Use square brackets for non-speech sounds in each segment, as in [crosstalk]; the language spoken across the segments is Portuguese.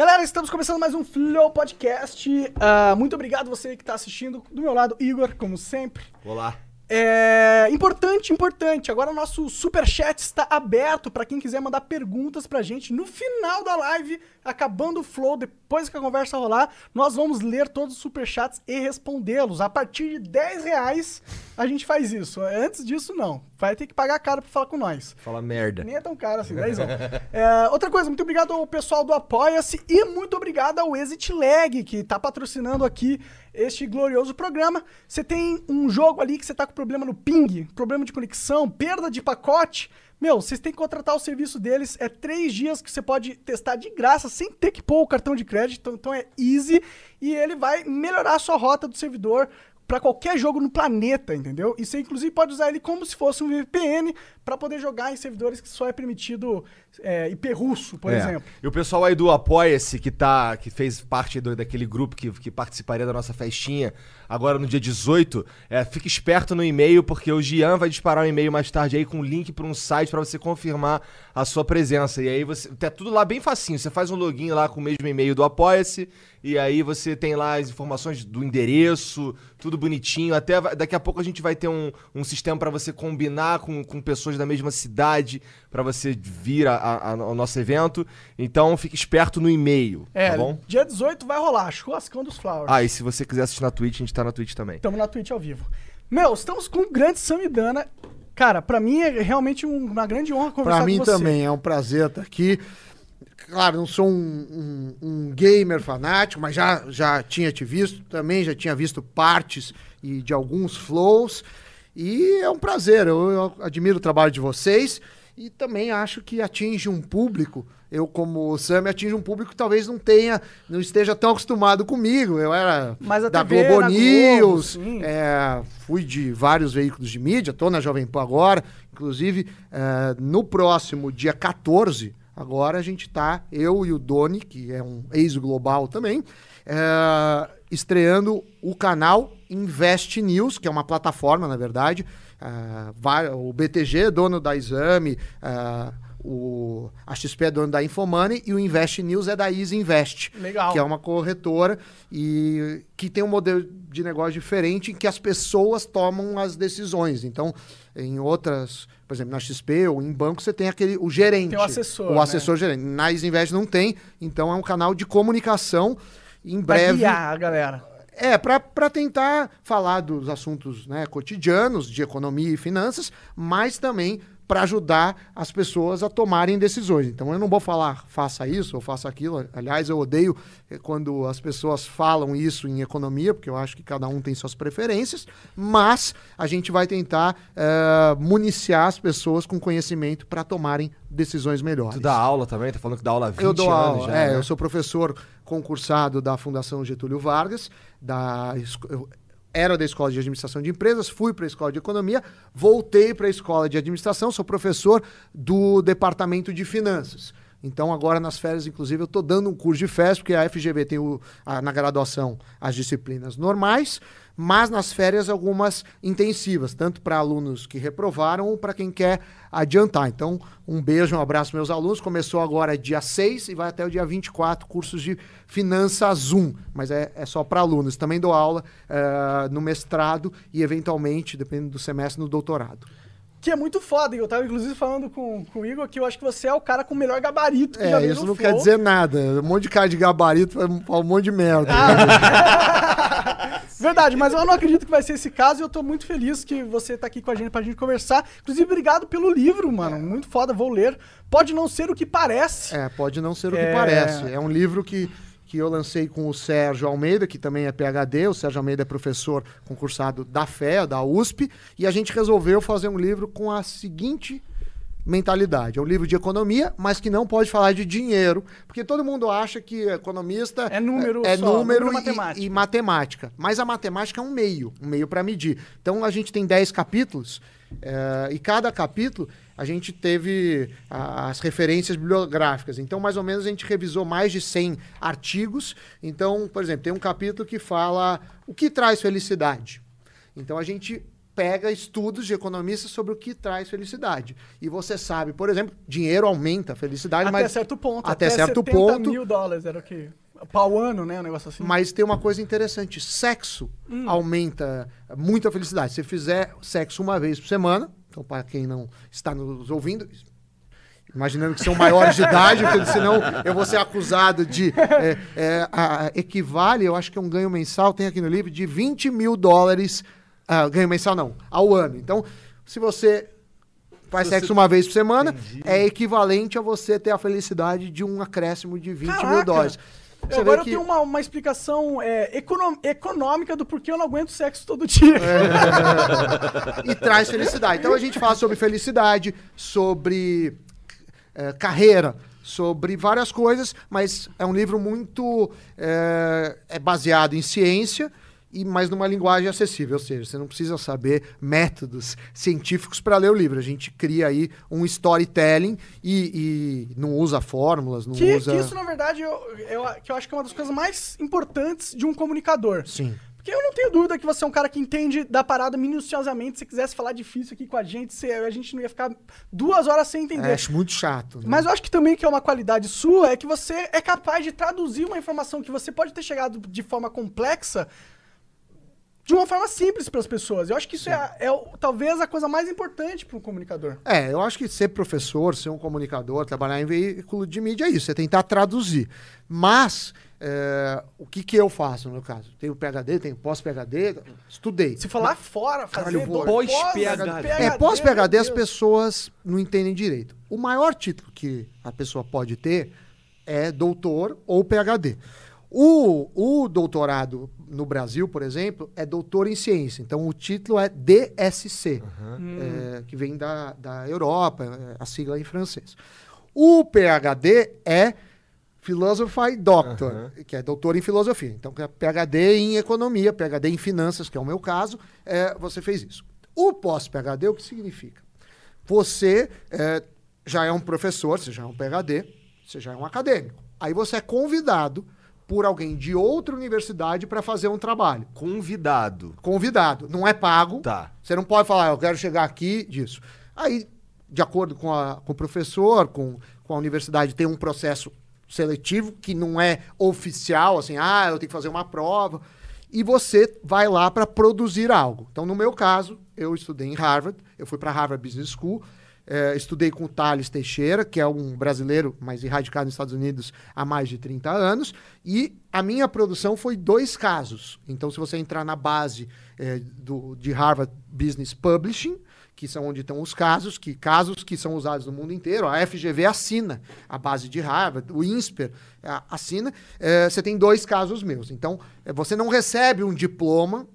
Galera, estamos começando mais um Flow Podcast. Ah, muito obrigado você que está assistindo. Do meu lado, Igor, como sempre. Olá. É importante, importante. Agora o nosso super chat está aberto para quem quiser mandar perguntas pra gente no final da live, acabando o flow, depois que a conversa rolar, nós vamos ler todos os super chats e respondê-los. A partir de 10 reais a gente faz isso. Antes disso, não. Vai ter que pagar caro pra falar com nós. Fala merda. Nem é tão caro assim, 10 é, Outra coisa, muito obrigado ao pessoal do Apoia-se e muito obrigado ao Exit Lag, que tá patrocinando aqui este glorioso programa. Você tem um jogo ali que você tá com problema no ping, problema de conexão, perda de pacote. Meu, vocês têm que contratar o serviço deles. É três dias que você pode testar de graça, sem ter que pôr o cartão de crédito. Então é easy. E ele vai melhorar a sua rota do servidor para qualquer jogo no planeta, entendeu? E você inclusive pode usar ele como se fosse um VPN para poder jogar em servidores que só é permitido é, IP russo, por É. exemplo. E o pessoal aí do Apoia-se, que, tá, que fez parte do- daquele grupo que, que participaria da nossa festinha agora no dia 18, é, fica esperto no e-mail, porque o Gian vai disparar um e-mail mais tarde aí com um link para um site para você confirmar a sua presença. E aí você. Tá tudo lá bem facinho. Você faz um login lá com o mesmo e-mail do Apoia-se, e aí você tem lá as informações do endereço, tudo bonitinho. Até daqui a pouco a gente vai ter um, um sistema para você combinar com, com pessoas da mesma cidade, para você vir a- a- ao nosso evento. Então fique esperto no e-mail, É, tá bom? dia 18 vai rolar, churrascão dos Flowers. Ah, e se você quiser assistir na Twitch, a gente tá na Twitch também. Estamos na Twitch ao vivo. Meu, estamos com o grande Samidana. Cara, pra mim é realmente um- uma grande honra conversar Pra mim com você. também é um prazer estar aqui. Claro, não sou um, um- um gamer fanático, mas já, já tinha te visto também, já tinha visto partes e de alguns flows. E é um prazer, eu, eu admiro o trabalho de vocês e também acho que atinge um público. Eu, como o Sam, atinge um público que talvez não tenha, não esteja tão acostumado comigo. Eu era da TV, Globo Globo, News, sim. é, fui de vários veículos de mídia, tô na Jovem Pan agora. Inclusive, é, no próximo dia 14, agora a gente tá, eu e o Doni, que é um ex-global também, é, estreando o canal Invest News, que é uma plataforma, na verdade. É, vai- o BTG, dono da Exame, é, o, a XP é dono da Infomoney e o Invest News é da Easy Invest, Legal. que é uma corretora e que tem um modelo de negócio diferente em que as pessoas tomam as decisões. Então, em outras, por exemplo, na XP ou em banco, você tem aquele o gerente, Tem o assessor, o né? assessor gerente. Na Easy Invest não tem, então é um canal de comunicação. Em Pra breve, guiar a galera. é, para tentar falar dos assuntos né, cotidianos, de economia e finanças, mas também para ajudar as pessoas a tomarem decisões. Então eu não vou falar faça isso ou faça aquilo. Aliás, eu odeio eh, quando as pessoas falam isso em economia, porque eu acho que cada um tem suas preferências, mas a gente vai tentar eh, municiar as pessoas com conhecimento para tomarem decisões melhores. Tu dá aula também? Tá falando que dá aula há 20 Eu dou anos aula, já, é, né? eu sou professor concursado da Fundação Getúlio Vargas, da era da Escola de Administração de Empresas, fui para a Escola de Economia, voltei para a Escola de Administração, sou professor do Departamento de Finanças. Então, agora nas férias, inclusive, eu estou dando um curso de FES, porque a FGV tem o- a- na graduação as disciplinas normais, mas nas férias algumas intensivas, tanto para alunos que reprovaram ou para quem quer adiantar. Então, um beijo, um abraço meus alunos. Começou agora dia 6 e vai até o dia 24, cursos de Finanças 1, mas é, é só para alunos. Também dou aula eh, no mestrado e, eventualmente, dependendo do semestre, no doutorado. Que é muito foda. e Eu tava, inclusive, falando com, com o Igor que eu acho que você é o cara com o melhor gabarito que já É, veio isso não Flow. quer dizer nada. Um monte de cara de gabarito fala um monte de merda. [laughs] Verdade, mas eu não acredito que vai ser esse caso e eu tô muito feliz que você tá aqui com a gente pra gente conversar. Inclusive, obrigado pelo livro, mano. Muito foda, vou ler. Pode não ser o que parece. É, pode não ser o que É. parece. É um livro que, que eu lancei com o Sérgio Almeida, que também é PhD. O Sérgio Almeida é professor concursado da FEA, da USP. E a gente resolveu fazer um livro com a seguinte mentalidade. É um livro de economia, mas que não pode falar de dinheiro, porque todo mundo acha que economista É número é, é só, número, número e- matemática. e matemática. Mas a matemática é um meio, um meio para medir. Então a gente tem 10 capítulos, eh, e cada capítulo a gente teve as referências bibliográficas. Então, mais ou menos, a gente revisou mais de 100 artigos. Então, por exemplo, tem um capítulo que fala o que traz felicidade. Então, a gente pega estudos de economistas sobre o que traz felicidade. E você sabe, por exemplo, dinheiro aumenta a felicidade, Até mas certo ponto. até certo 70 ponto. mil dólares era o quê? Pau ano, né? Um negócio assim. Mas tem uma coisa interessante: sexo Hum. aumenta muito a felicidade. Se fizer sexo uma vez por semana, então, para quem não está nos ouvindo, imaginando que são maiores de idade, porque senão eu vou ser acusado de. é, é, a- equivale, eu acho que é um ganho mensal, tem aqui no livro, de 20 mil dólares. ah, ganho mensal não, ao ano. Então, se você. Faz Se você- sexo uma vez por semana, Entendi. é equivalente a você ter a felicidade de um acréscimo de 20 mil Caraca! dólares. Você Agora eu que- tenho uma, uma explicação é, econo- econômica do porquê eu não aguento sexo todo dia. [laughs] e traz felicidade. Então a gente fala sobre felicidade, sobre eh, carreira, sobre várias coisas, mas é um livro muito eh, é baseado em ciência. E, mas numa linguagem acessível, ou seja, você não precisa saber métodos científicos para ler o livro. A gente cria aí um storytelling e, e não usa fórmulas, não Que, usa. que isso, na verdade, eu, eu, que eu acho que é uma das coisas mais importantes de um comunicador. Sim. Porque eu não tenho dúvida que você é um cara que entende da parada minuciosamente. Se quisesse falar difícil aqui com a gente, você- a gente não ia ficar duas horas sem entender. É, acho muito chato. né? Mas eu acho que também que é uma qualidade sua é que você é capaz de traduzir uma informação que você pode ter chegado de forma complexa de uma forma simples para as pessoas. Eu acho que isso é, é talvez a coisa mais importante para um comunicador. É, eu acho que ser professor, ser um comunicador, trabalhar em veículo de mídia é isso, você tentar traduzir. Mas, é, o que, que eu faço no meu caso? Tenho PHD, tenho pós-PHD, estudei. Se falar fora, fazer Pós-PhD. É, pós-PHD as pessoas não entendem direito. O maior título que a pessoa pode ter é doutor ou PHD. O, o doutorado no Brasil, por exemplo, é doutor em ciência. Então o título é DSC, é, que vem da, da Europa, é a sigla em francês. O PHD é Philosophy Doctor, que é doutor em filosofia. Então, é PhD em economia, PhD em finanças, que é o meu caso, é, você fez isso. O pós-PhD, o que significa? Você é, já é um professor, você já é um PhD, você já é um acadêmico. Aí você é convidado por alguém de outra universidade para fazer um trabalho. Convidado. Convidado. Não é pago. Tá. Você não pode falar, "Ah, eu quero chegar aqui disso. Aí, de acordo com, a- com o professor, com, com a universidade, tem um processo seletivo que não é oficial, assim, ah, eu tenho que fazer uma prova. E você vai lá para produzir algo. Então, no meu caso, eu estudei em Harvard, eu fui para Harvard Business School, eh, estudei com o Thales Teixeira, que é um brasileiro, mas radicado nos Estados Unidos há mais de 30 anos, e a minha produção foi dois casos. Então, se você entrar na base eh, do, de Harvard Business Publishing, que são onde estão os casos, que casos que são usados no mundo inteiro, a FGV assina a base de Harvard, o INSPER eh, assina, eh, você tem dois casos meus. Então, eh, você não recebe um diploma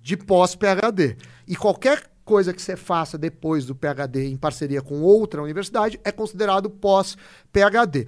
de pós-PHD. E qualquer coisa que você faça depois do PHD em parceria com outra universidade é considerado pós-PHD.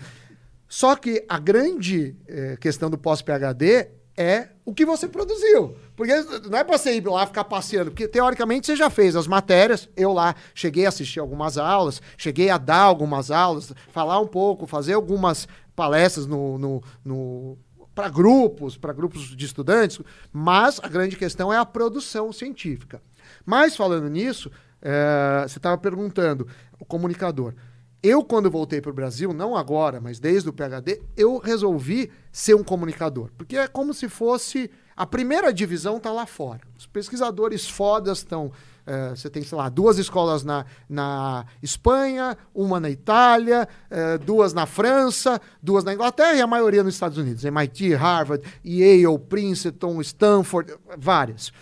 Só que a grande eh, questão do pós-PHD é o que você produziu. Porque não é para você ir lá ficar passeando, porque teoricamente você já fez as matérias. Eu lá cheguei a assistir algumas aulas, cheguei a dar algumas aulas, falar um pouco, fazer algumas palestras no, no, no para grupos, para grupos de estudantes, mas a grande questão é a produção científica. Mas falando nisso, eh, você estava perguntando, o comunicador. Eu, quando voltei para o Brasil, não agora, mas desde o PhD, eu resolvi ser um comunicador. Porque é como se fosse. A primeira divisão está lá fora. Os pesquisadores fodas estão. eh, você tem, sei lá, duas escolas na, na Espanha, uma na Itália, eh, duas na França, duas na Inglaterra e a maioria nos Estados Unidos. MIT, Harvard, Yale, Princeton, Stanford, várias.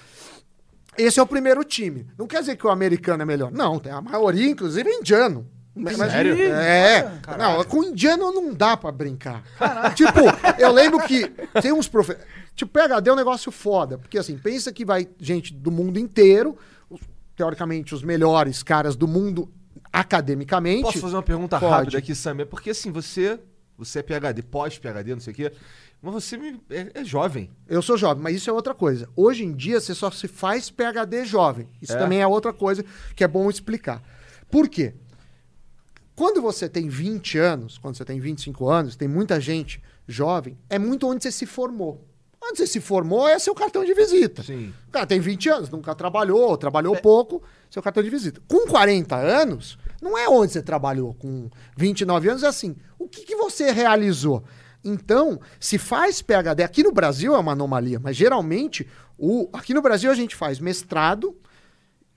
Esse é o primeiro time. Não quer dizer que o americano é melhor. Não, tem a maioria, inclusive, é indiano. Mas- Sério? É. Não, com indiano não dá pra brincar. Tipo, eu lembro que tem uns professores. Tipo, PHD é um negócio foda. Porque assim, pensa que vai gente do mundo inteiro, teoricamente os melhores caras do mundo academicamente. Posso fazer uma pergunta Pode. rápida aqui, Samir? Porque assim, você, você é PHD, pós-PHD, não sei o quê, mas você me- é, é jovem. Eu sou jovem, mas isso é outra coisa. Hoje em dia, você só se faz PHD jovem. Isso É? também é outra coisa que é bom explicar. Por quê? Quando você tem 20 anos, quando você tem 25 anos, tem muita gente jovem, é muito onde você se formou. Onde você se formou é seu cartão de visita. Sim. O cara tem 20 anos, nunca trabalhou, trabalhou pouco, seu cartão de visita. Com 40 anos, não é onde você trabalhou. Com 29 anos é assim. O que, que você realizou? Então, se faz PhD, aqui no Brasil é uma anomalia, mas geralmente, o, aqui no Brasil a gente faz mestrado,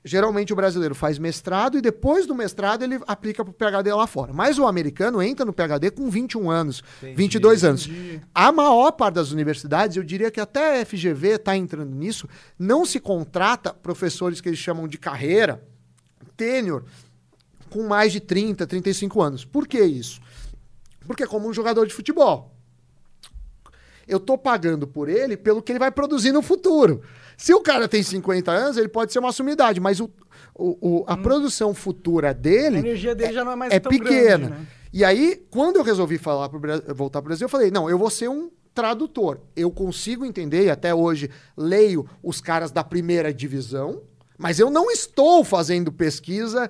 geralmente o brasileiro faz mestrado e depois do mestrado ele aplica para o PhD lá fora. Mas o americano entra no PhD com 21 anos, 22 anos. A maior parte das universidades, eu diria que até a FGV está entrando nisso, não se contrata professores que eles chamam de carreira, tenure, com mais de 30, 35 anos. Por que isso? Porque é como um jogador de futebol eu tô pagando por ele pelo que ele vai produzir no futuro. Se o cara tem 50 anos, ele pode ser uma sumidade, mas o, o- o- a produção futura dele A energia dele já não é mais é tão pequena. grande, né? E aí, quando eu resolvi falar pro, voltar para o Brasil, eu falei: não, eu vou ser um tradutor. Eu consigo entender, e até hoje leio os caras da primeira divisão, mas eu não estou fazendo pesquisa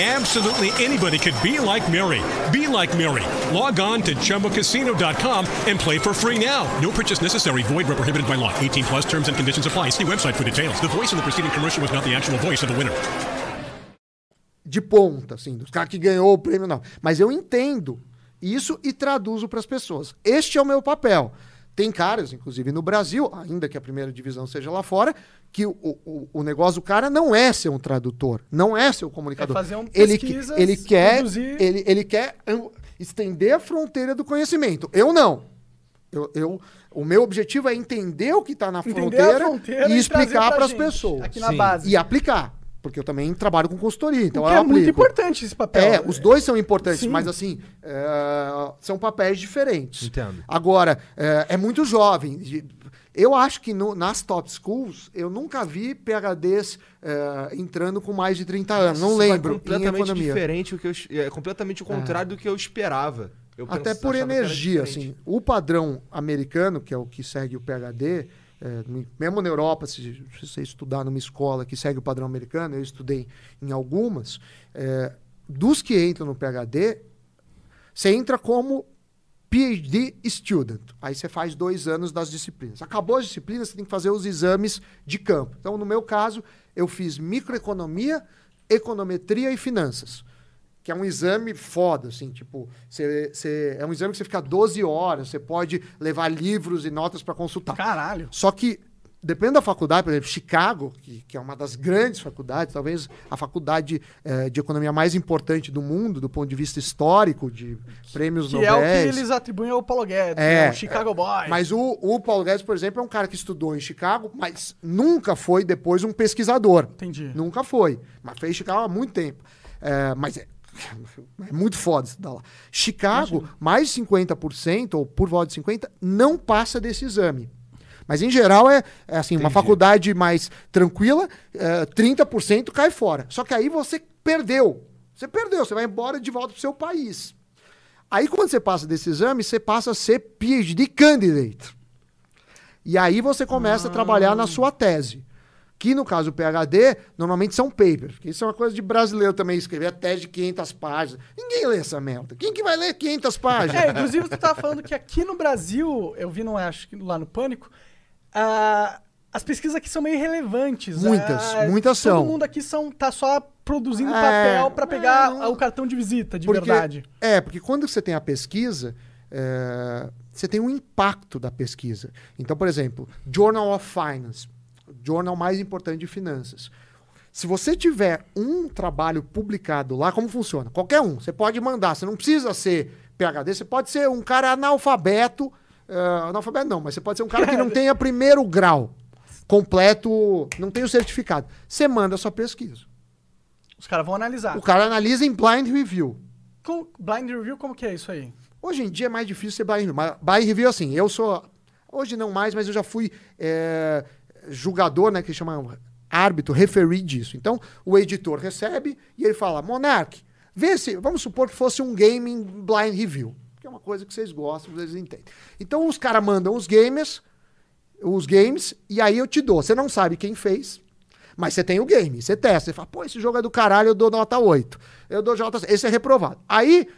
Absolutely anybody could be like Mary. Be like Mary. Log on to ChumbaCasino.com and play for free now. No purchase necessary. Void where prohibited by law. 18 plus terms and conditions apply. See website for details. The voice in the preceding commercial was not the actual voice of the winner. de ponta, assim, dos caras que ganhou o prêmio, não. Mas eu entendo isso e traduzo para as pessoas. Este é o meu papel. Tem caras, inclusive no Brasil, ainda que a primeira divisão seja lá fora, que o, o, o negócio do cara não é ser um tradutor, não é ser um comunicador. É fazer um ele, ele quer, produzir- ele, ele quer estender a fronteira do conhecimento. Eu não. Eu, eu- o meu objetivo é entender o que está na fronteira, fronteira e explicar para as pessoas. Aqui na Sim. base. E aplicar. Porque eu também trabalho com consultoria, então o que eu é muito aplico. importante esse papel. É, os dois são importantes, Sim. mas assim, é, são papéis diferentes. Entendo. Agora, é, é muito jovem. Eu acho que no- nas top schools, eu nunca vi PHDs é, entrando com mais de 30 anos. Não Isso lembro. em completamente diferente o que eu, é completamente o contrário do que eu esperava. Eu Até pens- por energia, assim. O padrão americano, que é o que segue o PHD, é, me- mesmo na Europa, se, se você estudar numa escola que segue o padrão americano, eu estudei em algumas, é, dos que entram no PHD, você entra como PhD student. Aí você faz dois anos das disciplinas. Acabou as disciplinas, você tem que fazer os exames de campo. Então, no meu caso, eu fiz microeconomia, econometria e finanças. Que é um exame foda, assim, tipo, você, você- é um exame que você fica 12 horas, você pode levar livros e notas para consultar. Caralho. Só que, depende da faculdade, por exemplo, Chicago, que, que é uma das grandes faculdades, talvez a faculdade eh, de economia mais importante do mundo, do ponto de vista histórico, de prêmios Que Nobel. é o que eles atribuem ao Paulo Guedes, É, né? o Chicago Boys. Mas o, o Paulo Guedes, por exemplo, é um cara que estudou em Chicago, mas nunca foi depois um pesquisador. Entendi. Nunca foi. Mas fez Chicago há muito tempo. É, mas é, é muito foda estudar lá. Chicago, mais de 50%, ou por volta de 50%, não passa desse exame. Mas em geral é, é assim, uma faculdade mais tranquila, é, 30% cai fora. Só que aí você perdeu. Você perdeu, você vai embora de volta pro seu país. Aí quando você passa desse exame, você passa a ser PhD candidate. E aí você começa a trabalhar na sua tese. Que no caso do PhD, normalmente são papers. Porque isso é uma coisa de brasileiro também, escrever a tese de 500 páginas. Ninguém lê essa merda. Quem que vai ler 500 páginas? É, inclusive tu tava falando que aqui no Brasil, eu vi, não é, acho que lá no Pânico, ah, as pesquisas aqui são meio irrelevantes. Muitas, Ah, muitas todo são. mundo aqui são, tá só produzindo É, papel pra pegar é, o cartão de visita, de Porque- verdade. É, porque quando você tem a pesquisa, é, você tem um impacto da pesquisa. Então, por exemplo, Journal of Finance, o jornal mais importante de finanças. Se você tiver um trabalho publicado lá, como funciona? Qualquer um, você pode mandar, você não precisa ser PhD, você pode ser um cara analfabeto, é, analfabeto não, mas você pode ser um cara que não [laughs] tenha primeiro grau completo, não tem o certificado. Você manda a sua pesquisa. Os caras vão analisar. O cara analisa em blind review. Com blind review, como que é isso aí? Hoje em dia é mais difícil ser blind review. Mas blind review, assim, eu sou. Hoje não mais, mas eu já fui é, julgador, né? Que chama árbitro, referee disso. Então, o editor recebe e ele fala: Monark, vê se. Vamos supor que fosse um game em blind review. Que é uma coisa que vocês gostam, vocês entendem. Então, os caras mandam os gamers, os games, e aí eu te dou. Você não sabe quem fez. Mas você tem o game, você testa, você fala, pô, esse jogo é do caralho, eu dou nota 8. Eu dou nota Esse é reprovado. Aí,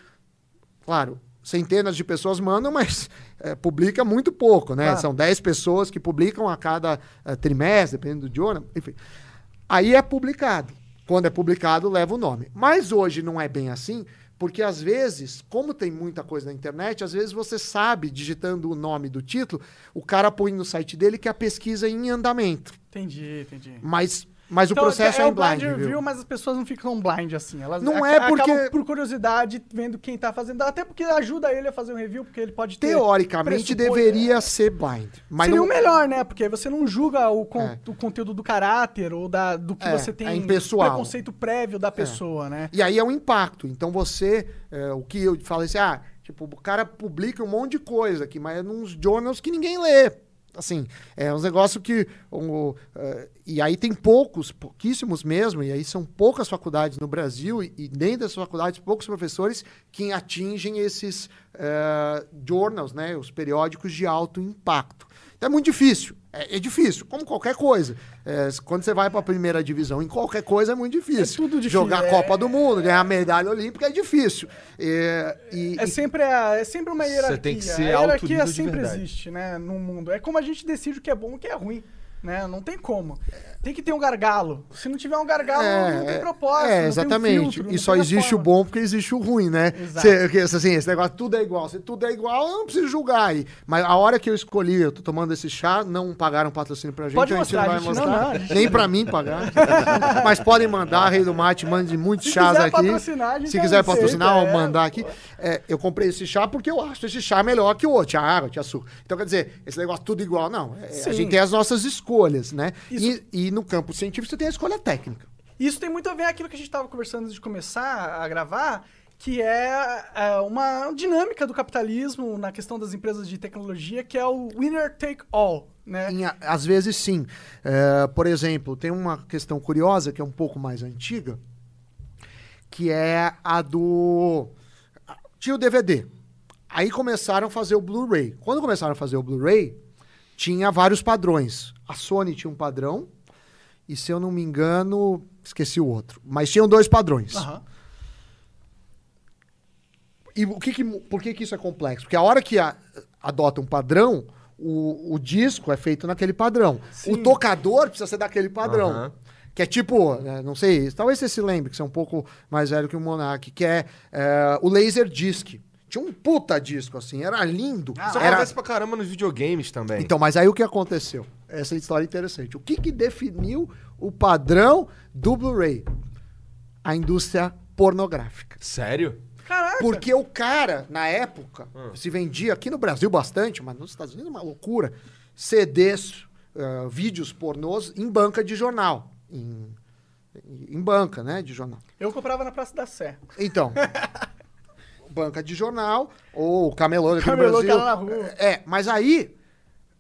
claro, centenas de pessoas mandam, mas é, [laughs] publica muito pouco, né? São 10 pessoas que publicam a cada eh, trimestre, dependendo do idioma, enfim. Aí é publicado. Quando é publicado, leva o nome. Mas hoje não é bem assim, porque às vezes, como tem muita coisa na internet, às vezes você sabe, digitando o nome do título, o cara põe no site dele que a pesquisa é em andamento. Entendi, entendi. Mas, mas Então, o processo é, é em o blind blind, review, mas as pessoas não ficam blind assim. Elas Não é porque- por curiosidade vendo quem tá fazendo. Até porque ajuda ele a fazer um review, porque ele pode ter. Teoricamente deveria ser blind. Mas Seria não, o melhor, né? Porque você não julga o, con- É. o conteúdo do caráter ou da, do que É, você tem é impessoal. preconceito prévio da pessoa, né? E aí é um impacto. Então você, é, o que eu falei assim, ah, tipo, o cara publica um monte de coisa aqui, mas é nos journals que ninguém lê. Assim, é uns negócios que. um, é, e aí tem poucos, pouquíssimos mesmo, e aí são poucas faculdades no Brasil, e, e dentro dessas faculdades, poucos professores que atingem esses é, journals, né? Os periódicos de alto impacto. Então é muito difícil. É, é difícil, como qualquer coisa. É, quando você vai para a primeira divisão, em qualquer coisa é muito difícil. É tudo difícil, Jogar é. Copa do Mundo, ganhar medalha olímpica é difícil. É, e, É e- sempre, a- é sempre uma hierarquia. tem que ser a hierarquia sempre existe, né, no mundo. É como a gente decide o que é bom e o que é ruim. Né? Não tem como. Tem que ter um gargalo. Se não tiver um gargalo, não tem propósito. É, tem um exatamente. filtro, e só existe o forma. bom porque existe o ruim, né? Exato. Cê- assim, esse negócio tudo é igual. Se tudo é igual, eu não preciso julgar aí. Mas a hora que eu escolhi, eu tô tomando esse chá, não pagaram patrocínio pra gente. Pode a gente mostrar, não vai mostrar. não, não, gente- Nem pra mim pagar. Mas podem mandar, Rei do Mate, mande muitos Se chás aqui. patrocinar, Se quiser aceita, patrocinar ou é. mandar aqui. É, eu comprei esse chá porque eu acho esse chá melhor que o outro. Tinha água, tinha açúcar. Então, quer dizer, esse negócio tudo igual, não. É, a gente tem as nossas escolhas, né? Isso- E, e no campo científico você tem a escolha técnica. Isso tem muito a ver com aquilo que a gente estava conversando antes de começar a gravar, que é, é, uma dinâmica do capitalismo na questão das empresas de tecnologia, que é o winner take all, né? Em- às vezes sim. É, por exemplo, tem uma questão curiosa que é um pouco mais antiga, que é a do. Tinha o DVD. Aí começaram a fazer o Blu-ray. Quando começaram a fazer o Blu-ray, tinha vários padrões. A Sony tinha um padrão, e se eu não me engano, esqueci o outro. Mas tinham dois padrões. Aham. E o que que por que, que isso é complexo? Porque a hora que a- adota um padrão, o, o disco é feito naquele padrão. Sim. O tocador precisa ser daquele padrão. Aham. Que é tipo, é, não sei, talvez você se lembre, que você é um pouco mais velho que o Monark, que é, é, o Laserdisc. Tinha um puta disco, assim, era lindo. Isso era... acontece pra caramba nos videogames também. Então, mas aí o que aconteceu? Essa história é interessante. O que, que definiu o padrão do Blu-ray? A indústria pornográfica. Sério? Caraca! Porque o cara, na época, Hum. se vendia aqui no Brasil bastante, mas nos Estados Unidos é uma loucura. CDs, ah, vídeos pornôs em banca de jornal. Em, em banca, né? De jornal. Eu comprava na Praça da Sé. Então. [laughs] banca de jornal, ou camelô aqui Camelô no Brasil. era na rua. É, mas aí,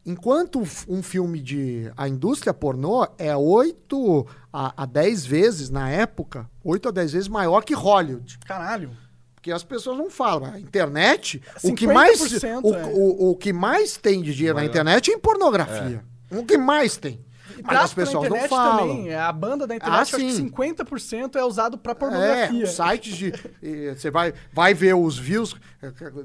enquanto um filme de. A indústria pornô é 8 a, a 10 vezes, na época, 8 a 10 vezes maior que Hollywood. Caralho. Porque as pessoas não falam. A internet, o que 50%, mais, o, é. o, o que mais tem de dinheiro na internet é em pornografia. O que mais tem. E Mas as pessoas não internet falam. também. A banda da internet, Ah, acho que sim. 50% é usado pra É, pornografia. os sites de. Você vai, vai ver os views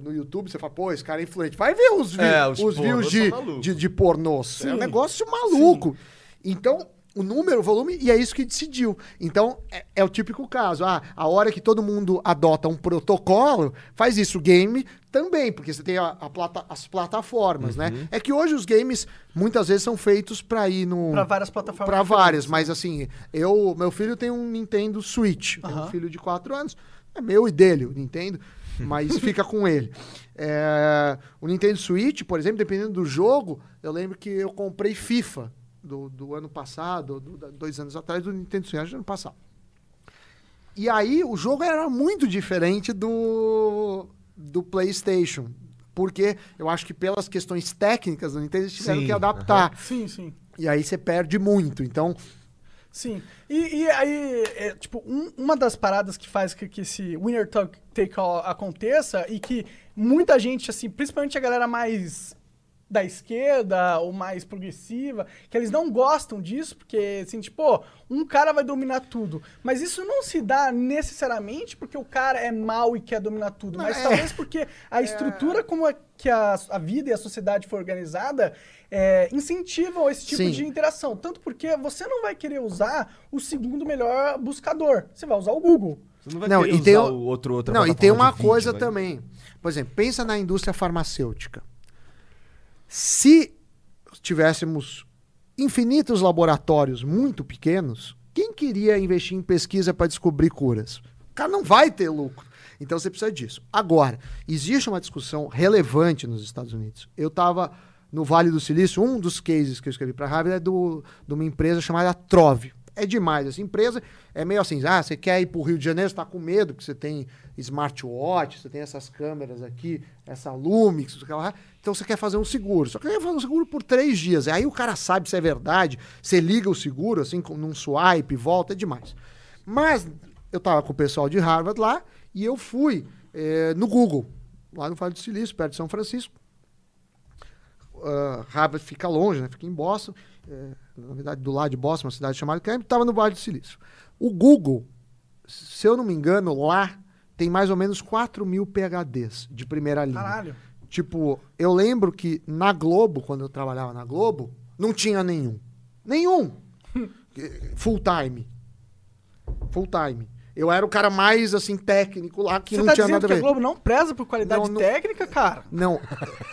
no YouTube, você fala, pô, esse cara é influente. Vai ver os, vi- É, os os views de, de, de pornôs. É um Sim. negócio maluco. Então, o número, o volume, e é isso que decidiu. Então, é, é o típico caso. Ah, a hora que todo mundo adota um protocolo, faz isso. O game também, porque você tem a, a plata- as plataformas, Uhum. né? É que hoje os games muitas vezes são feitos para ir no. Pra várias plataformas Pra diferentes. várias, mas assim, eu, meu filho tem um Nintendo Switch. Tem um filho de 4 anos. É meu e dele, o Nintendo, [laughs] mas fica com ele. É, o Nintendo Switch, por exemplo, dependendo do jogo, eu lembro que eu comprei FIFA do, do ano passado, do, da- dois anos atrás, do Nintendo Switch, que ano passado. E aí o jogo era muito diferente do, do PlayStation. Porque eu acho que pelas questões técnicas do Nintendo, eles tiveram Sim, que adaptar. Sim, sim. E aí você perde muito. Então, Sim. E, e aí, é, tipo, um- uma das paradas que faz que, que esse winner take all aconteça e que muita gente, assim, principalmente a galera mais da esquerda ou mais progressiva, que eles não gostam disso, porque, assim, tipo, pô, um cara vai dominar tudo. Mas isso não se dá necessariamente porque o cara é mau e quer dominar tudo, mas é. talvez porque a [laughs] estrutura como é que a, a vida e a sociedade foi organizada é, incentivam esse tipo Sim. de interação. Tanto porque você não vai querer usar o segundo melhor buscador. Você vai usar o Google. Você não vai Não, querer e tem usar o- o outro, outra Não, e tem uma vídeo, coisa vai. também. Por exemplo, pensa na indústria farmacêutica. Se tivéssemos infinitos laboratórios muito pequenos, quem queria investir em pesquisa para descobrir curas? O cara não vai ter lucro. Então você precisa disso. Agora, existe uma discussão relevante nos Estados Unidos. Eu estava no Vale do Silício, um dos cases que eu escrevi para a Harvard é do, de uma empresa chamada Trove. É demais. Essa empresa é meio assim: ah, você quer ir para o Rio de Janeiro, você está com medo, porque você tem smartwatch, você tem essas câmeras aqui, essa Lumix. Então você quer fazer um seguro. Só que quer fazer um seguro por três dias. Aí o cara sabe se é verdade, você liga o seguro, assim, num swipe, volta, é demais. Mas eu estava com o pessoal de Harvard lá e eu fui eh, no Google, lá no Vale do Silício, perto de São Francisco. Uh, Harvard fica longe, né? Fica em Boston. eh, na verdade, do lado de Boston, uma cidade chamada Cambridge, estava no Vale do Silício. O Google, se eu não me engano, lá tem mais ou menos 4 mil PHDs de primeira linha. Caralho. Tipo, eu lembro que na Globo, quando eu trabalhava na Globo, não tinha nenhum. Nenhum! [laughs] Full time. Full time. Eu era o cara mais, assim, técnico lá, que Você não tá tinha nada a que a ver. Globo não preza por qualidade Não, não- técnica, cara? Não,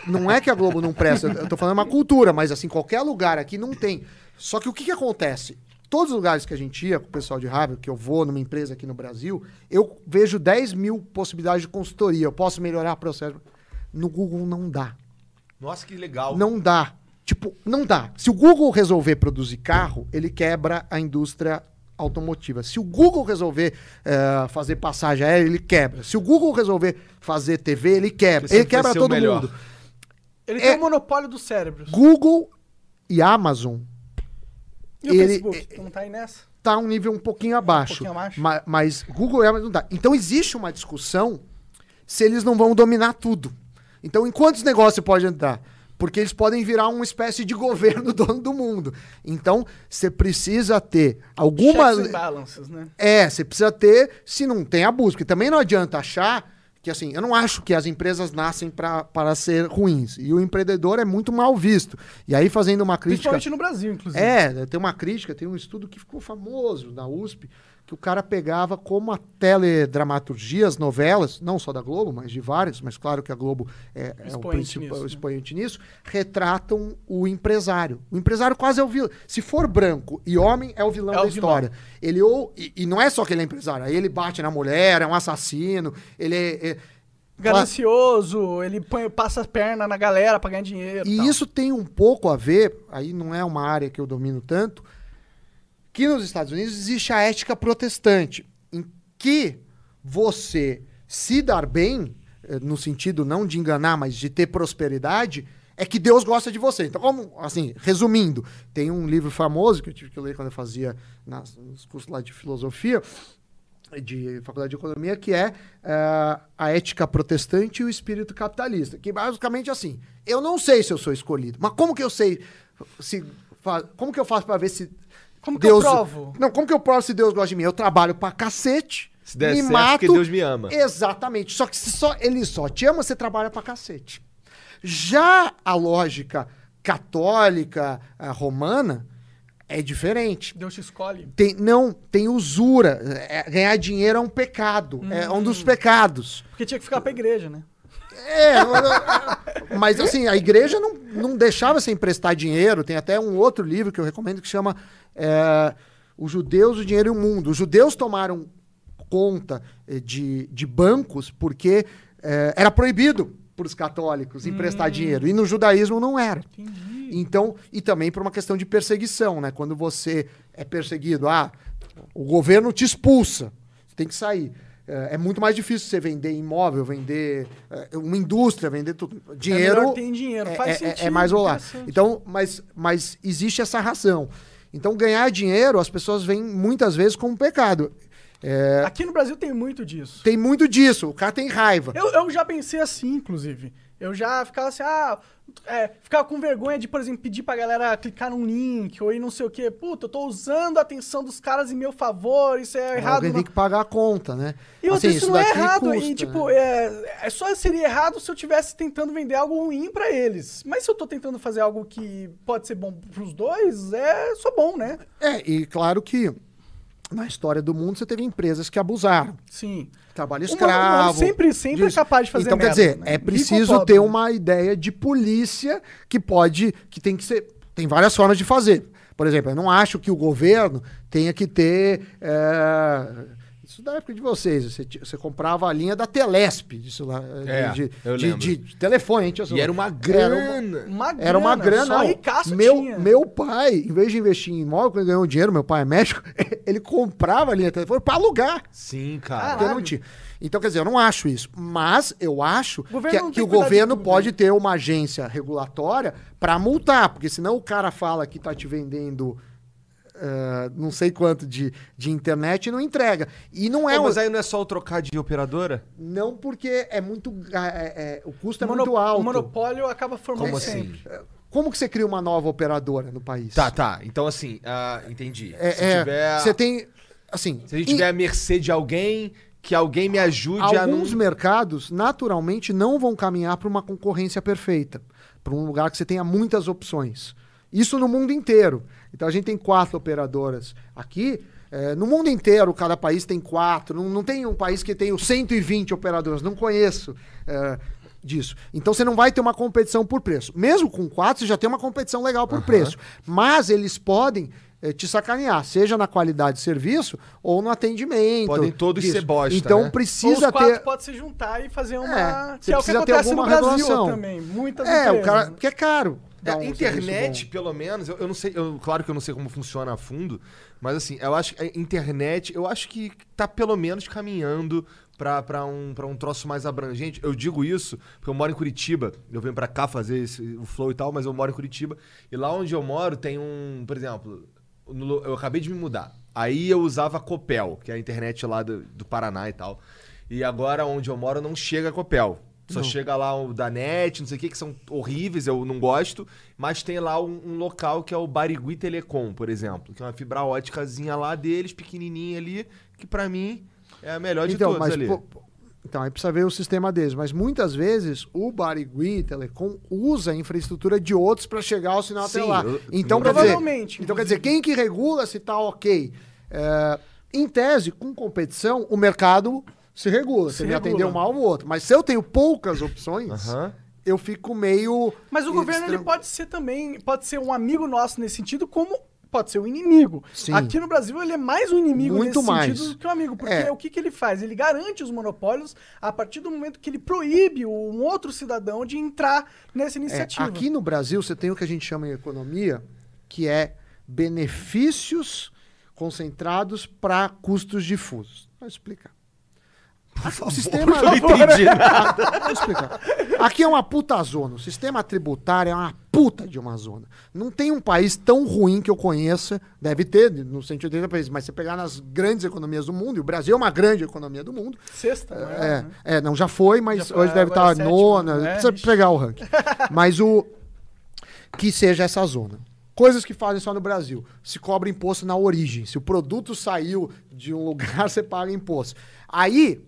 não é que a Globo não presta, eu tô falando uma cultura, mas assim, qualquer lugar aqui não tem. Só que o que que acontece? Todos os lugares que a gente ia com o pessoal de Harvard, que eu vou numa empresa aqui no Brasil, eu vejo 10 mil possibilidades de consultoria. Eu posso melhorar o processo. No Google não dá. Nossa, que legal. Não dá. Tipo, não dá. Se o Google resolver produzir carro, ele quebra a indústria automotiva. Se o Google resolver eh, fazer passagem aérea, ele quebra. Se o Google resolver fazer TV, ele quebra. Ele quebra todo melhor. mundo. Ele É- tem o monopólio dos cérebros. Google e Amazon E o ele- Facebook? Não tá aí nessa? tá um nível um pouquinho abaixo. pouquinho abaixo. Ma- Mas, Google e Amazon não dá. Então existe uma discussão se eles não vão dominar tudo. Então, em quantos negócios pode entrar? Porque eles podem virar uma espécie de [laughs] governo dono do mundo. Então, você precisa ter alguma. Checks and balances, né? É, você precisa ter, se não tem abuso. Porque também não adianta achar que, assim, eu não acho que as empresas nascem para ser ruins. E o empreendedor é muito mal visto. E aí, fazendo uma crítica. Principalmente no Brasil, inclusive. É, tem uma crítica, tem um estudo que ficou famoso na USP, que o cara pegava como a teledramaturgia, as novelas, não só da Globo, mas de várias, mas claro que a Globo é, é o principal nisso, né? expoente nisso, retratam o empresário. O empresário quase é o vilão. Se for branco e homem, é o vilão É da o vilão. história. Ele ou, e, e não é só que ele é empresário, aí ele bate na mulher, é um assassino, ele é- é Ganancioso, ele põe, passa a perna na galera pra ganhar dinheiro. E tal. isso tem um pouco a ver, aí não é uma área que eu domino tanto, que nos Estados Unidos existe a ética protestante, em que você se dar bem, eh, no sentido não de enganar, mas de ter prosperidade, é que Deus gosta de você. Então, como, assim, resumindo, tem um livro famoso que eu tive que ler quando eu fazia nas, nos cursos lá de filosofia, de faculdade de economia, que é eh, a ética protestante e o espírito capitalista. Que basicamente é assim: eu não sei se eu sou escolhido, mas como que eu sei se como que eu faço para ver se Como que eu provo? Não, como que eu provo se Deus gosta de mim? Eu trabalho pra cacete. Se der me certo, mato. porque Deus me ama. Exatamente. Só que se só ele só te ama, você trabalha pra cacete. Já a lógica católica, a romana, é diferente. Deus te escolhe. Tem, não, tem usura. É, ganhar dinheiro é um pecado. É um dos pecados. Porque tinha que ficar pra igreja, né? É, mas- assim, a igreja não, não deixava você emprestar dinheiro. Tem até um outro livro que eu recomendo que chama é, Os Judeus, o Dinheiro e o Mundo. Os judeus tomaram conta eh, de, de bancos porque eh, era proibido para os católicos emprestar dinheiro. E no judaísmo não era. Então, e também por uma questão de perseguição, né? Quando você é perseguido, ah, o governo te expulsa. Você tem que sair. É, é muito mais difícil você vender imóvel, vender é, uma indústria, vender tudo. Dinheiro. melhor ter dinheiro, é, faz é- é- sentido, é mais rolar. Então, mas, mas existe essa razão. Então, ganhar dinheiro, as pessoas veem muitas vezes como um pecado. É, Aqui no Brasil tem muito disso. tem muito disso. O cara tem raiva. Eu, eu já pensei assim, inclusive. Eu já ficava assim, ah, é, ficava com vergonha de, por exemplo, pedir pra galera clicar num link ou ir não sei o quê. Puta, eu tô usando a atenção dos caras em meu favor, isso é errado. Alguém não- tem que pagar a conta, né? E Assim, isso, não é errado. e, custa, tipo, né? é, é só seria errado se eu tivesse tentando vender algo ruim pra eles. Mas se eu tô tentando fazer algo que pode ser bom pros dois, é só bom, né? É, e claro que na história do mundo você teve empresas que abusaram. Sim. Trabalho escravo. o humano sempre- sempre é capaz de fazer Então, quer merda, dizer, né? é preciso ter uma ideia de polícia que pode, que tem que ser, tem várias formas de fazer. Por exemplo, eu não acho que o governo tenha que ter, é, isso da época de vocês, você, você comprava a linha da Telesp, disso lá, É, de, eu de, de- de telefone, hein, E era uma Era uma- grana. Uma grana, Era uma grana. Só ricaço meu, tinha. meu pai, em vez de investir em imóvel, quando ele ganhou dinheiro, meu pai é médico, [laughs] ele comprava a linha de telefone para alugar. Sim, cara. Eu não tinha. Então, quer dizer, eu não acho isso. Mas eu acho governo que, que o governo tudo, pode né? ter uma agência regulatória para multar, porque senão o cara fala que tá te vendendo eh, não sei quanto de, de internet e não entrega. E não é, Pô, um- mas aí não é só o trocar de operadora? não porque é muito é- é- o custo é mono- muito alto. O monopólio acaba formando Como sempre. assim? Como que você cria uma nova operadora no país? Tá, tá. Então, assim, ah, entendi. É, se é, tiver. você tem assim, Se a gente em- tiver a mercê de alguém, que alguém me ajude a não. Alguns mercados, naturalmente, não vão caminhar para uma concorrência perfeita, para um lugar que você tenha muitas opções. Isso no mundo inteiro. Então a gente tem quatro operadoras aqui. eh, no mundo inteiro, cada país tem quatro. Não, não tem um país que tenha 120 operadoras. Não conheço eh, disso. Então você não vai ter uma competição por preço. Mesmo com quatro, você já tem uma competição legal por preço. Mas eles podem eh, te sacanear, seja na qualidade de serviço ou no atendimento. Podem todos disso. ser bosta, Então né? Ou precisa os quatro ter. podem se juntar e fazer uma. É, que você é o que precisa ter acontece no alguma Brasil regulação. também. Muitas É, empresas. o cara. Porque é caro. É, dar um internet, serviço pelo menos, eu, eu não sei, eu- claro que eu não sei como funciona a fundo, mas assim, eu acho que a internet, eu acho que tá pelo menos caminhando pra, pra, um, pra um troço mais abrangente. Eu digo isso porque eu moro em Curitiba, eu venho pra cá fazer esse- o flow e tal, mas eu moro em Curitiba, e lá onde eu moro tem um, por exemplo, no eu acabei de me mudar, aí eu usava Copel, que é a internet lá do, do Paraná e tal, e agora onde eu moro não chega a Copel. Só chega lá o da NET, não sei o que, que são horríveis, eu não gosto. Mas tem lá um, um local que é o Barigui Telecom, por exemplo. Que é uma fibra óticazinha lá deles, pequenininha ali, que pra mim é a melhor de então, todas mas, ali. pô, então, aí precisa ver o sistema deles. Mas muitas vezes o Barigui Telecom usa a infraestrutura de outros para chegar ao sinal até Sim, lá. eu- Então, quer dizer, Provavelmente, então quer dizer, quem que regula se tá ok? É, em tese, com competição, o mercado se regula. Se Se ele regula. atendeu mal o outro. Mas se eu tenho poucas opções, Aham. eu fico meio. Mas o governo ele pode ser também, pode ser um amigo nosso nesse sentido, como pode ser um inimigo. Sim. Aqui no Brasil ele é mais um inimigo Muito nesse mais. sentido do que um amigo, porque É. o que, que ele faz? Ele garante os monopólios a partir do momento que ele proíbe um outro cidadão de entrar nessa É, iniciativa. aqui no Brasil, você tem o que a gente chama em economia, que é benefícios concentrados para custos difusos. Vou explicar. O sistema. Eu não entendi nada. Vou explicar. Aqui é uma puta zona. O sistema tributário é uma puta de uma zona. Não tem um país tão ruim que eu conheça. Deve ter, no 180 países, mas você pegar nas grandes economias do mundo, e o Brasil é uma grande economia do mundo. Sexta, não É, né? é, não, já foi, mas Já foi, hoje deve agora estar é nona. né? Precisa pegar o ranking. [laughs] mas o. Que seja essa zona. Coisas que fazem só no Brasil. Se cobra imposto na origem. Se o produto saiu de um lugar, [laughs] você paga imposto. Aí.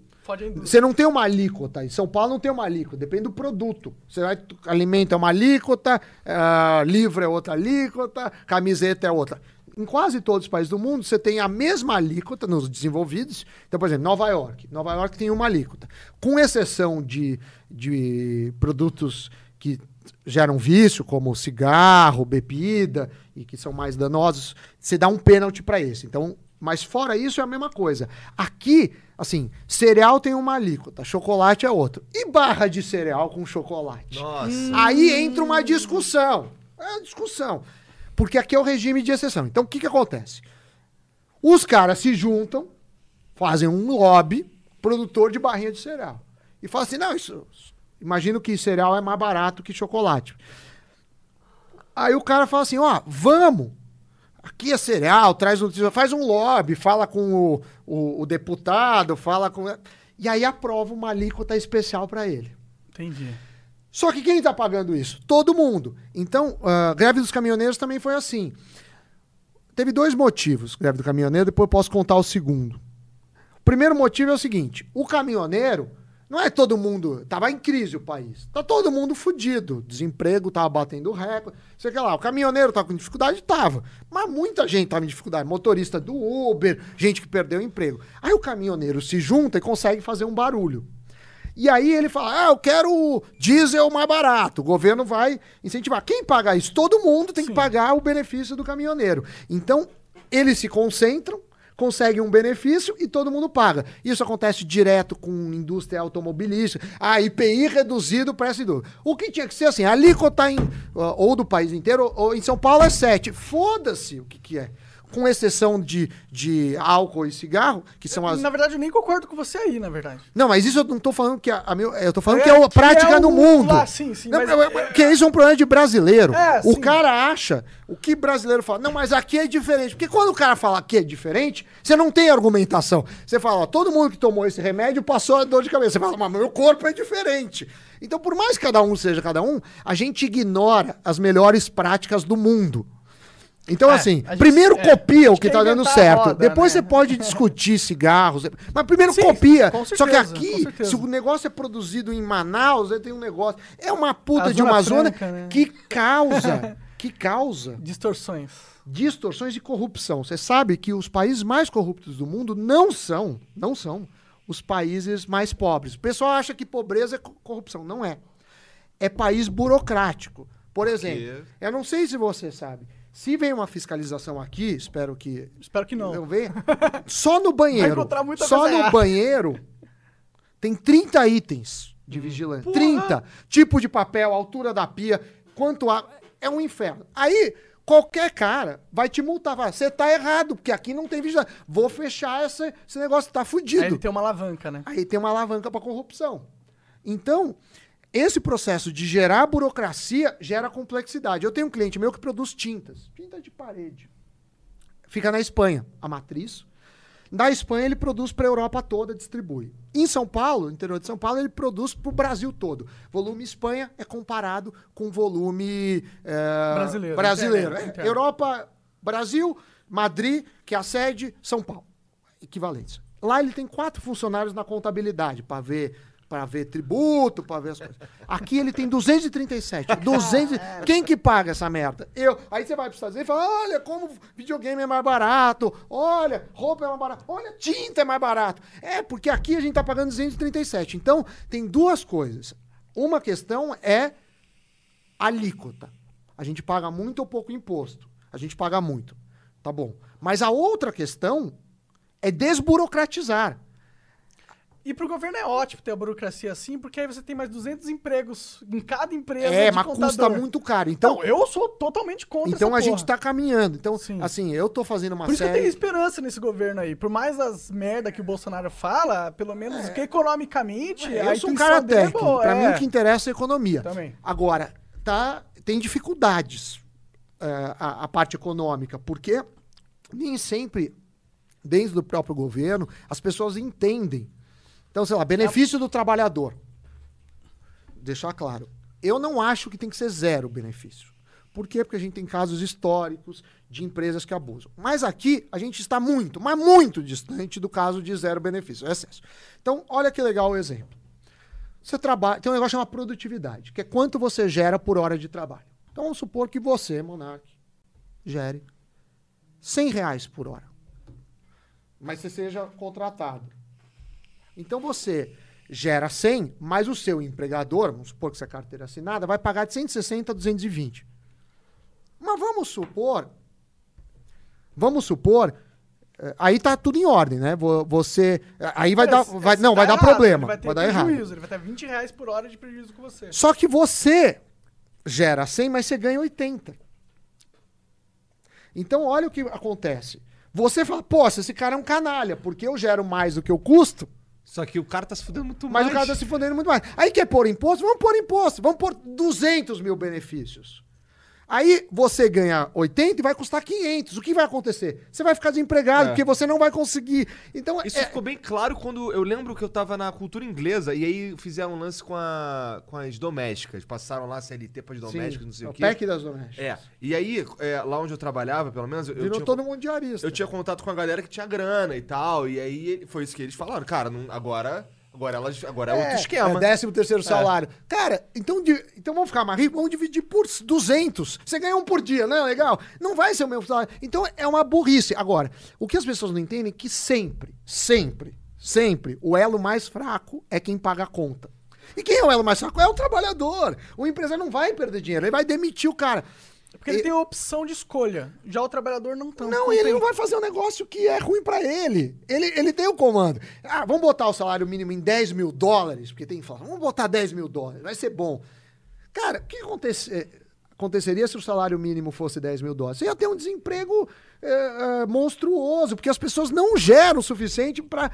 Você não tem uma alíquota. Em São Paulo não tem uma alíquota. Depende do produto. Você vai. Alimento é uma alíquota, ah, livro é outra alíquota, camiseta é outra. Em quase todos os países do mundo, você tem a mesma alíquota nos desenvolvidos. Então, por exemplo, Nova York. Nova York tem uma alíquota. Com exceção de, de produtos que geram vício, como cigarro, bebida, e que são mais danosos, você dá um pênalti para esse. Então, mas fora isso é a mesma coisa. Aqui, assim, cereal tem uma alíquota, chocolate é outra. E barra de cereal com chocolate? Nossa. Aí entra uma discussão. É uma discussão. Porque aqui é o regime de exceção. Então, o que, que acontece? Os caras se juntam fazem um lobby produtor de barrinha de cereal. E falam assim: não, isso. Imagino que cereal é mais barato que chocolate. Aí o cara fala assim: ó, vamos. Aqui é cereal, traz notícia, faz um lobby, fala com o, o, o deputado, fala com. E aí aprova uma alíquota especial para ele. Entendi. Só que quem está pagando isso? Todo mundo. Então, a greve dos caminhoneiros também foi assim. Teve dois motivos, greve do caminhoneiro, depois eu posso contar o segundo. O primeiro motivo é o seguinte: o caminhoneiro, não é todo mundo. Tava em crise o país. Tá todo mundo fudido. Desemprego tava batendo recorde. Sei lá. O caminhoneiro tava com dificuldade? Tava. Mas muita gente tava em dificuldade. Motorista do Uber, gente que perdeu o emprego. Aí o caminhoneiro se junta e consegue fazer um barulho. E aí ele fala: Ah, eu quero diesel mais barato. O governo vai incentivar. Quem paga isso? Todo mundo tem que pagar o benefício do caminhoneiro. Então, eles se concentram, conseguem um benefício e todo mundo paga. Isso acontece direto com indústria automobilística. A IPI reduzido para essa indústria. O que tinha que ser assim, a alíquota em, ou do país inteiro, ou em São Paulo é 7. Foda-se o que, que é. Com exceção de, de álcool e cigarro, que são as. Na verdade, eu nem concordo com você aí, na verdade. Não, mas isso eu não tô falando que a, a meu, eu tô falando É, que é a que prática é no o- mundo. lá, sim, sim, Não, mas- é- é- que isso é um problema de brasileiro. É, o sim. cara acha, o que brasileiro fala, não, mas aqui é diferente. Porque quando o cara fala aqui é diferente, você não tem argumentação. Você fala, ó, todo mundo que tomou esse remédio passou a dor de cabeça. Você fala, mas meu corpo é diferente. Então, por mais que cada um seja cada um, a gente ignora as melhores práticas do mundo. Então, É, assim, gente- primeiro é, copia o que tá dando certo. roda, Depois né? você pode discutir cigarros. Mas primeiro Sim, copia. com Só que certeza, aqui, certeza. se o negócio é produzido em Manaus, aí tem um negócio. É uma puta de uma Zona né? que causa, [laughs] que causa Distorções. distorções e corrupção. Você sabe que os países mais corruptos do mundo não são, não são os países mais pobres. O pessoal acha que pobreza é co- corrupção. Não é. É país burocrático. Por exemplo, eu não sei se você sabe. Se vem uma fiscalização aqui, espero que Espero que não. não venha. [laughs] Só no banheiro. encontrar muita Só no banheiro tem 30 itens de vigilância. 30. Tipo de papel, altura da pia, quanto água. É um inferno. Aí, qualquer cara vai te multar. Vai, Você tá errado, porque aqui não tem vigilância. Vou fechar esse, esse negócio, tá Aí fudido. ele tem uma alavanca, né? Aí tem uma alavanca para corrupção. Então, esse processo de gerar burocracia gera complexidade. Eu tenho um cliente meu que produz tintas, tinta de parede. Fica na Espanha, a matriz. Da Espanha ele produz para a Europa toda, distribui. Em São Paulo, interior de São Paulo, ele produz para o Brasil todo. Volume Espanha é comparado com volume eh, Brasileiro, brasileiro. interno, É, interno. Europa, Brasil, Madrid, que é a sede, São Paulo. Equivalência. Lá ele tem quatro funcionários na contabilidade para ver para ver tributo, para ver as coisas. Aqui ele tem 237. 200, quem que paga essa merda? Eu. Aí você vai para os Estados Unidos e fala: "Olha como videogame é mais barato. Olha, roupa é mais barato. Olha, tinta é mais barato". É, porque aqui a gente tá pagando 237. Então, tem duas coisas. Uma questão é alíquota. A gente paga muito ou pouco imposto. A gente paga muito. Tá bom. Mas a outra questão é desburocratizar. E pro governo é ótimo ter a burocracia assim, porque aí você tem mais 200 empregos em cada empresa. É, mas contador. custa muito caro. Então, Não, eu sou totalmente contra então a gente porra. tá caminhando. Então, Sim. assim, eu tô fazendo uma Por isso que eu série. tenho esperança nesse governo aí. Por mais as merda que o Bolsonaro fala, pelo menos que economicamente. É. Eu sou um cara é técnico. boa, pra é. mim, o que interessa é a economia. Também. Agora, tá, tem dificuldades é, a, a parte econômica, porque nem sempre, dentro do próprio governo, as pessoas entendem. Então, sei lá, benefício do trabalhador. Deixar claro. Eu não acho que tem que ser zero benefício. Por quê? Porque a gente tem casos históricos de empresas que abusam. Mas aqui a gente está muito, mas muito distante do caso de zero benefício, excesso. Então, olha que legal o exemplo. Você trabalha, tem um negócio chamado produtividade, que é quanto você gera por hora de trabalho. Então vamos supor que você, Monark, gere 100 reais por hora. Mas você seja contratado. Então você gera 100, mas o seu empregador, vamos supor que é carteira assinada, vai pagar de 160 a 220. Mas vamos supor, vamos supor, eh, aí tá tudo em ordem, né? Vo- Você, aí vai dar, vai, não, tá vai dar errado, problema, Ele vai, vai, ter dar errado. prejuízo, ele vai ter 20 reais por hora de prejuízo com você. Só que você gera 100, mas você ganha 80. Então, olha o que acontece. Você fala, pô, esse cara é um canalha, porque eu gero mais do que eu custo, Só que o cara tá se fudendo muito mas mais. o cara tá se fudendo muito mais. Aí quer pôr imposto? Vamos pôr imposto. Vamos pôr 200 mil benefícios. Aí você ganha 80 e vai custar 500. O que vai acontecer? Você vai ficar desempregado, É. porque você não vai conseguir. Então, Isso é- ficou bem claro quando eu lembro que eu tava na cultura inglesa e aí fizeram um lance com, a, com as domésticas. Passaram lá CLT para as sim, domésticas, não sei é o o quê. PEC das domésticas. É. E aí, é, lá onde eu trabalhava, pelo menos, eu, eu Virou tinha, todo mundo diarista. eu tinha contato com a galera que tinha grana e tal. E aí foi isso que eles falaram. Cara, não- agora, agora, elas, agora é, outro esquema. É, décimo terceiro salário. Cara, então, então vamos ficar mais ricos, vamos dividir por 200. Você ganha um por dia, não é legal? Não vai ser o mesmo salário. Então é uma burrice. Agora, o que as pessoas não entendem é que sempre, sempre, sempre, o elo mais fraco é quem paga a conta. E quem é o elo mais fraco? É o trabalhador. O empresário não vai perder dinheiro, ele vai demitir o cara. Porque ele tem a opção de escolha. Já o trabalhador não tanto. Não, e ele tem. não vai fazer um negócio que é ruim pra ele. ele. Ele tem o comando. Ah, vamos botar o salário mínimo em 10 mil dólares, porque tem inflação. Vamos botar 10 mil dólares, vai ser bom. Cara, o que acontece- eh, aconteceria se o salário mínimo fosse 10 mil dólares? Você ia ter um desemprego eh, eh, monstruoso, porque as pessoas não geram o suficiente pra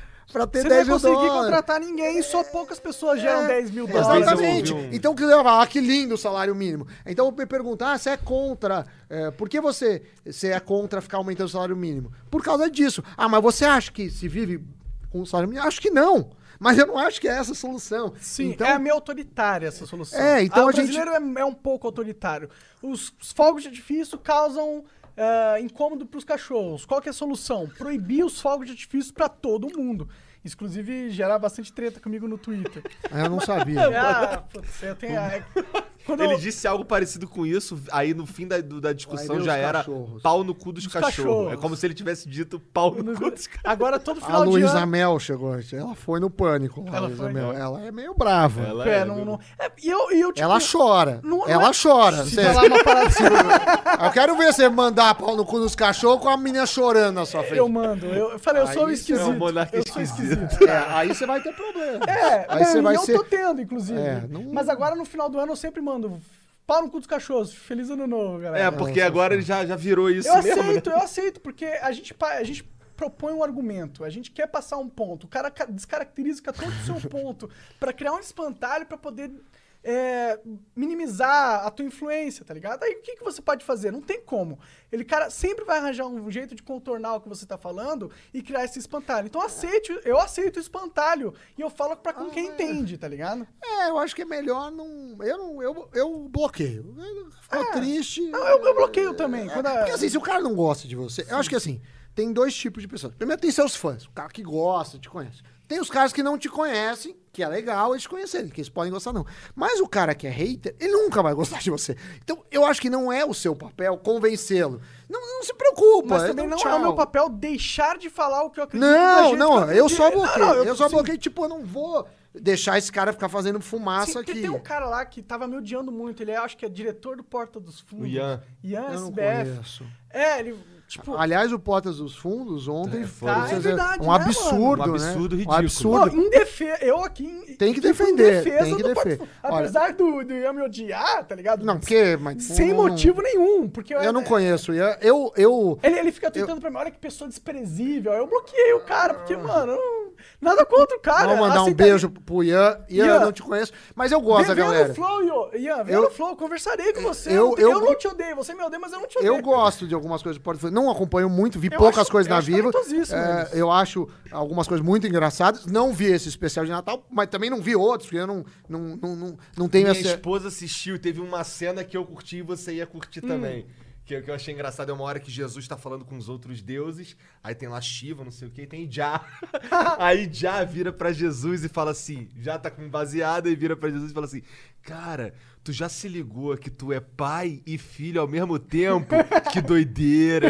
ter Você não 10 vai mil conseguir dólares. contratar ninguém, só poucas pessoas geram É, 10 mil vez dólares. Exatamente. um- Então, você falar, ah, que lindo o salário mínimo. Então, eu me perguntar, ah, você é contra. é, por que você, você é contra ficar aumentando o salário mínimo? Por causa disso. Ah, mas você acha que se vive com o salário mínimo? Acho que não. Mas eu não acho que é essa a solução. Sim, então, é meio autoritária essa solução. É, então Ah, o a gente- brasileiro é, é um pouco autoritário. Os, os fogos de artifício causam ah, incômodo pros cachorros. Qual é a solução? Proibir os fogos de artifício pra todo mundo. Isso, inclusive, gerar bastante treta comigo no Twitter. Ah, eu não sabia. [laughs] ah, putz, eu tenho... quando Ele eu- disse algo parecido com isso, aí no fim da, do- da discussão já era cachorros. pau no cu dos Dos cachorros. cachorros. É como se ele tivesse dito pau no cu dos cachorros. [laughs] Agora, todo A final de Luísa ano... Mel chegou. Ela foi no pânico. Ela Luísa foi, Mel. né? Ela é meio brava. Ela É, é, não, não... É, e eu, e eu, tipo, Ela chora. não- não ela é- chora. Se Você- assim, [laughs] Eu quero ver você mandar pau no cu dos cachorros com a menina chorando na sua frente. eu mando. Eu, eu falei, eu sou Aí esquisito. é um monarca eu sou esquisito. esquisito. É, aí você vai ter problema. É, Aí você não, vai eu ser- tô tendo, inclusive. É, não- Mas agora no final do ano eu sempre mando pau no cu dos cachorros. Feliz ano novo, galera. É, porque agora ele já, já virou isso eu mesmo. né? aceito, eu aceito, porque a gente, a gente propõe um argumento, a gente quer passar um ponto, o cara ca- descaracteriza todo o seu [laughs] ponto pra criar um espantalho pra poder é, minimizar a tua influência, tá ligado? Aí o que, que você pode fazer? Não tem como. Ele, cara, sempre vai arranjar um jeito de contornar o que você tá falando e criar esse espantalho. Então aceite, eu aceito o espantalho e eu falo pra com quem entende, tá ligado? É, eu acho que é melhor não. Eu não. Eu, eu bloqueio. Eu fico triste. Não, eu, eu bloqueio também. Quando a- Porque assim, se o cara não gosta de você, eu acho que assim, tem dois tipos de pessoas. Primeiro tem seus fãs, o cara que gosta, te conhece. Tem os caras que não te conhecem, que é legal eles conhecerem, que eles podem gostar não. Mas o cara que é hater, ele nunca vai gostar de você. Então, eu acho que não é o seu papel convencê-lo. Não, não se preocupa. Mas também então, não é o meu papel deixar de falar o que eu acredito. Não, gente não, que eu só bloqueio. Não, não, eu só sim. bloqueio, tipo, eu não vou deixar esse cara ficar fazendo Sim, fumaça porque aqui. tem um cara lá que tava me odiando muito. Ele é, acho que é diretor do Porta dos Fundos. O Ian. Ian Eu não conheço. É, ele, tipo... Aliás, o Portas dos Fundos ontem foi tá, é verdade, um né, absurdo, mano? Um né? absurdo Um ridículo. absurdo. Pô, em defesa, eu aqui em- Tem que em defender, defesa tem que defender. Fundos. Olha- Apesar do, do Ian me odiar, tá ligado? Não, porque. Mas, Sem não- motivo nenhum, porque... Eu não conheço. Eu, eu, eu- Ele, ele fica tentando pra mim, olha que pessoa desprezível. Eu bloqueei o cara, porque, mano, eu- nada contra o cara. Vou mandar um aceitaria- beijo pro Ian. Ian, Ian. não te conheço, mas eu gosto da Vem, galera. no Flow, Ian. Ian, vem Eu- no Flow, conversarei com você. eu- Eu, não, eu- eu não te odeio, você me odeia, mas eu não te odeio. Eu gosto de algumas coisas do Fundos. Não acompanho muito, vi Eu poucas acho- coisas eu na acho Viva. É, eu acho algumas coisas muito engraçadas. Não vi esse especial de Natal, mas também não vi outros, porque eu não, não, não, não, não tenho Minha essa. esposa assistiu, teve uma cena que eu curti e você ia curtir também. Que, que eu achei engraçado é uma hora que Jesus tá falando com os outros deuses, aí tem lá Shiva, não sei o que, e tem Já. [laughs] aí Já vira pra Jesus e fala assim: Já tá com baseada e vira pra Jesus e fala assim: Cara, tu já se ligou que tu é pai e filho ao mesmo tempo? [laughs] que doideira.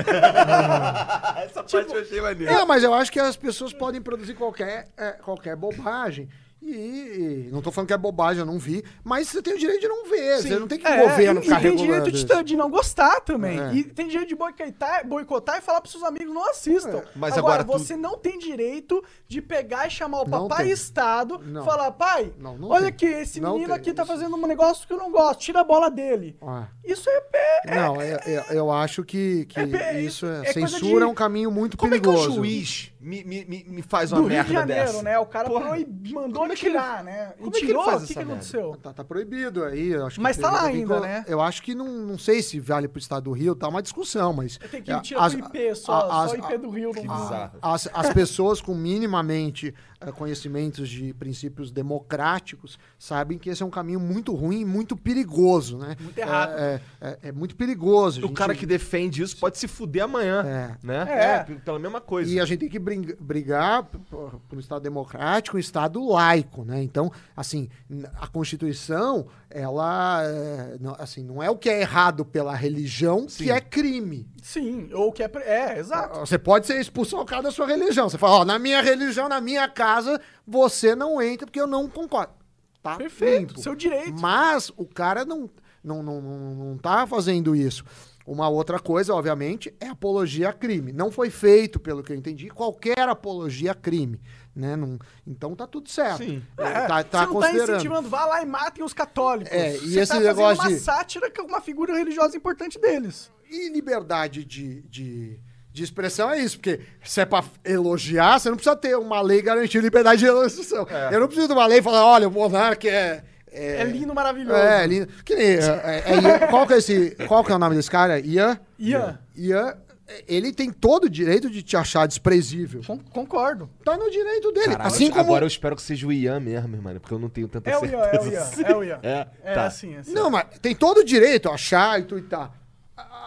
Essa parte eu achei maneira. É, mas eu acho que as pessoas podem produzir qualquer, é, qualquer bobagem. E, e não tô falando que é bobagem, eu não vi, mas você tem o direito de não ver. Você não tem que É, o governo e, ficar e tem direito de, de não gostar também. É. E tem direito de boicotar, boicotar e falar pros seus amigos não assistam. É. Mas agora, agora tu- você não tem direito de pegar e chamar o Não papai tem. Estado Não. falar, pai, Não, não olha tem. aqui, esse Não menino tem. aqui tá fazendo um negócio que eu não gosto, tira a bola dele. Ah. Isso é... é- Não, é- é- eu acho que, que é- isso é, é censura de- é um caminho muito Como é que perigoso. o juiz me, me, me, me faz uma do Rio merda de Janeiro, dessa? né? O cara Porra, proib- mandou como que ele- tirar, né? E como é que ele tirou, faz o que, que aconteceu? Tá, tá proibido aí. eu acho que Mas tá lá que ainda, colo- né? Eu acho que não, não sei se vale pro estado do Rio, tá uma discussão, mas. Tem que é, tirar as- o IP só, só as- o IP do Rio. Que não- bizarro. As, as pessoas com minimamente conhecimentos de princípios democráticos sabem que esse é um caminho muito ruim e muito perigoso, né? Muito errado. É, é- é- é muito perigoso. O gente- cara que defende isso pode se fuder amanhã, É. né? É. p- Pela mesma coisa. E a gente tem que brigar por um Estado democrático, um Estado laico, né? Então, assim, a Constituição, ela, não, assim, não é o que é errado pela religião Sim. que é crime. Sim, ou que é... É, exato. Você pode ser expulso ao cara da sua religião. Você fala, ó, na minha religião, na minha casa, você não entra porque eu não concordo. Tá Perfeito, limpo. seu direito. Mas o cara não, não, não, não, não tá fazendo isso. Uma outra coisa, obviamente, é apologia a crime. Não foi feito, pelo que eu entendi, qualquer apologia a crime. Né? Não- então tá tudo certo. Sim. É, tá, tá você não tá considerando. incentivando, vá lá e matem os católicos. É, e você esse tá negócio fazendo uma de- sátira com uma figura religiosa importante deles. E liberdade de, de, de expressão é isso, porque se é pra elogiar, você não precisa ter uma lei garantindo liberdade de expressão. É. Eu não preciso de uma lei e falar, olha, o monarca é... É, lindo, maravilhoso. É, lindo. Que nem, é, é, é qual, que é esse, qual que é o nome desse cara? Ian? Ian. Ian, ele tem todo o direito de te achar desprezível. Con- Concordo. Tá no direito dele. Caralho, assim como... Agora eu espero que seja o Ian mesmo, mano, porque eu não tenho tanta É o Ian, certeza. é o Ian, é o Ian. É, É tá. assim, assim. Não, mas tem todo o direito a achar e tu e tá.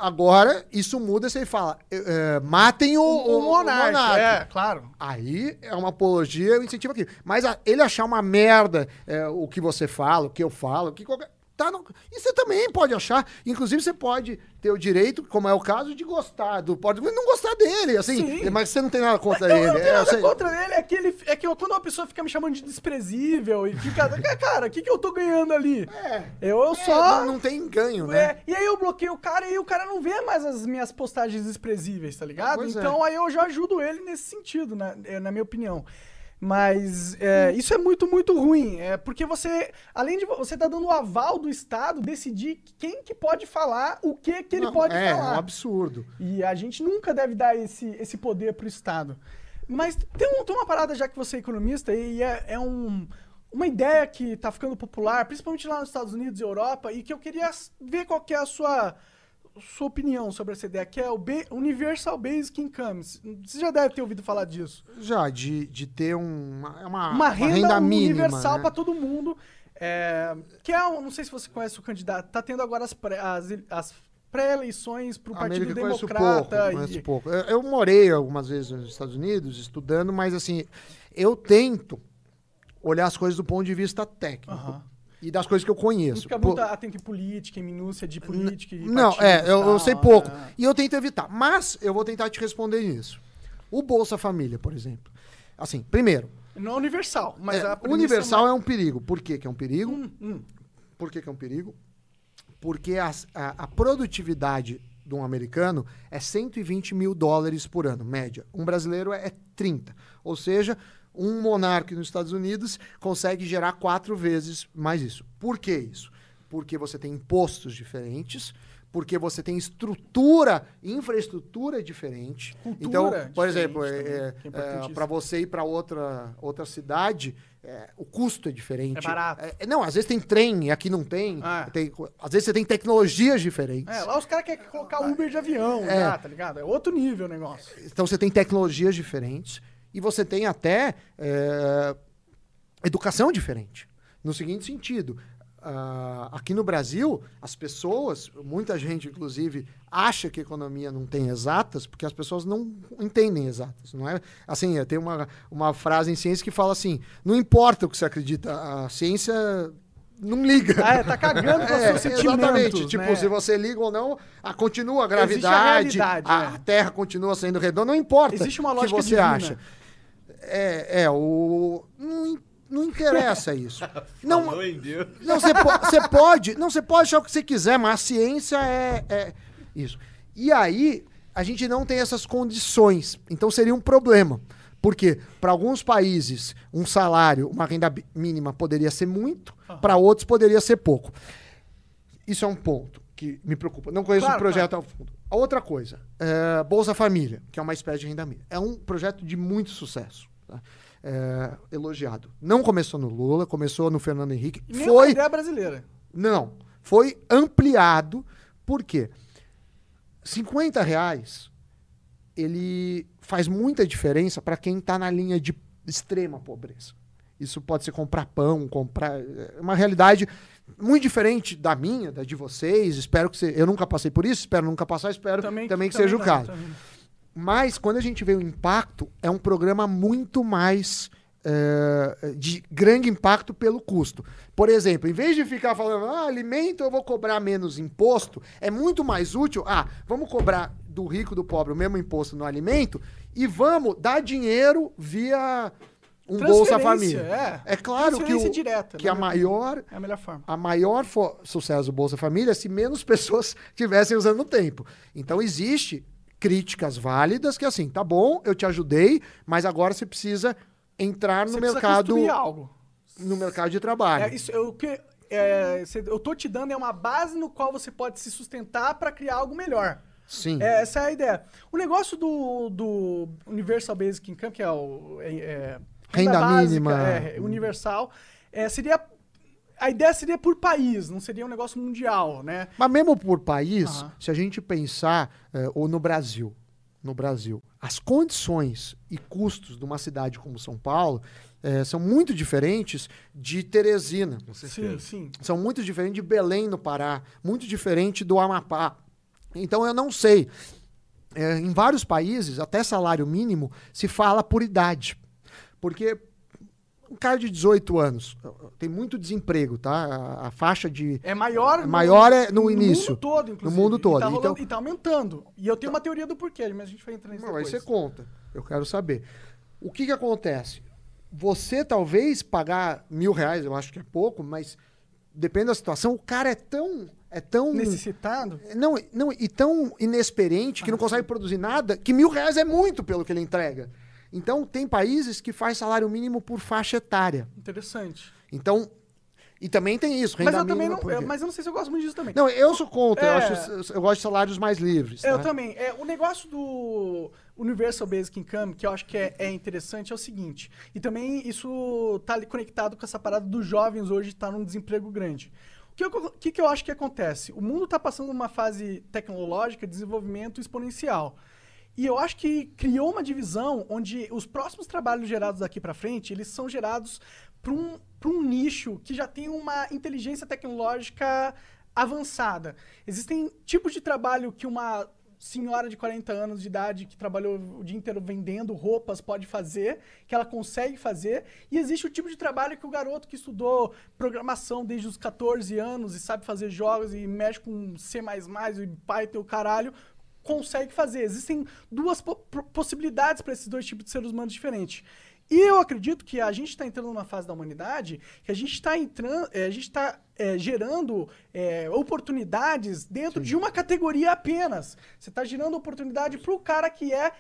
Agora, isso muda se ele fala, é, é, matem o, o, o, monarca, monarca. é, claro. Aí é uma apologia, eu incentivo aqui. Mas a- ele achar uma merda é, o que você fala, o que eu falo, o que qualquer. Tá no- E você também pode achar. Inclusive, você pode ter o direito, como é o caso, de gostar do. Pode não gostar dele, assim. Sim. Mas você não tem nada contra [laughs] Eu, ele. eu não tenho é, nada sei. contra ele, é que, ele, é que eu- quando uma pessoa fica me chamando de desprezível e fica. Cara, o que, que eu tô ganhando ali? É. Eu, eu É, só. não, não tem ganho, né? É, e aí eu bloqueio o cara e o cara não vê mais as minhas postagens desprezíveis, tá ligado? Pois é. então aí eu já ajudo ele nesse sentido, né, é, na minha opinião. Mas é, isso é muito, muito ruim. É, porque você, além de vo- você tá dando o aval do Estado decidir quem que pode falar, o que que ele Não, pode é, falar. é um absurdo. E a gente nunca deve dar esse, esse poder pro Estado. Mas tem, um- tem uma parada, já que você é economista, e é, é um, uma ideia que tá ficando popular, principalmente lá nos Estados Unidos e Europa, e que eu queria ver qual que é a sua, sua opinião sobre essa ideia, que é o Ba- Universal Basic Income. Você já deve ter ouvido falar disso. Já, de, de ter um- uma, uma, Uma renda, mínima. universal né? pra todo mundo. é, que é, não sei se você conhece o candidato, tá tendo agora as, pré- as, as pré-eleições pro A Partido América conheço Democrata. pouco, e- conheço pouco. Eu, morei algumas vezes nos Estados Unidos estudando, mas assim, eu tento olhar as coisas do ponto de vista técnico. E das coisas que eu Não conheço. fica Pô, muito atento em política, em minúcia de política e não, é, eu, eu tal, sei pouco. é. E eu tento evitar. Mas eu vou tentar te responder nisso. O Bolsa Família, por exemplo. Assim, primeiro, Não é universal, mas é, a universal é um perigo. Por que que é um perigo? Hum, hum. Por que, que é um perigo? Porque as- a, a produtividade de um americano é 120 mil dólares por ano, média. Um brasileiro é 30. Ou seja, um monarca nos Estados Unidos consegue gerar quatro vezes mais isso. Por que isso? Porque você tem impostos diferentes, porque você tem estrutura, infraestrutura diferente. Cultura então, por exemplo, que é importantíssimo. para você ir para outra, outra cidade, é, o custo é diferente. É barato. É, não, às vezes tem trem e aqui não tem. Ah. Tem- às vezes você tem tecnologias diferentes. É, lá os caras querem colocar Uber de avião, É. já, tá ligado? É outro nível o negócio. Então você tem tecnologias diferentes e você tem até é, educação diferente. No seguinte sentido, ah, aqui no Brasil, as pessoas, muita gente inclusive, acha que a economia não tem exatas porque as pessoas não entendem exatas. Não é? Assim, tem uma, uma frase em ciência que fala assim: não importa o que você acredita, a ciência não liga. Ah, é, tá cagando com [laughs] sentimentos, Exatamente. Tipo, né? se você liga ou não, a, continua a Existe a gravidade, realidade, a, é. Terra continua sendo redonda, não importa Existe o que lógica você divina. acha. É, é o. Não, não interessa isso. [laughs] não, não, você po- pode, não, você pode achar o que você quiser, mas a ciência é, é isso. E aí, a gente não tem essas condições. Então seria um problema. Porque para alguns países, um salário, uma renda mínima poderia ser muito, para outros poderia ser pouco. Isso é um ponto que me preocupa. Não conheço Claro, o projeto ao fundo. A outra coisa, é, Bolsa Família, que é uma espécie de renda mínima. É um projeto de muito sucesso. Tá? É, elogiado. Não começou no Lula, começou no Fernando Henrique. Nem foi ideia brasileira. não. Foi ampliado. Por quê? 50 reais, ele faz muita diferença para quem está na linha de extrema pobreza. Isso pode ser comprar pão, comprar. É uma realidade muito diferente da minha, da de vocês. Espero que você. Eu nunca passei por isso, espero nunca passar, espero também, que seja o não, caso. também. Mas quando a gente vê o impacto, é um programa muito mais eh, de grande impacto pelo custo. Por exemplo, em vez de ficar falando, ah, alimento eu vou cobrar menos imposto, é muito mais útil, ah, vamos cobrar do rico do pobre o mesmo imposto no alimento e vamos dar dinheiro via um Bolsa Família. é. claro que, o, direta, que a maior É a melhor forma. a maior sucesso do Bolsa Família é se menos [laughs] pessoas tivessem usando o tempo. Então existe críticas válidas que assim, tá bom, eu te ajudei, mas agora você precisa entrar no Você precisa mercado algo. no mercado de trabalho. É, isso, eu, que, é, eu tô te dando é uma base no qual você pode se sustentar para criar algo melhor. Sim. É, essa é a ideia. O negócio do, do Universal Basic Income, que é o. É, é, Renda mínima. É, universal, é, seria. A ideia seria por país, não seria um negócio mundial, né? Mas mesmo por país, Aham. se a gente pensar, eh, ou no Brasil, no Brasil, as condições e custos de uma cidade como São Paulo eh, são muito diferentes de Teresina. Sim, sim. são muito diferentes de Belém, no Pará, muito diferente do Amapá. Então eu não sei. É, em vários países, até salário mínimo, se fala por idade. Porque um cara de 18 anos tem muito desemprego, tá? A, a faixa de. É maior, É maior é no início. mundo todo, inclusive. No mundo todo. E tá, rolando- Então- e tá aumentando. E eu tenho uma teoria do porquê, mas a gente vai entrar nisso Não, aí depois. você conta. Eu quero saber. O que, que acontece? Você talvez pagar mil reais, eu acho que é pouco, mas depende da situação. O cara é tão. É tão. Necessitado? Não, não, e tão inexperiente que não consegue produzir nada, que mil reais é muito pelo que ele entrega. Então, tem países que faz salário mínimo por faixa etária. Interessante. Então, e também tem isso, renda Mas eu também não. eu- quê? mas eu não sei se eu gosto muito disso também. Não, eu sou contra, eu, É. acho, eu gosto de salários mais livres. Eu tá? também. É, o negócio do Universal Basic Income, que eu acho que é, é interessante, é o seguinte. E também isso tá ali conectado com essa parada dos jovens hoje estar num desemprego grande. O que, eu, que, que eu acho que acontece? O mundo está passando uma fase tecnológica de desenvolvimento exponencial. E eu acho que criou uma divisão onde os próximos trabalhos gerados daqui para frente, eles são gerados para um, um nicho que já tem uma inteligência tecnológica avançada. Existem tipos de trabalho que uma senhora de 40 anos de idade que trabalhou o dia inteiro vendendo roupas pode fazer, que ela consegue fazer, e existe o tipo de trabalho que o garoto que estudou programação desde os 14 anos e sabe fazer jogos e mexe com C++ e Python o caralho, consegue fazer. Existem duas po- possibilidades para esses dois tipos de seres humanos diferentes. E eu acredito que a gente está entrando numa fase da humanidade que a gente está entrando, a gente está gerando é, oportunidades dentro de uma categoria apenas. Você está gerando oportunidade para o cara que é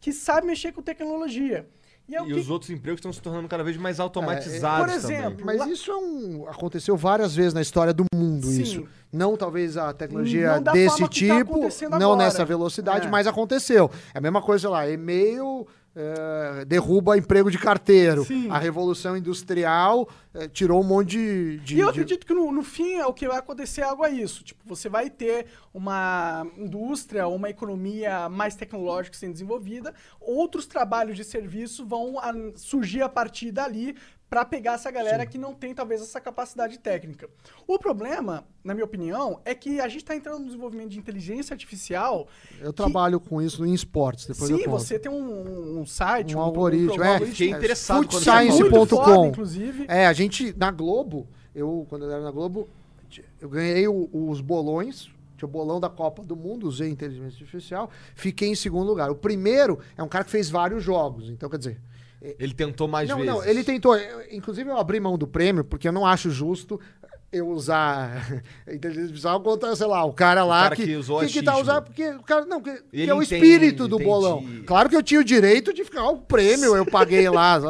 que sabe mexer com tecnologia. E, é o E que- os outros empregos estão se tornando cada vez mais automatizados por exemplo, também. Mas isso é um, aconteceu várias vezes na história do mundo, Sim. isso. Não talvez a tecnologia desse tá tipo, acontecendo não agora. nessa velocidade, É. mas aconteceu. É a mesma coisa, sei lá, e-mail eh, derruba emprego de carteiro. Sim. A revolução industrial eh, tirou um monte de... de- E eu de- acredito que no, no fim é o que vai acontecer é algo a isso. Tipo, você vai ter uma indústria, uma economia mais tecnológica sendo desenvolvida, outros trabalhos de serviço vão a- surgir a partir dali para pegar essa galera que não tem talvez essa capacidade técnica. O problema, na minha opinião, é que a gente está entrando no desenvolvimento de inteligência artificial. Eu trabalho com isso em esportes, depois Sim, você tem um, um site, Um algoritmo, um é. algoritmo Fiquei interessado que é Footscience.com. foda, inclusive. É, a gente, na Globo, eu, quando eu era na Globo, eu ganhei o- os bolões, tinha o bolão da Copa do Mundo, usei inteligência artificial, fiquei em segundo lugar. O primeiro é um cara que fez vários jogos, então quer dizer, Ele tentou mais não, vezes. não, ele tentou. eu- Inclusive, eu abri mão do prêmio, porque eu não acho justo eu usar [laughs] inteligência artificial contra, sei lá, o cara lá cara que usou que, que tá usando, porque o cara, não, que, que Ele é o entende, espírito do entendi. bolão. Claro que eu tinha o direito de ficar, ó, o prêmio eu paguei lá,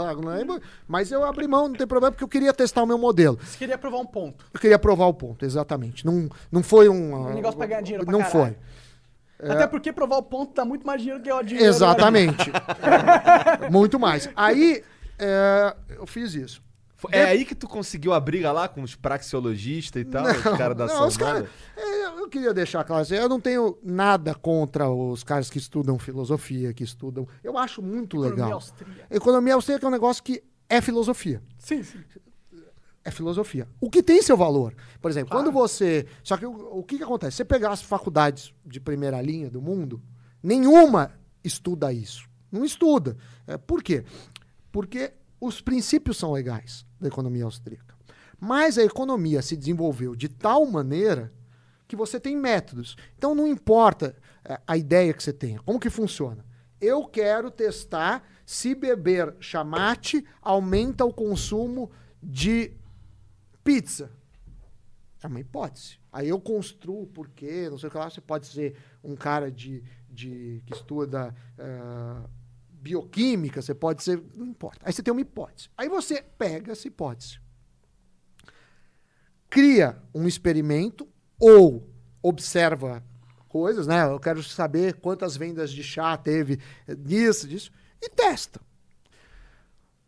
mas eu abri mão, não tem problema, porque eu queria testar o meu modelo. Você queria provar um ponto. Eu queria provar o ponto, exatamente. Não, não foi um. Um negócio pra ganhar dinheiro pra Não caralho. foi. Até porque provar o ponto dá muito mais dinheiro que o dinheiro. Exatamente. [laughs] Muito mais. Aí, é, eu fiz isso. Foi- É aí que tu conseguiu a briga lá com os praxeologistas e tal, os caras da Não, caras. é, Eu queria deixar claro assim, eu não tenho nada contra os caras que estudam filosofia, que estudam. Eu acho muito Economia legal. austríaca. Economia austríaca é um negócio que é filosofia. Sim, sim. É filosofia. O que tem seu valor. Por exemplo, quando você. Só que o, o que, que acontece? Você pegar as faculdades de primeira linha do mundo, nenhuma estuda isso. Não estuda. É, por quê? Porque os princípios são legais da economia austríaca. Mas a economia se desenvolveu de tal maneira que você tem métodos. Então não importa é, a ideia que você tenha, como que funciona. Eu quero testar se beber chamate aumenta o consumo de pizza. É uma hipótese. Aí eu construo por quê, não sei o que lá. Você pode ser um cara de, de que estuda ah, bioquímica, você pode ser. Não importa. Aí você tem uma hipótese. Aí você pega essa hipótese, cria um experimento ou observa coisas, né? Eu quero saber quantas vendas de chá teve eh, disso, disso, e testa.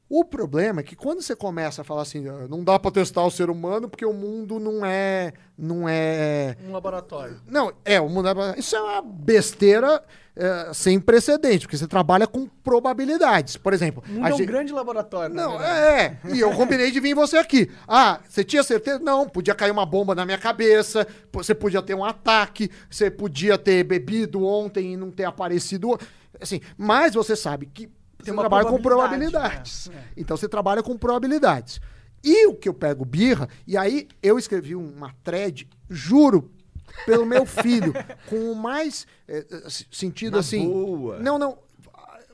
O problema é que quando você começa a falar assim, "Ah, não dá para testar o ser humano porque o mundo não é, não é, Um laboratório. não é o mundo é, isso é uma besteira eh, sem precedente, porque você trabalha com probabilidades. Por exemplo, O mundo é um gente- grande laboratório. não, é, é. E eu combinei de vir você aqui. Ah, você tinha certeza? Não, podia cair uma bomba na minha cabeça, você podia ter um ataque, você podia ter bebido ontem e não ter aparecido. Assim, mas você sabe que você trabalha com probabilidade, probabilidades. né? É. Então você trabalha com probabilidades. E o que eu pego birra, e aí eu escrevi uma thread, juro, pelo meu [laughs] filho, com o mais eh, sentido Na assim. boa. Não, não.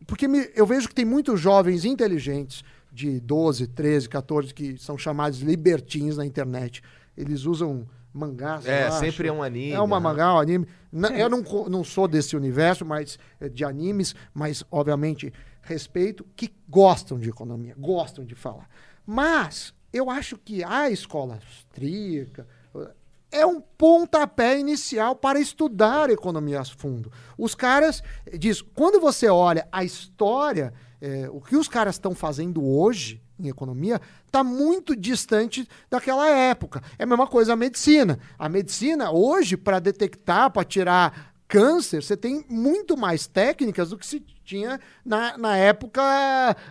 Porque me- eu vejo que tem muitos jovens inteligentes de 12, 13, 14 que são chamados libertins na internet. Eles usam mangás. É, sempre é um anime, É uma né? mangá, um anime. [laughs] Eu não, não sou desse universo mas eh, de animes, mas obviamente respeito, que gostam de economia, gostam de falar. Mas eu acho que a escola austríaca eh, é um pontapé inicial para estudar economia a fundo. Os caras eh, diz, quando você olha a história, eh, o que os caras estão fazendo hoje em economia está muito distante daquela época. É a mesma coisa a medicina. A medicina hoje para detectar, para tirar câncer, você tem muito mais técnicas do que se tinha na, na época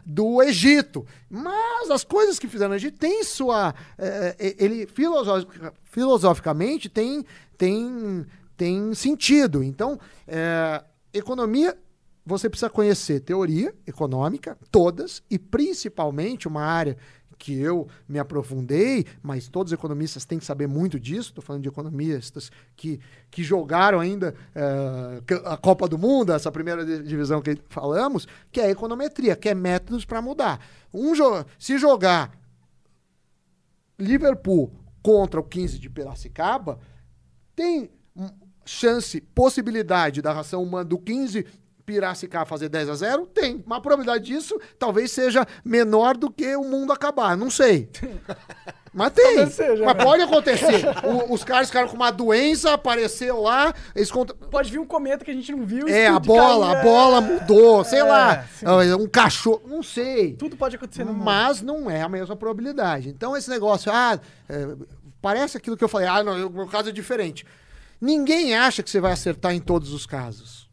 do Egito. Mas as coisas que fizeram no Egito têm sua. eh, eh, ele filosofic- filosoficamente tem, tem, tem sentido. Então, eh, economia. Você precisa conhecer teoria econômica, todas, e principalmente uma área que eu me aprofundei, mas todos os economistas têm que saber muito disso. Estou falando de economistas que, que jogaram ainda eh, a Copa do Mundo, essa primeira di- divisão que falamos, que é econometria, que é métodos para mudar. Um jo se jogar Liverpool contra o 15 de Piracicaba, tem hum, chance, possibilidade da ração humana do 15 Piracicaba fazer 10 a 0? Tem. Mas a probabilidade disso talvez seja menor do que o mundo acabar. Não sei. [laughs] Mas tem. Seja, Mas né? pode acontecer. O- os caras ficaram com uma doença, apareceu lá, eles. Pode vir um cometa que a gente não viu. É, a bola, a é. bola mudou, sei É, lá. sim. Ah, Um cachorro, não sei. Tudo pode acontecer no mundo. Mas não é a mesma probabilidade. Então, esse negócio, ah, é, parece aquilo que eu falei, ah, não, o meu caso é diferente. Ninguém acha que você vai acertar em todos os casos.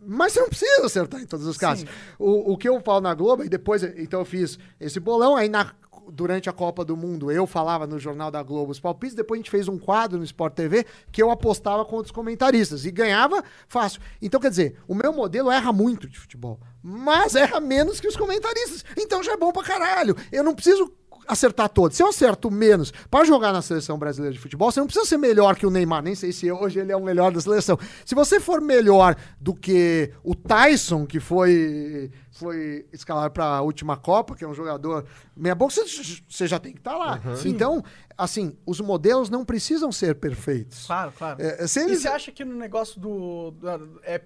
Mas você não precisa acertar em todos os casos. O, o que eu falo na Globo, e depois, então eu fiz esse bolão, aí na- durante a Copa do Mundo eu falava no Jornal da Globo os palpites, depois a gente fez um quadro no Sport TV que eu apostava contra os comentaristas e ganhava fácil. Então, quer dizer, o meu modelo erra muito de futebol, mas erra menos que os comentaristas. Então já é bom pra caralho. Eu não preciso acertar todos. Se eu acerto menos para jogar na seleção brasileira de futebol, você não precisa ser melhor que o Neymar. Nem sei se hoje ele é o melhor da seleção. Se você for melhor do que o Tyson, que foi foi escalado para a última Copa, que é um jogador meia boca, você, você já tem que estar lá. Então, assim, os modelos não precisam ser perfeitos. Claro, claro. É, se E eles- você acha que no negócio do, da, é,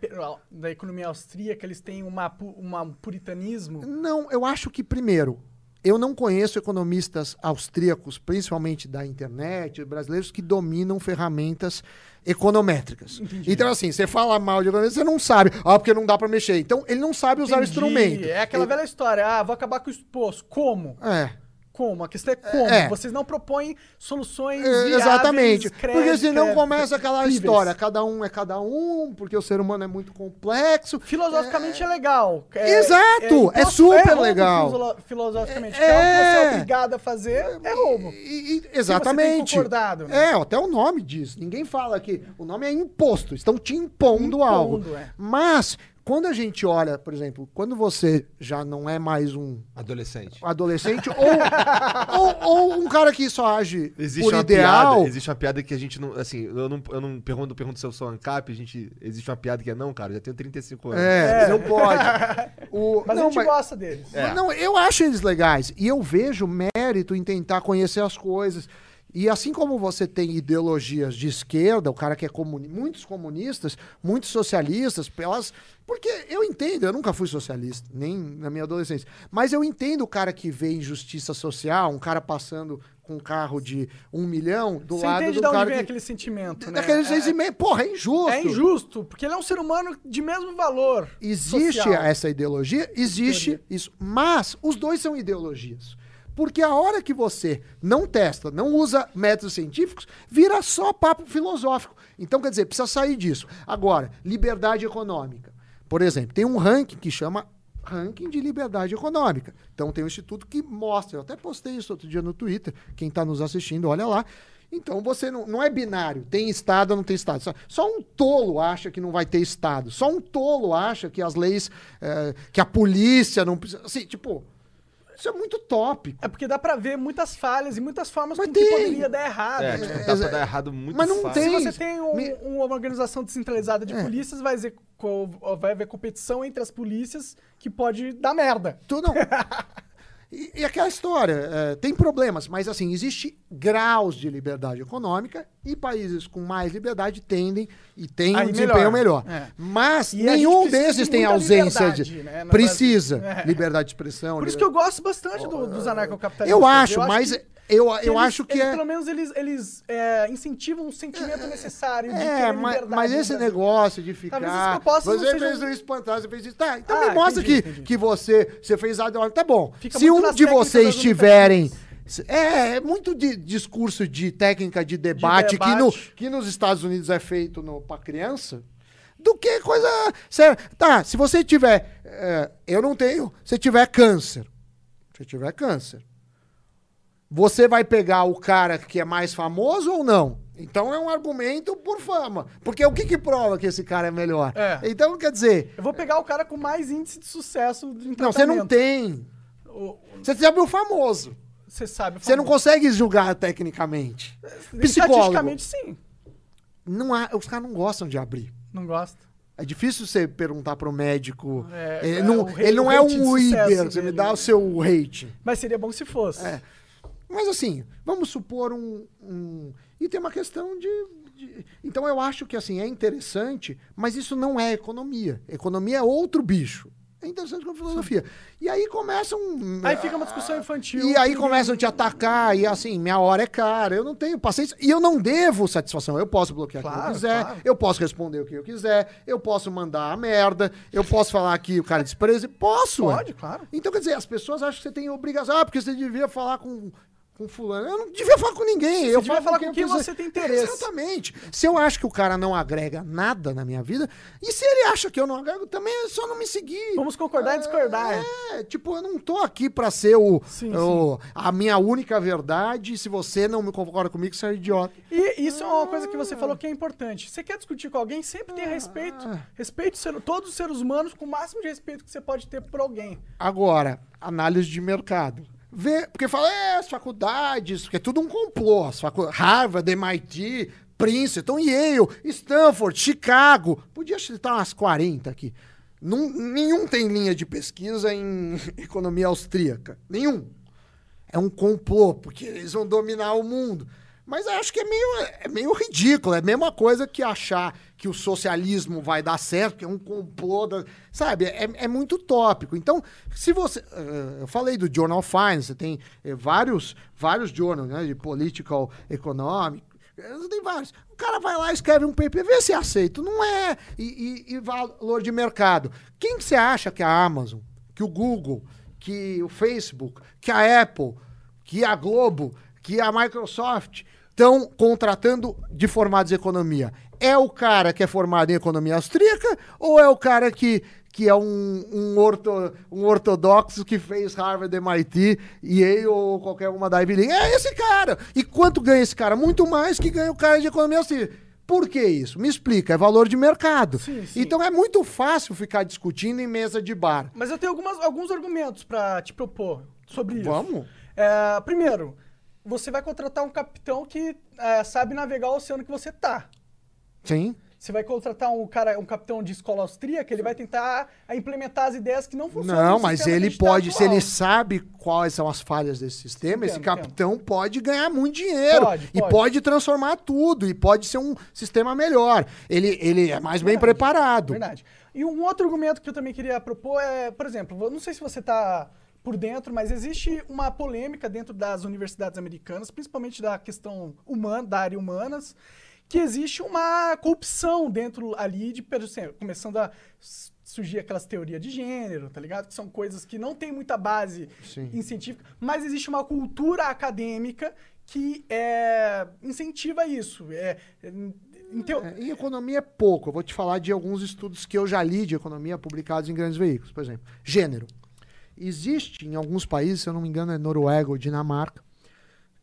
da economia austríaca eles têm uma, uma um puritanismo? Não, eu acho que, primeiro, eu não conheço economistas austríacos, principalmente da internet, brasileiros, que dominam ferramentas econométricas. Então, assim, você fala mal de economista, você não sabe. Ah, porque não dá pra mexer. Então, ele não sabe usar o Entendi. instrumento. É aquela Ele- velha história. Ah, vou acabar com o esposo. Como? É. Como? A questão é como. É. Vocês não propõem soluções É, viáveis, Exatamente. cré- Porque senão cré- começa aquela críveis. história. Cada um é cada um, porque o ser humano é muito complexo. Filosoficamente é, legal. É, Exato, imposto- é super roubo legal. Filosoficamente. É. É que você é obrigado a fazer, é roubo. E- e- exatamente. concordado, né? É, até o nome diz. Ninguém fala que o nome é imposto. Estão te impondo, Impondo, algo. é. Mas, quando a gente olha, por exemplo, quando você já não é mais um Adolescente. adolescente ou, [laughs] ou, ou um cara que só age Existe por uma ideal. piada, existe uma piada que a gente não, assim, eu não, eu não pergunto, pergunto se eu sou ANCAP, a gente, existe uma piada que é não, cara, eu já tenho 35 anos. É, não pode. [laughs] O, Mas não, a gente gosta deles. É. Não, eu acho eles legais. E eu vejo mérito em tentar conhecer as coisas. E assim como você tem ideologias de esquerda, o cara que é comuni muitos comunistas, muitos socialistas, pelas. Porque eu entendo, eu nunca fui socialista, nem na minha adolescência. Mas eu entendo o cara que vê injustiça social, um cara passando com um carro de um milhão do Você lado entende do de onde cara vem que. aquele sentimento, né? Daqueles É- seis meio. Porra, é injusto. É injusto, porque ele é um ser humano de mesmo valor. Existe social. essa ideologia? Existe Teoria. isso. Mas os dois são ideologias. Porque a hora que você não testa, não usa métodos científicos, vira só papo filosófico. Então, quer dizer, precisa sair disso. Agora, liberdade econômica. Por exemplo, tem um ranking que chama ranking de liberdade econômica. Então tem um instituto que mostra, eu até postei isso outro dia no Twitter, quem está nos assistindo, olha lá. Então você não, não é binário, tem Estado ou não tem Estado. Só, só um tolo acha que não vai ter Estado. Só um tolo acha que as leis, eh, que a polícia não precisa. Assim, tipo, isso é muito tópico. É porque dá pra ver muitas falhas e muitas formas Mas com tem. que poderia dar errado. É, né? tipo, dá pra dar errado muito Mas não fácil. tem. Se você tem um- Me- uma organização descentralizada de É. polícias, vai, co- vai haver competição entre as polícias que pode dar merda. Tu não. [laughs] E, e aquela história, eh, tem problemas, mas assim, existe graus de liberdade econômica e países com mais liberdade tendem e têm Aí um desempenho melhor. melhor. É. Mas E nenhum desses de tem ausência de. né, Precisa. É. Liberdade de expressão. Por isso que eu gosto bastante do- dos anarcocapitalistas. Eu acho, mas que- eu, eu eles- acho que eles, é. Pelo menos eles, eles é, incentivam um sentimento necessário de É, mas, mas esse Brasil. negócio de ficar. Talvez você sejam- fez um espantar, você fez isso. Tá, então Ah, me mostra entendi, que, entendi. que você, você fez a. Tá bom. Fica Se um de vocês tiverem. É, é muito de discurso de técnica de debate, Que, no, debate. que nos Estados Unidos é feito pra criança. Do que coisa séria. Tá, se você tiver. é, eu não tenho. Se tiver câncer. Se tiver câncer. Você vai pegar o cara que é mais famoso ou não? Então é um argumento por fama. Porque o que, que prova que esse cara é melhor? É. Então, quer dizer, Eu vou pegar o cara com mais índice de sucesso em não, você não tem. O- Você sabe o famoso. Você sabe. Você não consegue julgar tecnicamente. Psicólogo. Estatisticamente, sim. Não há, os caras não gostam de abrir. Não gosta. É difícil você perguntar pro médico. É, ele, é, não, o ele não o é de um Uber, você me dá né? o seu rating. Mas seria bom se fosse. É. Mas assim, vamos supor um. um- e tem uma questão de, de- Então eu acho que assim, é interessante, mas isso não é economia. Economia é outro bicho. É interessante com filosofia. E aí começam. Aí fica uma discussão infantil. E aí que- começam a te atacar, e assim, minha hora é cara, eu não tenho paciência, e eu não devo satisfação. Eu posso bloquear Claro, eu quiser, claro. eu posso responder o que eu quiser, eu posso mandar a merda, eu posso falar que o cara despreza, posso. ué. Pode, claro. Então, quer dizer, as pessoas acham que você tem obrigação, ah, porque você devia falar com, com fulano. Eu não devia falar com ninguém. eu devia falar quem com quem quiser. você tem interesse. Exatamente. Se eu acho que o cara não agrega nada na minha vida, e se ele acha que eu não agrego, também é só não me seguir. Vamos concordar e discordar. É, tipo, eu não tô aqui pra ser o, Sim, o- a minha única verdade. Se você não me concorda comigo, você é idiota. E isso é uma coisa que você falou que é importante. Você quer discutir com alguém, sempre tenha respeito. Ah. Respeite o ser- todos os seres humanos com o máximo de respeito que você pode ter por alguém. Agora, análise de mercado. Vê, porque fala, é, as faculdades, porque é tudo um complô. As Harvard, MIT, Princeton, Yale, Stanford, Chicago. Podia citar umas 40 aqui. Num- nenhum tem linha de pesquisa em [laughs] economia austríaca. Nenhum. É um complô, porque eles vão dominar o mundo. Mas acho que é meio, é meio ridículo. É a mesma coisa que achar que o socialismo vai dar certo, que é um complô. Da, sabe? É, é muito tópico. Então, se você. eh, eu falei do Journal Finance, você tem eh, vários, vários journals, né? De political economic. Tem vários. O cara vai lá, escreve um paper, vê se é aceito. Não é. E, e- e valor de mercado. Quem que você acha que a Amazon, que o Google, que o Facebook, que a Apple, que a Globo, que a Microsoft estão contratando de formados em economia? É o cara que é formado em economia austríaca ou é o cara que, que é um, um, orto- um ortodoxo que fez Harvard, MIT, Yale ou qualquer uma da Ivy League? É esse cara! E quanto ganha esse cara? Muito mais que ganha o cara de economia austríaca. Por que isso? Me explica, é valor de mercado. Sim, sim. Então é muito fácil ficar discutindo em mesa de bar. Mas eu tenho algumas, alguns argumentos pra te propor sobre isso. Vamos? É, primeiro, você vai contratar um capitão que é, sabe navegar o oceano que você tá. Sim. Você vai contratar um cara, um capitão de escola austríaca, ele vai tentar é, implementar as ideias que não funcionam. Não, mas ele pode, se atual. ele sabe quais são as falhas desse sistema, esse Entendo, capitão pode ganhar muito dinheiro. Pode, E pode. pode transformar tudo. E pode ser um sistema melhor. Ele, ele é mais bem Verdade, preparado. Verdade. E um outro argumento que eu também queria propor é, por exemplo, não sei se você está por dentro, mas existe uma polêmica dentro das universidades americanas, principalmente da questão humana, da área humanas, que existe uma corrupção dentro ali de, exemplo, começando a surgir aquelas teorias de gênero, tá ligado? Que são coisas que não tem muita base Sim. em científica, mas existe uma cultura acadêmica que é, incentiva isso. É, em teo- É, em economia é pouco. Eu vou te falar de alguns estudos que eu já li de economia publicados em grandes veículos. Por exemplo, gênero. Existe em alguns países, se eu não me engano, é Noruega ou Dinamarca,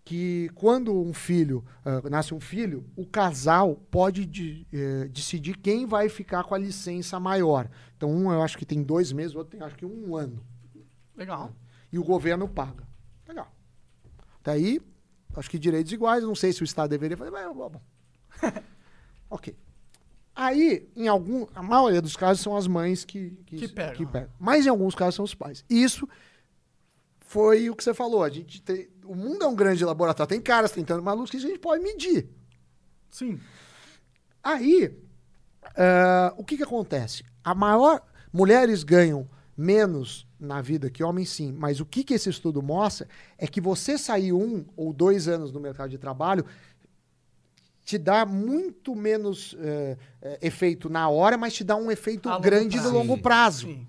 que quando um filho, ah, nasce um filho, o casal pode de- eh, decidir quem vai ficar com a licença maior. Então, um eu acho que tem dois meses, o outro tem acho que um ano. Legal. E o governo paga. Legal. Daí, acho que direitos iguais, não sei se o Estado deveria fazer, mas bom. [laughs] ok. Aí, em algum. A maioria dos casos são as mães que, Que pegam. Mas em alguns casos são os pais. Isso foi o que você falou. A gente tem, o mundo é um grande laboratório. Tem caras tentando malucos que a gente pode medir. Sim. Aí, ah, o que que acontece? A maior... Mulheres ganham menos na vida que homens, sim. Mas o que que esse estudo mostra é que você sair um ou dois anos no mercado de trabalho te dá muito menos eh, eh, efeito na hora, mas te dá um efeito longo grande no prazo. longo Sim. prazo. Sim.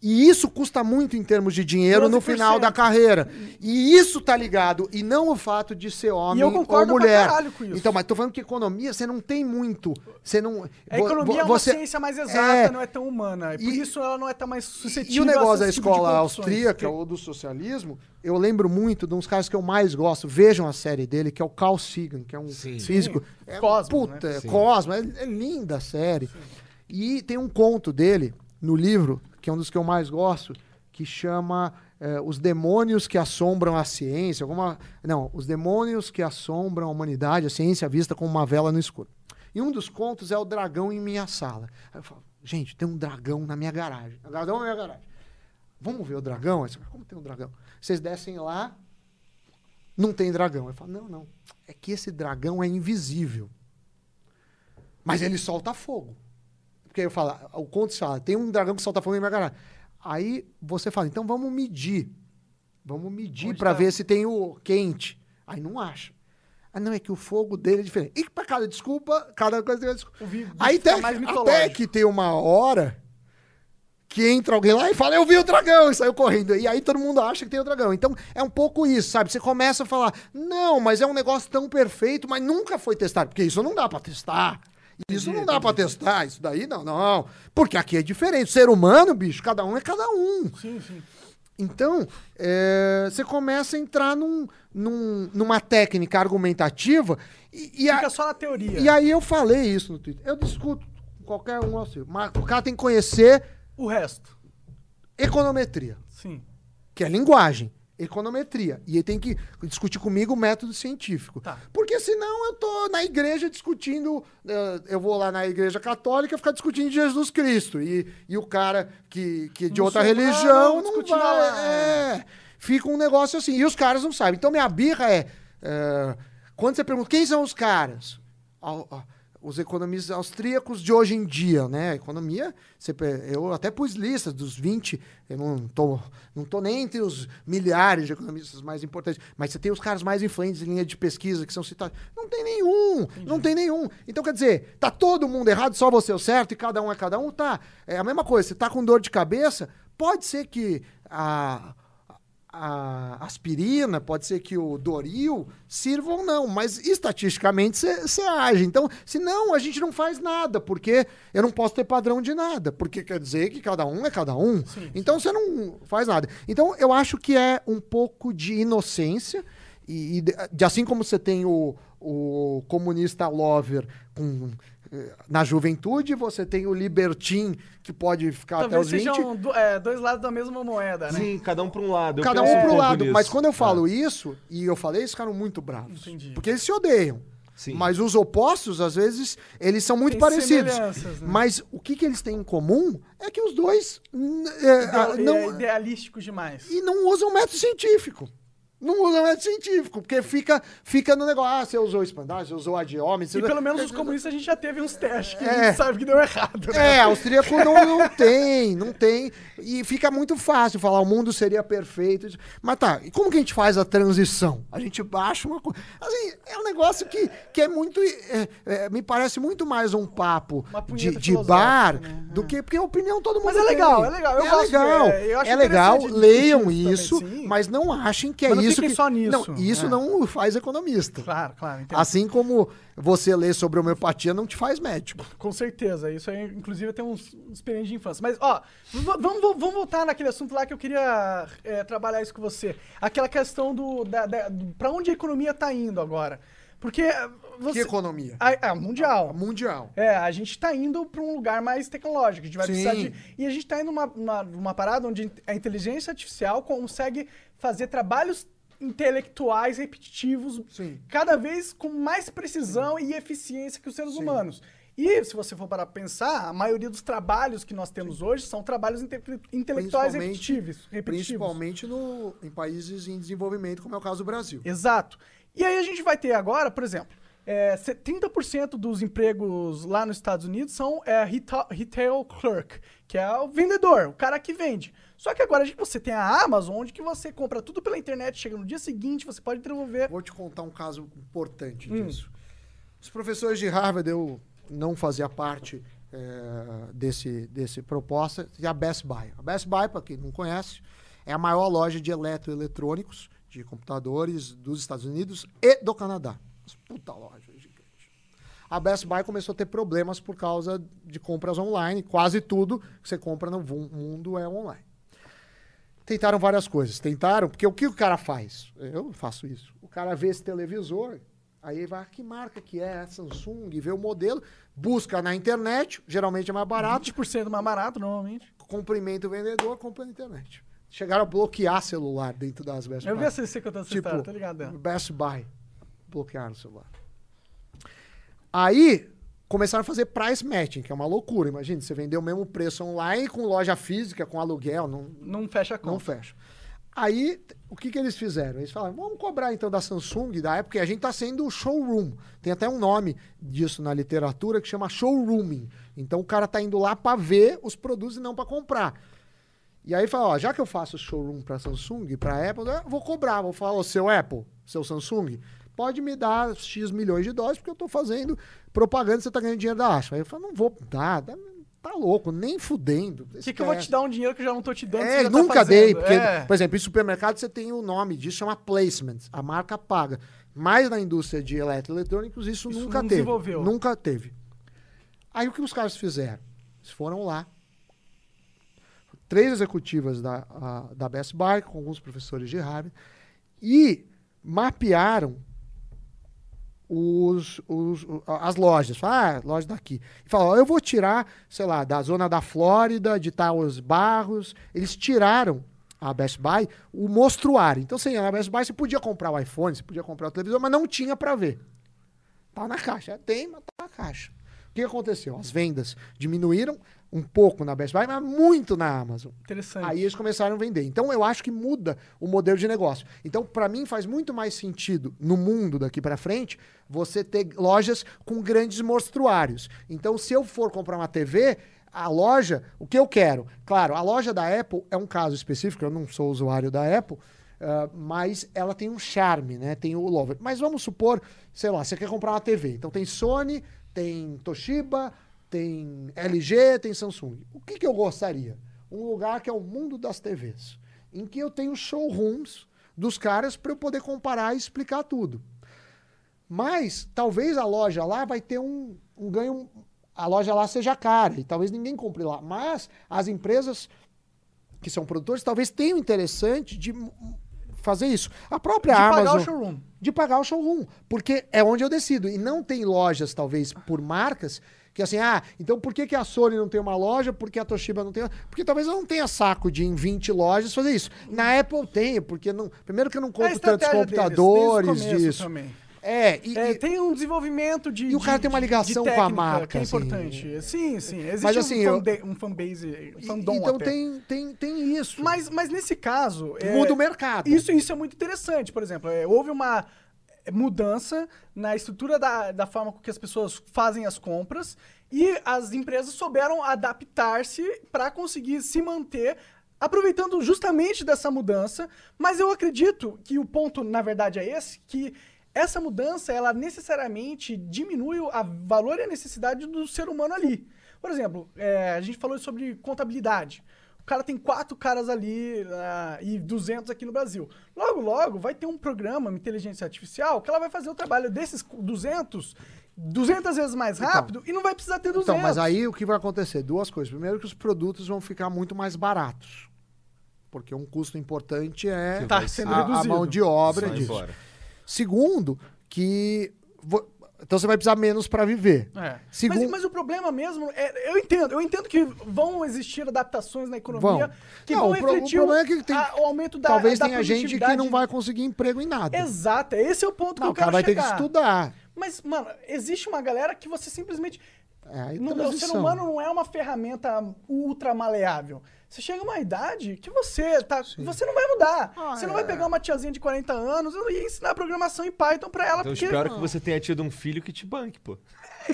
E isso custa muito em termos de dinheiro no 12%. final da carreira. E isso tá ligado. E não o fato de ser homem eu concordo ou pra mulher. caralho com isso. Então, mas tô falando que economia, você não tem muito. Você não. A economia é vo- uma você, ciência mais exata, É. não é tão humana. E por E- isso ela não é tão mais suscetível E o negócio a da tipo escola corrupções. austríaca Que- ou do socialismo, eu lembro muito de uns caras que eu mais gosto. Vejam a série dele, que é o Carl Sagan, que é um Sim. físico. Sim. É, Cosmo, puta, né? é Sim. Cosmo, é, é linda a série. E tem um conto dele no livro, que é um dos que eu mais gosto, que chama eh, Os Demônios que Assombram a Ciência. Alguma, não, Os Demônios que Assombram a Humanidade, a Ciência Vista como uma Vela no Escuro. E um dos contos é o dragão em minha sala. Aí eu falo, gente, tem um dragão na minha garagem. Um dragão na minha garagem. Vamos ver o dragão? Aí como tem um dragão? Vocês descem lá, não tem dragão. Eu falo, não, não. É que esse dragão é invisível. Mas ele solta fogo. Porque eu falo, o conto fala, tem um dragão que solta fogo em minha garagem. Aí você fala, então vamos medir. Vamos medir para tá? ver se tem o quente. Aí não acha. Ah, não, é que o fogo dele é diferente. E para cada desculpa, cada coisa tem uma desculpa. Aí até, mais até que tem uma hora que entra alguém lá e fala, eu vi o dragão, e saiu correndo. E aí todo mundo acha que tem o dragão. Então é um pouco isso, sabe? Você começa a falar, não, mas é um negócio tão perfeito, mas nunca foi testado. Porque isso não dá pra testar. Isso não dá pra testar, isso daí não, não. Porque aqui é diferente. Ser humano, bicho, cada um é cada um. Sim, sim. Então, é, você começa a entrar num, num- numa técnica argumentativa e, e a- Fica só na teoria. e aí eu falei isso no Twitter. Eu discuto com qualquer um assim, mas o cara tem que conhecer O resto. econometria, Sim. que é linguagem. Econometria. E ele tem que discutir comigo o método científico. Tá. Porque senão eu tô na igreja discutindo. eh, Eu vou lá na igreja católica ficar discutindo Jesus Cristo. E, e o cara que, que é de outra religião não vai. É, fica um negócio assim. E os caras não sabem. Então minha birra é. eh, quando você pergunta quem são os caras? Os economistas austríacos de hoje em dia, né? A economia, eu até pus listas dos 20, eu não tô, não tô nem entre os milhares de economistas mais importantes, mas você tem os caras mais influentes em linha de pesquisa que são citados. Não tem nenhum, não tem nenhum. Então, quer dizer, tá todo mundo errado, só você é o certo e cada um é cada um? Tá. É a mesma coisa, você tá com dor de cabeça, pode ser que a, a aspirina, pode ser que o Doril sirva ou não, mas estatisticamente você age. Então, se não, a gente não faz nada, porque eu não posso ter padrão de nada, porque quer dizer que cada um é cada um. então você não faz nada. Então, eu acho que é um pouco de inocência, e, e de, de- assim como você tem o, o comunista lover com. Na juventude, você tem o libertin, que pode ficar até Talvez os 20. sejam do- é, dois lados da mesma moeda, né? Sim, cada um pra um lado. Eu Cada um pro pouco lado. nisso. Mas quando eu falo É. isso, e eu falei, eles ficaram muito bravos. Entendi. Porque eles se odeiam. Sim. Mas os opostos, às vezes, eles são muito Tem parecidos. né? Mas o que, que eles têm em comum é que os dois é, Ideal- não, é idealístico demais. e não usam método científico. Não usam método científico, porque fica, fica no negócio. Ah, você usou espandar, você usou adiômetro. E pelo menos os comunistas a gente já teve uns testes que a É. gente sabe que deu errado. Né? É, austríaco não, não tem, não tem. E fica muito fácil falar o mundo seria perfeito. Mas tá, e como que a gente faz a transição? A gente baixa uma coisa. Assim, é um negócio que, que é muito. é, é, me parece muito mais um papo de, de bar né? do que. Porque a opinião todo mundo Mas é tem. legal, é legal, eu é legal. é, é legal, leiam isso, também, mas não achem que é Mas isso. Fiquem que, só nisso, Não, isso é. não faz economista. Claro, claro. Assim como você ler sobre homeopatia não te faz médico. Com certeza. Isso aí, inclusive, tem uns experiências de infância. Mas, ó, vamos, vamos voltar naquele assunto lá que eu queria é, trabalhar isso com você. Aquela questão do, da, da-. Pra onde a economia tá indo agora? Porque. eh, Você, Que economia? A, a mundial. Mundial. É, a gente tá indo para um lugar mais tecnológico. A gente vai Sim. precisar de. E a gente tá indo numa, numa, numa parada onde a inteligência artificial consegue fazer trabalhos intelectuais repetitivos Sim. cada vez com mais precisão e eficiência que os seres humanos. E se você for parar pra pensar, a maioria dos trabalhos que nós temos hoje são trabalhos inte- intelectuais repetitivos. repetitivos. Principalmente no, em países em desenvolvimento, como é o caso do Brasil. Exato. E aí a gente vai ter agora, por exemplo, é, se- 30% dos empregos lá nos Estados Unidos são é, reta- retail clerk, que é o vendedor, o cara que vende. Só que agora a gente- você tem a Amazon, onde que você compra tudo pela internet, chega no dia seguinte, você pode devolver. Vou te contar um caso importante Hum. disso. Os professores de Harvard, eu não fazia parte eh, desse, desse proposta, e a Best Buy. A Best Buy, para quem não conhece, é a maior loja de eletroeletrônicos, de computadores dos Estados Unidos e do Canadá. Mas Puta loja gigante. A Best Buy começou a ter problemas por causa de compras online. Quase tudo que você compra no mundo é online. Tentaram várias coisas. Tentaram, porque o que o cara faz? Eu faço isso. O cara vê esse televisor, aí vai, ah, que marca que é? Samsung, vê o modelo, busca na internet, geralmente é mais barato, 20% mais barato, normalmente. cumprimenta o vendedor, compra na internet. Chegaram a bloquear celular dentro das Best Eu Buy. vi essa contando essa Tipo, história, tá ligado? Best Buy. Bloquearam o celular. Aí, começaram a fazer price matching, que é uma loucura. Imagina, você vender o mesmo preço online com loja física, com aluguel, não, Não fecha a conta. não fecha. Aí, o que, que eles fizeram? Eles falaram, vamos cobrar então da Samsung, da época, porque a gente está sendo showroom. Tem até um nome disso na literatura que chama showrooming. Então o cara está indo lá para ver os produtos e não para comprar. E aí fala, ó, já que eu faço showroom para Samsung, para Apple, eu vou cobrar, vou falar, ô, seu Apple, seu Samsung, pode me dar X milhões de dólares porque eu estou fazendo propaganda e você está ganhando dinheiro da Asha. Aí eu falo, não vou dar, tá louco, nem fudendo. Por que, que eu vou te dar um dinheiro que eu já não tô te dando? É, tá nunca fazendo? dei, porque, É. por exemplo, em supermercado você tem o nome disso, chama placement, a marca paga. Mas na indústria de eletroeletrônicos isso, Isso nunca teve. desenvolveu. Nunca teve. Aí o que os caras fizeram? Eles foram lá, três executivas da, a- da Best Buy, com alguns professores de Harvard, e mapearam os, os- as lojas. Falaram, Ah, loja daqui. E falaram, ó, eu vou tirar, sei lá, da zona da Flórida, de Towers Barros. Eles tiraram a Best Buy, o mostruário. Então você ia na Best Buy, você podia comprar o iPhone, você podia comprar o televisor, mas não tinha para ver. Tá na caixa. Tem, mas tá na caixa. O que aconteceu? As vendas diminuíram um pouco na Best Buy, mas muito na Amazon. Interessante. Aí eles começaram a vender. Então eu acho que muda o modelo de negócio. Então, para mim, faz muito mais sentido no mundo daqui para frente você ter lojas com grandes mostruários. Então, se eu for comprar uma TV, a loja, o que eu quero? Claro, a loja da Apple é um caso específico, eu não sou usuário da Apple. Uh, mas ela tem um charme, né? Tem o Lover. Mas vamos supor, sei lá, você quer comprar uma TV. Então tem Sony, tem Toshiba, tem LG, tem Samsung. O que, que eu gostaria? Um lugar que é o mundo das TVs, em que eu tenho showrooms dos caras para eu poder comparar e explicar tudo. Mas talvez a loja lá vai ter um, um ganho, a loja lá seja cara e talvez ninguém compre lá. Mas as empresas que são produtores talvez tenham interessante de fazer isso. A própria de Amazon. pagar o showroom. De pagar o showroom. Porque é onde eu decido. E não tem lojas, talvez, por marcas, que assim, ah, então por que, que a Sony não tem uma loja? Por que a Toshiba não tem? Porque talvez ela não tenha saco de em 20 lojas fazer isso. Na Apple tem, porque não. Primeiro que eu não É compro tantos estratégia deles, computadores disso. Também. É, e, É, e- tem um desenvolvimento de. E o de- cara tem uma de- ligação de com a técnica marca, Que é assim. importante. Sim, sim. Existe Mas, assim, um, eu- um fanbase. Um fandom então até. tem, tem, tem isso. Mas, mas nesse caso. é, Muda o mercado. Isso, isso é muito interessante. Por exemplo, é, houve uma mudança na estrutura da, da forma com que as pessoas fazem as compras e as empresas souberam adaptar-se para conseguir se manter aproveitando justamente dessa mudança. Mas eu acredito que o ponto, na verdade, é esse, que essa mudança, ela necessariamente diminui o a valor e a necessidade do ser humano ali. Por exemplo, é, a gente falou sobre contabilidade. O cara tem quatro caras ali ah, e 200 aqui no Brasil. Logo, logo, vai ter um programa, uma inteligência artificial, que ela vai fazer o trabalho desses 200 200 vezes mais rápido e não vai precisar ter 200. Então, mas aí o que vai acontecer? Duas coisas. Primeiro que os produtos vão ficar muito mais baratos. Porque um custo importante é Tá a, a mão de obra Só disso. embora. Segundo, que vo- então você vai precisar menos para viver. É. Segundo- Mas, mas o problema mesmo, é, eu entendo, eu entendo que vão existir adaptações na economia Vão. que Não, vão o pro- o refletir problema é que tem- a- o aumento da Talvez da tenha gente que não vai conseguir emprego em nada. Exato, esse é o ponto Não, o que eu cara quero vai ter chegar. que estudar. Mas, mano, existe uma galera que você simplesmente. É, Não- o ser humano não é uma ferramenta ultra maleável. Você chega a uma idade que você tá, você não vai mudar. Ah, você não é. vai pegar uma tiazinha de 40 anos e ensinar programação em Python pra ela, Então eu porque espero que você tenha tido um filho que te banque, pô.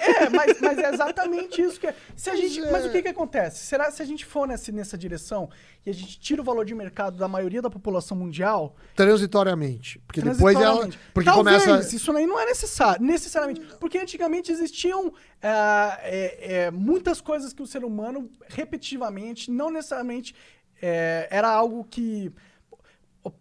É, mas, mas é exatamente isso que é. Se a Mas gente, é- mas o que que acontece? Será se a gente for nessa, nessa direção e a gente tira o valor de mercado da maioria da população mundial, Transitoriamente. Porque depois ela. Porque talvez começa. isso aí não é necessário, necessariamente. Porque antigamente existiam ah, é, é, muitas coisas que o ser humano, repetitivamente, não necessariamente é, era algo que.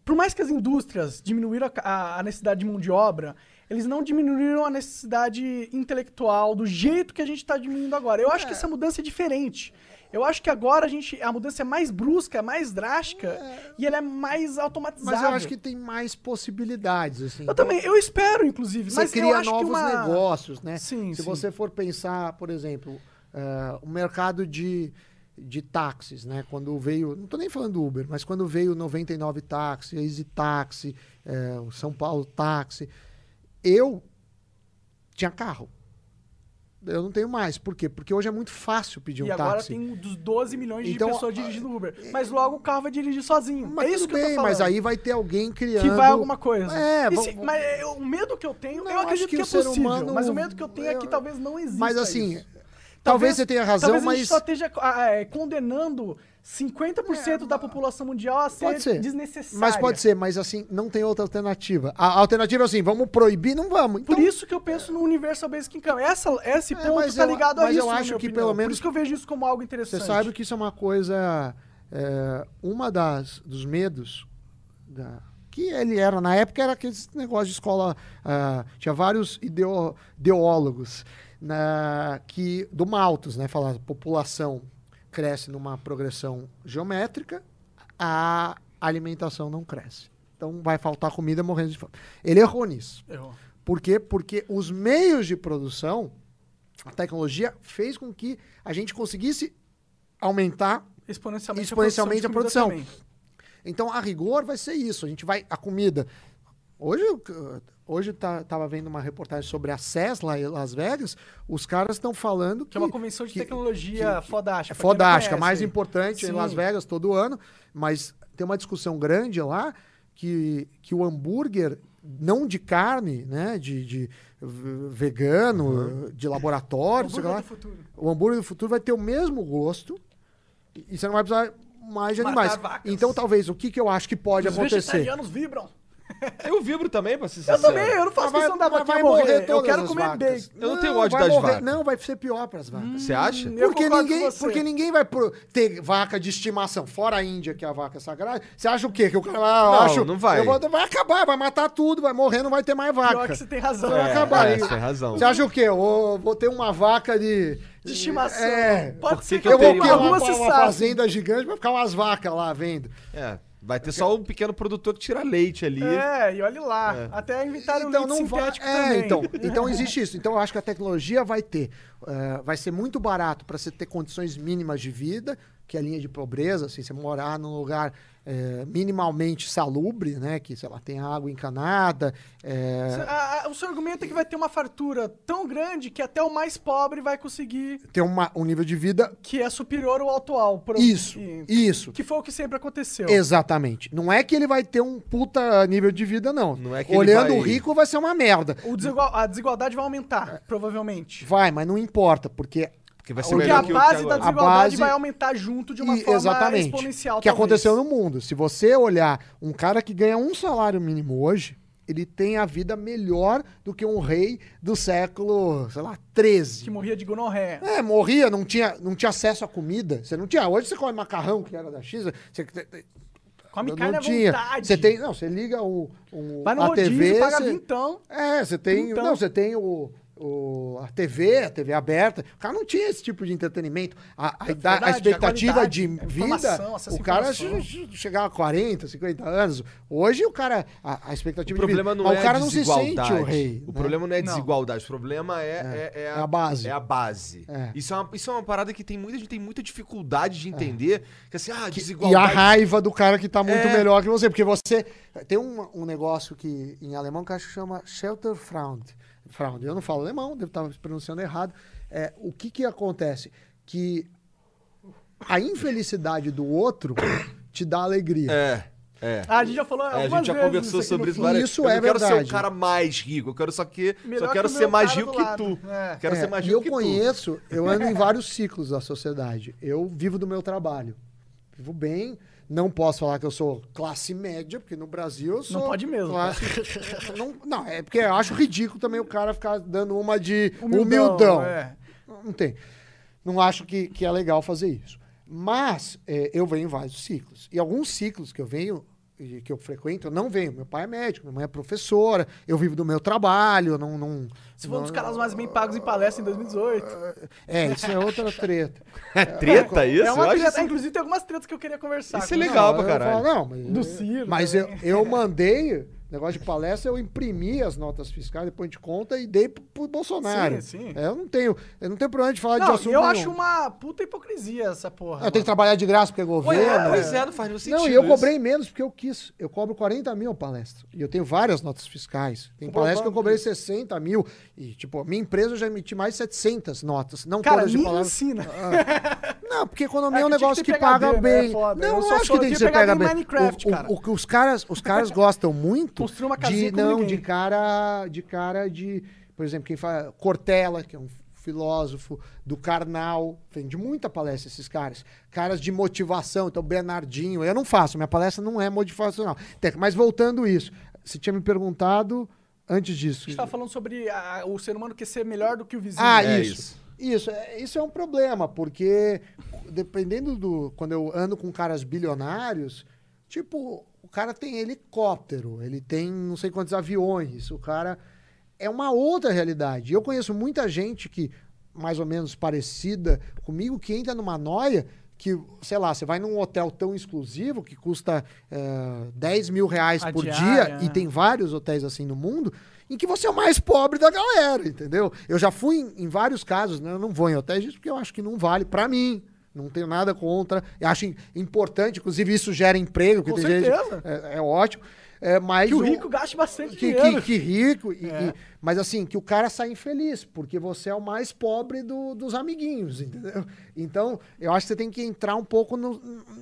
Por mais que as indústrias diminuíram a- a necessidade de mão de obra, eles não diminuíram a necessidade intelectual do jeito que a gente está diminuindo agora. Eu acho que essa mudança é diferente. Eu acho que agora a gente a mudança é mais brusca, é mais drástica e ela é mais automatizada. Mas eu acho que tem mais possibilidades, assim. Eu também, eu espero, inclusive. Você mas eu cria acho novos que uma... negócios, né? Sim, Se sim. você for pensar, por exemplo, eh, o mercado de, de táxis, né? Quando veio, não tô nem falando do Uber, mas quando veio o 99 Táxi, Easy Táxi, o São Paulo Táxi, eu tinha carro. Eu não tenho mais. Por quê? Porque hoje é muito fácil pedir um E agora táxi. tem dos 12 milhões Então, de pessoas dirigindo Uber. Mas logo o carro vai dirigir sozinho. Mas é isso tudo que eu tô bem, falando. mas aí vai ter alguém criando... que vai alguma coisa. É, E vamos- se- mas é, o medo que eu tenho, Não, eu acredito que que, é possível. humano- Mas o medo que eu tenho é que eu- talvez não exista Mas assim, isso. talvez, você tenha razão, talvez a gente mas... só esteja ah, é, condenando 50% da população mundial a ser, ser. desnecessária. Mas pode ser, mas assim, não tem outra alternativa. A alternativa é assim, vamos proibir? Não vamos. Então, Por isso que eu penso no Universal Basic Income. Essa, esse É, ponto tá eu- ligado a mas isso, eu acho que opinião. pelo Por menos isso que eu vejo isso como algo você interessante. sabe que isso é uma coisa. é, uma das dos medos da- que ele era na época era aquele negócio de escola. ah, tinha vários ideo- ideólogos na, que do Malthus, né? Falar população cresce numa progressão geométrica, a alimentação não cresce. Então vai faltar comida morrendo de fome. Ele errou nisso. Errou. Por quê? Porque os meios de produção, a tecnologia fez com que a gente conseguisse aumentar Exponencialmente, Exponencialmente a a produção. de produção. Então, a rigor, vai ser isso. A gente vai. A comida. Hoje, hoje tá, tava vendo uma reportagem sobre a CES lá em Las Vegas. Os caras estão falando que. Que é uma convenção de que- tecnologia que- fodástica. É fodástica, mais importante em Sim. Las Vegas todo ano, mas tem uma discussão grande lá que, que o hambúrguer, não de carne, né, de, de vegano, de laboratório, sei Hambúrguer lá, do futuro. o hambúrguer do futuro vai ter o mesmo gosto e e você não vai precisar mais de animais. vacas. Então, talvez, o que, que eu acho que pode Os acontecer? vegetarianos vibram. Eu vibro também, pra ser Eu sincero. também, eu não faço Mas questão da mas vaquinha morrer. Eu todas quero as comer vacas. bacon. Eu não tenho ódio vai das morrer- vacas. Não, vai ser pior para as vacas. Você acha? Eu Porque ninguém, porque ninguém vai pro- ter vaca de estimação. Fora a Índia, que é a vaca sagrada. Você acha o quê? Que o cara ah, eu Não, acho, não vai. eu vou- vai acabar, vai matar tudo, vai morrer, não vai ter mais vaca. Pior que você tem razão. Vai acabar. é, você tem razão. Você acha o quê? Eu vou, vou ter uma vaca de. De estimação. É. Pode ser que que Eu vou alguma uma, uma sabe. fazenda gigante pra ficar umas vacas lá vendo. É, vai ter só um pequeno produtor que tira leite ali. É, e olha lá. Até inventaram então leite não vai. sintético É, também. então, então existe isso. Então eu acho que a tecnologia vai ter, eh, vai ser muito barato para você ter condições mínimas de vida, que é a linha de pobreza, assim, você morar num lugar eh, minimamente salubre, né, que sei lá tem água encanada. eh, A- a- o seu argumento é que vai ter uma fartura tão grande que até o mais pobre vai conseguir, ter uma, um nível de vida. que é superior ao atual. Pro- Isso, Que, isso. que foi o que sempre aconteceu. Exatamente. Não é que ele vai ter um puta nível de vida, não. Não é que ele Olhando vai- o rico vai ser uma merda. O desigual- a desigualdade vai aumentar, provavelmente. Vai, mas não importa, porque Porque vai ser Porque melhor a que o base que da agora. desigualdade base- vai aumentar junto de uma E- forma exatamente. exponencial. que talvez. aconteceu no mundo. Se você olhar um cara que ganha um salário mínimo hoje, ele tem a vida melhor do que um rei do século, sei lá, 13. Que morria de gonorreia. É, morria, não tinha, não tinha acesso à comida. Você não tinha. Hoje você come macarrão, que era da X. Você, Come não carne à tinha. vontade. Você tem. Não, você liga o, o, Vai no a rodízio TV. paga você- vintão. É, você tem. Então. Não, você tem o, o- a TV, a TV aberta. O cara não tinha esse tipo de entretenimento. A, a, É da- a verdade, expectativa a de vida, o cara chegava a 40, 50 anos. Hoje o cara. A, a expectativa O problema de vida. não mas é o cara não se desigualdade. sente o rei. O né? problema não é Não. desigualdade. O problema é, é, é É a base. É a base. É. Isso, é uma, isso é uma parada que tem muita gente tem muita dificuldade de entender. Que assim, ah, E a desigualdade. raiva do cara que tá muito É. melhor que você. Porque você. Tem um, um negócio que em alemão que acho que chama Shelterfraud. Fraud. Eu não falo alemão, devo estar pronunciando errado. É, o que que acontece? Que a infelicidade do outro te dá alegria. É, é. Ah, a gente já falou É, a gente já vezes conversou aqui sobre isso várias Isso Eu é não quero ser verdade. o cara mais rico, eu quero só que Melhor só quero que o ser mais rico que tu. É. Quero É, ser mais e rico eu que conheço, eu ando em [laughs] vários ciclos da sociedade. Eu vivo do meu trabalho. Vivo bem. Não posso falar que eu sou classe média, porque no Brasil eu sou. pode mesmo, Classe... [laughs] não, não, é porque eu acho ridículo também o cara ficar dando uma de Humildão, humildão. é. Não tem. Não acho que, que é legal fazer isso. Mas é, eu venho em vários ciclos. E alguns ciclos que eu venho, que eu frequento, eu não venho. Meu pai é médico, minha mãe é professora, eu vivo do meu trabalho, não. não Se for um dos não- caras mais bem pagos em palestra em 2018. É, isso é outra treta. [laughs] É treta isso? é uma eu acho treta. isso- Inclusive, tem algumas tretas que eu queria conversar. Isso é você. legal. pra eu caralho. falo, não, mas, Do Ciro Mas eu, também. eu mandei, negócio de palestra, eu imprimi as notas fiscais, depois de conta, e dei pro, pro Bolsonaro. Sim, sim. É, Eu não tenho, eu não tenho problema de falar de Não, assunto eu nenhum. acho uma puta hipocrisia essa porra. Eu tenho que trabalhar de graça porque é governo. Ué, pois é, não faz nenhum sentido. Não, e eu isso. cobrei menos porque eu quis. Eu cobro 40 mil a palestra. E eu tenho várias notas fiscais. Tem Cobrou palestra que eu cobrei 60 mil. E, tipo, a minha empresa eu já emiti mais de 700 notas. Não Cara, todas de me palestra. ensina. Não, porque economia É é, um que que negócio que, PhD, paga né? bem. É foda. Não, Eu não acho que tem que ser pega em bem. Minecraft, o, o- cara. o que os caras, os caras gostam muito Construir uma de casinha com não ninguém. de cara de cara de, por exemplo, quem fala Cortella, que é um filósofo do Karnal, vende muita palestra esses caras. Caras de motivação, então Bernardinho, eu não faço, minha palestra não é motivacional. Mas voltando isso, você tinha me perguntado antes disso. A gente tava falando sobre a- o ser humano quer ser melhor do que o vizinho. Ah, É isso. isso. Isso, é, isso é um problema, porque dependendo do. Quando eu ando com caras bilionários, tipo, cara tem helicóptero, ele tem não sei quantos aviões, o cara. É uma outra realidade. Eu conheço muita gente que, mais ou menos parecida comigo, que entra numa noia que, sei lá, você vai num hotel tão exclusivo que custa eh, 10 mil reais A por diária, dia, né? e tem vários hotéis assim no mundo, em que você é o mais pobre da galera, entendeu? Eu já fui em, em vários casos, né? Eu não vou em hotéis disso porque eu acho que não vale pra mim. Não tenho nada contra. Eu acho im- importante, inclusive isso gera emprego, que Com tem gente- certeza. é, é ótimo. É, mas Que o rico gaste bastante que, dinheiro. que, que rico, e- É. e- mas assim, que o cara sai infeliz, porque você é o mais pobre do- dos amiguinhos, entendeu? Então, eu acho que você tem que entrar um pouco no-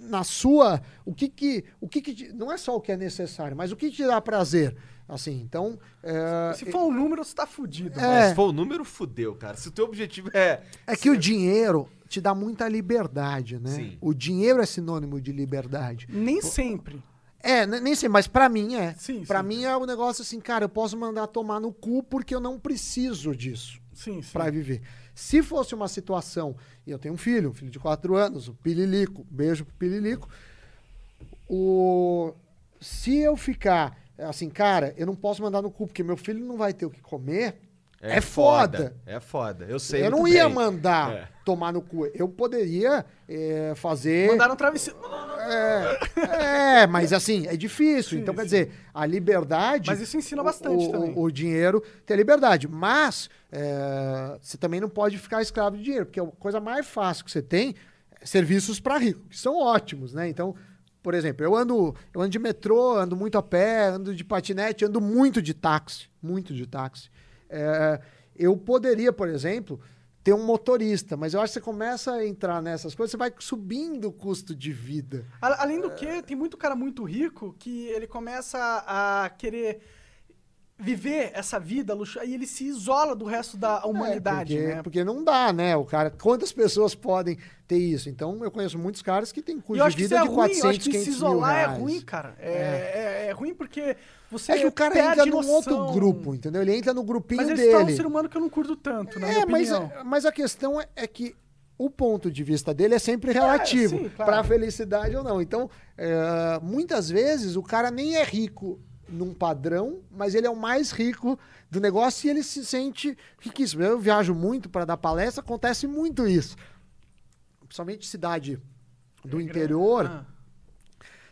na sua. O que que. O que, que te- não é só o que é necessário, mas o que te dá prazer. Assim, então. é, Se for um número, você tá fudido. É. Se for o número, fudeu, cara. Se o teu objetivo é. É que o dinheiro te dá muita liberdade, né? Sim. O dinheiro é sinônimo de liberdade. Nem sempre. É, ne- nem sei, mas pra mim é. Sim, pra sim. mim é um negócio assim, cara, eu posso mandar tomar no cu porque eu não preciso disso Sim, sim. pra viver. Se fosse uma situação, e eu tenho um filho, um filho de quatro anos, o Pililico, beijo pro Pililico, o... se eu ficar assim, cara, eu não posso mandar no cu porque meu filho não vai ter o que comer, é, foda. É foda. Eu sei. Eu não ia bem. mandar É. tomar no cu. Eu poderia é, fazer. Mandaram um travesseiro. É, é, mas assim, é difícil. então, quer dizer, a liberdade. Mas isso ensina bastante o, também. O, o dinheiro tem a liberdade. Mas é, você também não pode ficar escravo de dinheiro, porque a coisa mais fácil que você tem é serviços para rico, que são ótimos, né? Então. Por exemplo, eu ando, eu ando de metrô, ando muito a pé, ando de patinete, ando muito de táxi, muito de táxi. É, eu poderia, por exemplo, ter um motorista, mas eu acho que você começa a entrar nessas coisas, você vai subindo o custo de vida. Além do que, tem muito cara muito rico que ele começa a querer viver essa vida luxo e ele se isola do resto da humanidade, É, porque, né? porque não dá, né? O cara, quantas pessoas podem ter isso? Então, eu conheço muitos caras que têm custo de vida é de ruim, 400, eu acho que 500 se mil isolar é reais. ruim, cara. É, é- é ruim porque você É que o cara entra num outro grupo, entendeu? Ele entra no grupinho Mas ele se torna um dele. ser humano que eu não curto tanto, na É, mas, mas a questão é, é que o ponto de vista dele é sempre relativo sim, claro. para a felicidade ou não. Então, é, muitas vezes o cara nem é rico num padrão, mas ele é o mais rico do negócio e ele se sente riquíssimo. Eu viajo muito para dar palestra, acontece muito isso. Principalmente cidade do interior, Ah.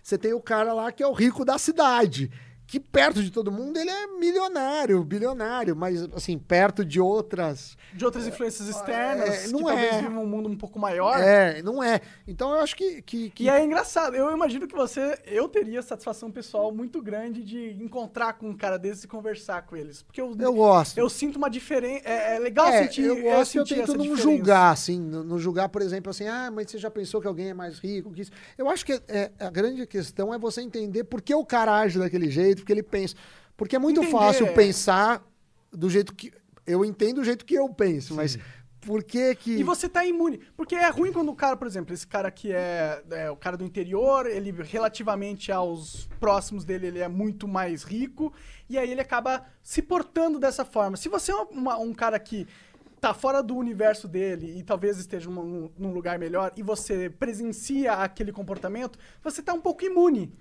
você tem o cara lá que é o rico da cidade. Que perto de todo mundo ele é milionário, bilionário, mas assim, perto de outras De outras influências externas, É, não que talvez é. vivam um mundo um pouco maior. É, não é. Então eu acho que. que, que- E é engraçado, eu imagino que você, eu teria satisfação pessoal muito grande de encontrar com um cara desse e conversar com eles. Porque eu, eu gosto. eu sinto uma diferença, é, é legal É, sentir, eu é, gosto eu sentir tento não diferença. julgar, assim, não julgar, por exemplo, assim, ah, mas você já pensou que alguém é mais rico que isso? Eu acho que é, a grande questão é você entender por que o cara age daquele jeito, porque ele pensa. Porque é muito Entender, fácil é. pensar do jeito que. Eu entendo do jeito que eu penso, mas por que que. E você tá imune. Porque é ruim quando o cara, por exemplo, esse cara que é, é o cara do interior, ele relativamente aos próximos dele, ele é muito mais rico, e aí ele acaba se portando dessa forma. Se você é uma- um cara que tá fora do universo dele e talvez esteja num, num lugar melhor e você presencia aquele comportamento, você tá um pouco imune.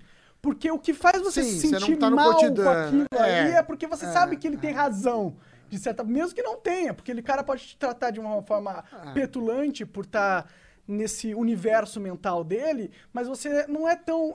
Porque o que faz você Sim, se sentir tá mal com aquilo É, ali é porque você é, sabe que ele tem razão. De certa, mesmo que não tenha, porque ele cara pode te tratar de uma forma Ah. petulante por estar nesse universo mental dele, mas você não é tão.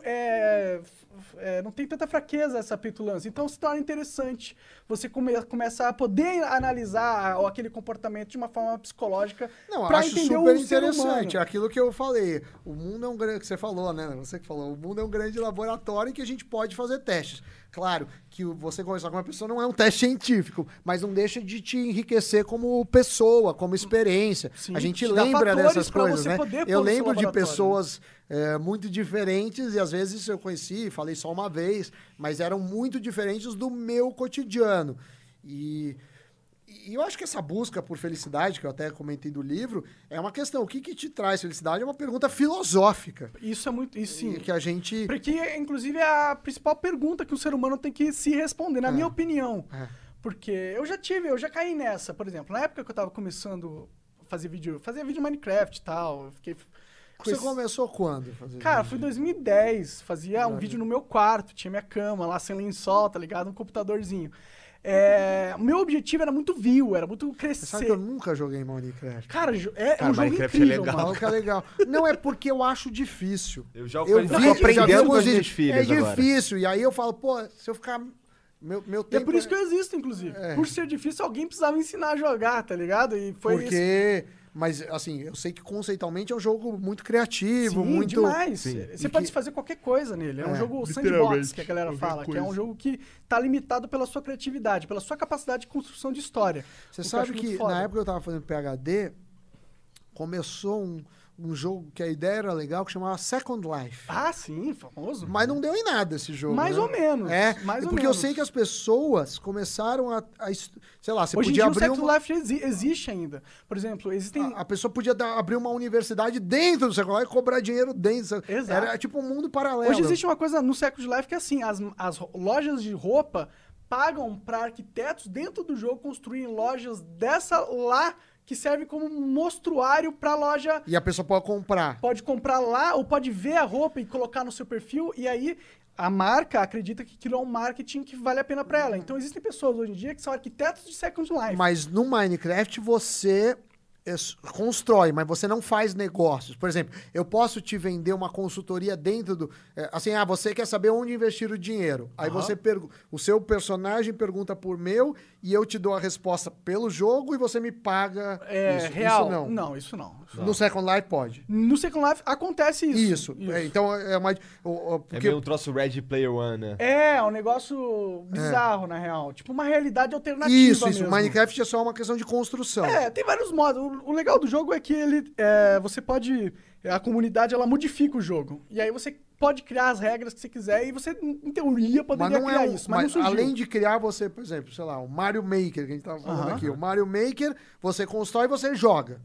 É, não tem tanta fraqueza essa petulância. Então se torna interessante. Você come, começa a poder analisar aquele comportamento de uma forma psicológica Não, pra acho entender super o interessante. Aquilo que eu falei. O mundo é um grande. que você falou, né? Você que falou. O mundo é um grande laboratório em que a gente pode fazer testes. Claro que você conversar com uma pessoa não é um teste científico, mas não deixa de te enriquecer como pessoa, como experiência. Sim, a gente lembra dessas coisas, né? Eu lembro de laboratório. pessoas é, muito diferentes e às vezes eu conheci, falei só uma vez, mas eram muito diferentes do meu cotidiano. E e eu acho que essa busca por felicidade, que eu até comentei do livro, é uma questão. O que, que te traz felicidade é uma pergunta filosófica. Isso é muito. Isso sim. Que a gente. Porque, inclusive, é a principal pergunta que o ser humano tem que se responder, na minha opinião. É. Porque eu já tive, eu já caí nessa, por exemplo, na época que eu tava começando a fazer vídeo, fazer vídeo Minecraft e tal, eu fiquei. Você esse- começou quando? Cara, vídeo? foi em 2010, fazia um Olha. vídeo no meu quarto, tinha minha cama lá sem lençol, tá ligado? Um computadorzinho. É, meu objetivo era muito view, era muito Você crescer. sabe que eu nunca joguei Minecraft. Cara, é, é Cara, um jogo Minecraft é incrível, legal. mano. Fala que é legal. Não é porque eu acho difícil. Eu jogo Eu vi, eu já aprendendo com alguns as minhas vídeos. filhas É agora. difícil. E aí eu falo, pô, se eu ficar. Meu, meu é tempo. por isso que eu existo, inclusive. É. Por ser difícil, alguém precisava ensinar a jogar, tá ligado? E foi isso. Mas, assim, eu sei que conceitualmente é um jogo muito criativo, Sim, muito. demais. Sim. Você E pode que- fazer qualquer coisa nele. É, um É, jogo sandbox, que a galera fala, que é um coisa. jogo que tá limitado pela sua criatividade, pela sua capacidade de construção de história. Você que sabe que foda. na época que eu tava fazendo PHD, começou um, um jogo que a ideia era legal, que chamava Second Life. Ah, sim, famoso. Mas não deu em nada esse jogo. Mais né? ou menos, É, mais ou porque menos. eu sei que as pessoas começaram a. a sei lá, você Hoje em podia dia o abrir Second uma. Life exi- existe ainda. Por exemplo, existem... A, a pessoa podia dar- abrir uma universidade dentro do Second Life e cobrar dinheiro dentro. Exato. Era tipo um mundo paralelo. Hoje existe uma coisa no Second Life que é assim, as, as lojas de roupa pagam para arquitetos dentro do jogo construírem lojas dessa lá que serve como um mostruário para loja E a pessoa pode comprar. pode comprar lá ou pode ver a roupa e colocar no seu perfil e aí a marca acredita que aquilo é um marketing que vale a pena para ela. Então existem pessoas hoje em dia que são arquitetos de Second Life. Mas no Minecraft você constrói, mas você não faz negócios. Por exemplo, eu posso te vender uma consultoria dentro do. é, assim, ah, você quer saber onde investir o dinheiro. Aí você pergu- o seu personagem pergunta por meu e eu te dou a resposta pelo jogo e você me paga. é isso. real? Isso não. não, isso não. Isso não. No Second Life pode. No Second Life acontece isso. Isso. É, então é mais. o- o- É porque meio um troço Red Player One, né? É, um negócio bizarro, na real. Tipo uma realidade alternativa isso, isso. mesmo. Minecraft é só uma questão de construção. É, tem vários modos. O, o legal do jogo é que ele, é, você pode, a comunidade ela modifica o jogo e aí você pode criar as regras que você quiser e você em teoria Mas poderia não criar é um, isso, mas, mas além de criar você, por exemplo, sei lá, o Mario Maker que a gente tava falando Aham. aqui, o Mario Maker você constrói e você joga.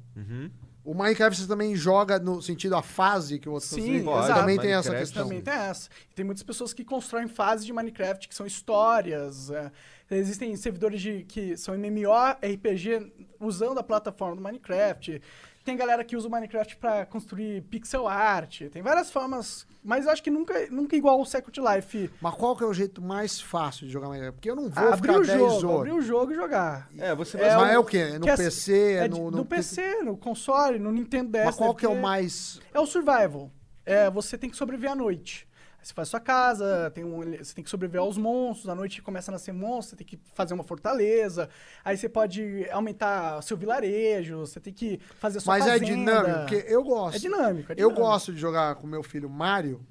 O Minecraft você também joga no sentido a fase que você Sim. Pode, também tem essa questão. Também tem essa. E tem muitas pessoas que constroem fases de Minecraft que são histórias. é. Existem servidores de, que são MMORPG usando a plataforma do Minecraft. Tem galera que usa o Minecraft pra construir pixel art. Tem várias formas, mas eu acho que nunca, nunca igual o Second Life. Mas qual que é o jeito mais fácil de jogar Minecraft? Porque eu não vou abrir ficar o 10 jogo, horas. abrir o jogo e jogar. É, você É Mas o- é o quê? É no que é- PC? É É de- no, no, no PC, no console, no Nintendo DS. Mas qual que é o mais... É o survival. É, você tem que sobreviver à noite. Você faz sua casa, tem um, você tem que sobreviver aos monstros, à noite começa a nascer monstros, você tem que fazer uma fortaleza, aí você pode aumentar seu vilarejo, você tem que fazer sua Mas é fazenda. dinâmico, porque eu gosto. É dinâmico, é Eu dinâmico. gosto de jogar com meu filho Mario,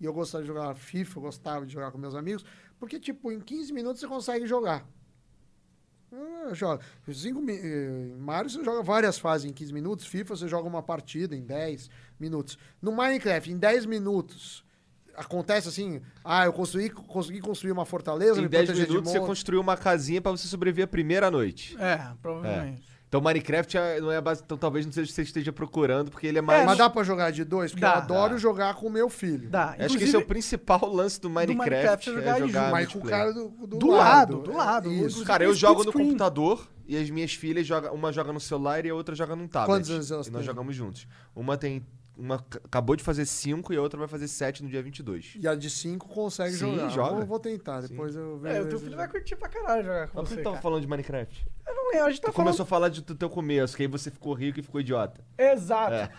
e eu gostava de jogar FIFA, eu gostava de jogar com meus amigos, porque, tipo, em 15 minutos você consegue jogar. Ah, joga. Cinco, eh, Mario você joga várias fases em 15 minutos, FIFA você joga uma partida em 10 minutos. No Minecraft, em 10 minutos, acontece assim, ah, eu construí, consegui construir uma fortaleza, Em me 10 proteger de minutos você construiu uma casinha pra você sobreviver a primeira noite. É, provavelmente. Então Minecraft é- não é base... Então talvez não seja o que você esteja procurando, porque ele é mais. Mas dá pra jogar de dois? Porque Dá. eu adoro Dá. jogar com o meu filho. Dá. Acho que esse Inclusive, é o principal [laughs] lance do Minecraft. Minecraft é jogar é jogar junto. Mas com o cara do, do, Do lado. lado, do lado. Isso. Inclusive, Cara, eu jogo no screen. computador e as minhas filhas jogam. Uma joga no celular e a outra joga num tablet. Quantos anos elas E nós têm? jogamos juntos. Uma tem. Uma acabou de fazer 5 e a outra vai fazer 7 no dia 22. E a de 5 consegue Sim, jogar. joga. Vou, vou tentar, depois eu vejo. É, o teu filho vai curtir pra caralho jogar com Mas por você, que tava cara. falando de Minecraft? Eu não lembro, a gente tá Tu falando... começou a falar de, do teu começo, que aí você ficou rico e ficou idiota. Exato. É.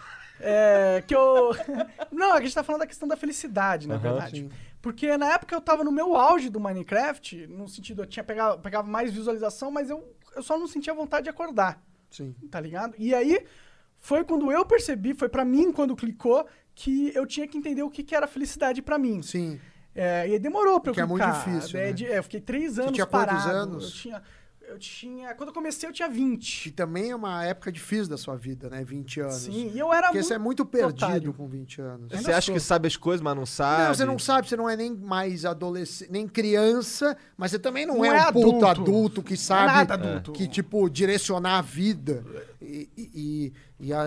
É, que eu. [laughs] Não, a gente tá falando da questão da felicidade, na verdade. Sim. Porque na época eu tava no meu auge do Minecraft, no sentido, eu tinha pegava, pegava mais visualização, mas eu, eu só não sentia vontade de acordar, Sim. tá ligado? E aí foi quando eu percebi, foi pra mim quando clicou, que eu tinha que entender o que, que era felicidade pra mim. Sim. É, e aí demorou pra eu Porque é muito clicar. difícil, É, né? de- é, eu fiquei três anos tinha quantos parado. anos? Eu tinha, eu tinha. Quando eu comecei, eu tinha Que 20. também é uma época difícil da sua vida, né? 20 anos. Sim, e eu era Porque você é muito perdido otário. com 20 anos. Você acha sou. que sabe as coisas, mas não sabe? Não, você não sabe, você não é nem mais adolescente, nem criança, mas você também não, Não é, é um puto adulto. adulto que é sabe nada adulto. que, tipo, direcionar a vida. E, e, e- e a-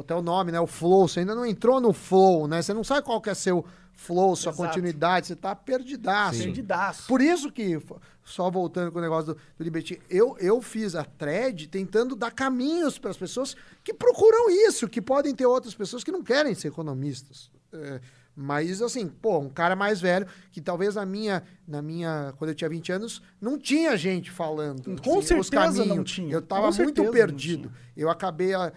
até o nome, né? O flow, você ainda não entrou no flow, né? Você não sabe qual que é seu flow, sua Exato. continuidade, você tá perdidaço. Perdidaço. Por isso que, só voltando com o negócio do, do Liberty, eu, eu fiz a thread tentando dar caminhos para as pessoas que procuram isso, que podem ter outras pessoas que não querem ser economistas. É, mas, assim, pô, um cara mais velho, que talvez na minha, na minha, quando eu tinha 20 anos, não tinha gente falando. Com assim, certeza não tinha. Eu tava Com muito perdido. Eu acabei a-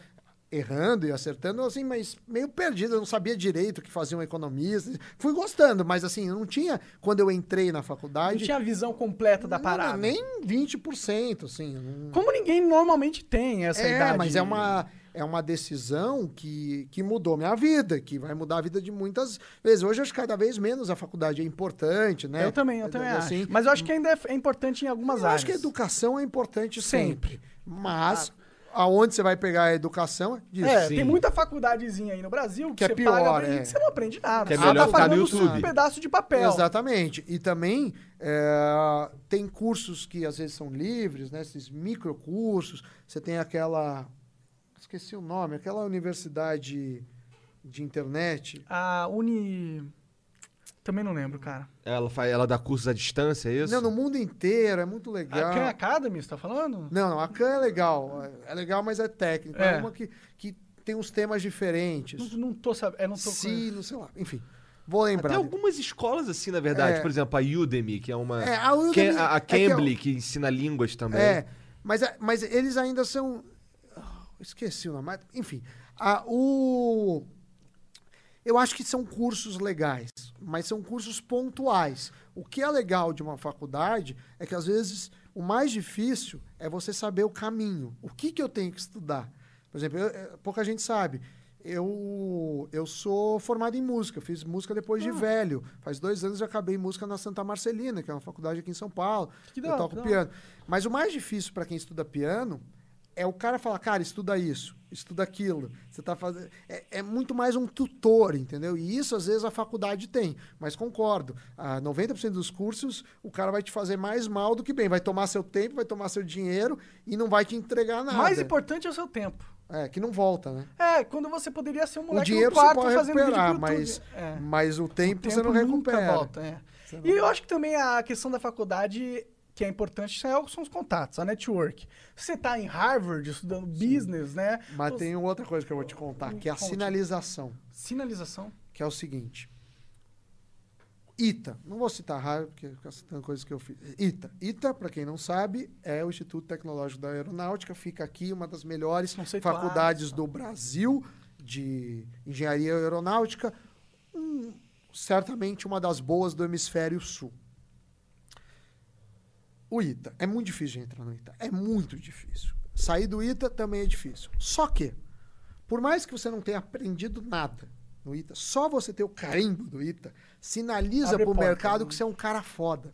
errando e acertando, assim, mas meio perdido. Eu não sabia direito o que fazia um economista. Fui gostando, mas assim, eu não tinha, quando eu entrei na Não faculdade, tinha a visão completa da não, parada. Nem 20%, assim. não- Como ninguém normalmente tem essa É, idade. mas é uma. é uma decisão que, que mudou minha vida, que vai mudar a vida de muitas vezes. Hoje, eu acho que cada vez menos a faculdade é importante, né? Eu também, eu também Assim, acho. Mas eu acho que ainda é, é importante em algumas eu áreas. acho que a educação é importante Sempre. sempre. Mas aonde você vai pegar a educação é disso. É, Sim. tem muita facudadezinha aí no Brasil que, Que é você pior, paga é. que você não aprende nada. Que é Você melhor tá ficar no fazendo YouTube. um pedaço de papel. Exatamente. E também é, tem cursos que às vezes são livres, né? Esses microcursos. Você tem aquela. Esqueci o nome, aquela universidade de internet. A Uni... Também não lembro, cara. Ela, faz, ela dá cursos à distância, é isso? Não, no mundo inteiro, é muito legal. A Khan Academy, você tá falando? Não, não, a Khan é legal. É legal, mas é técnico. É, É. uma que, que tem uns temas diferentes. Não, não tô sabendo. Eu não tô Sim, não sei lá. Enfim, vou lembrar. Tem algumas escolas assim, na verdade. É. Por exemplo, a Udemy, que é uma... É, a Udemy Cam- a, a é que é Cambly, que ensina línguas também. É, mas, é- mas eles ainda são. Ah, Esqueci o nome. Enfim, a- o. Eu acho que são cursos legais, mas são cursos pontuais. O que é legal de uma faculdade é que às vezes o mais difícil é você saber o caminho. O que, que eu tenho que estudar? Por exemplo, eu- eu- pouca gente sabe. Eu, eu sou formado em música, fiz música depois Ah. de velho. Faz dois anos eu acabei música na Santa Marcelina, que é uma faculdade aqui em São Paulo. Que da eu toco piano. Mas o mais difícil para quem estuda piano é o cara falar, cara, estuda isso, estuda aquilo. Você tá fazendo. É, é muito mais um tutor, entendeu? E isso às vezes a faculdade tem. Mas concordo. A 90% dos cursos, o cara vai te fazer mais mal do que bem. Vai tomar seu tempo, vai tomar seu dinheiro e não vai te entregar nada. Mais importante é o seu tempo. É, que não volta, né? É, quando você poderia ser um O moleque dinheiro no você quarto pode fazendo vídeo pro recuperar, mas, É. mas o tempo, você não recupera. volta, é. E eu acho que também a questão da faculdade que é importante são são os contatos, a network. Você tá em Harvard estudando business, né? Mas os- tem outra coisa que eu vou te contar, que é a Conte. sinalização. Sinalização. que é o seguinte. ITA, não vou citar Harvard, porque fica citando coisas que eu fiz. ITA. ITA, para quem não sabe, é o Instituto Tecnológico da Aeronáutica, fica aqui, uma das melhores faculdades do Brasil de engenharia aeronáutica, um- certamente uma das boas do hemisfério sul. O ITA. É muito difícil de entrar no ITA. É muito difícil. Sair do ITA também é difícil. Só que, por mais que você não tenha aprendido nada no ITA, só você ter o carimbo do ITA sinaliza para o mercado né? que você é um cara foda.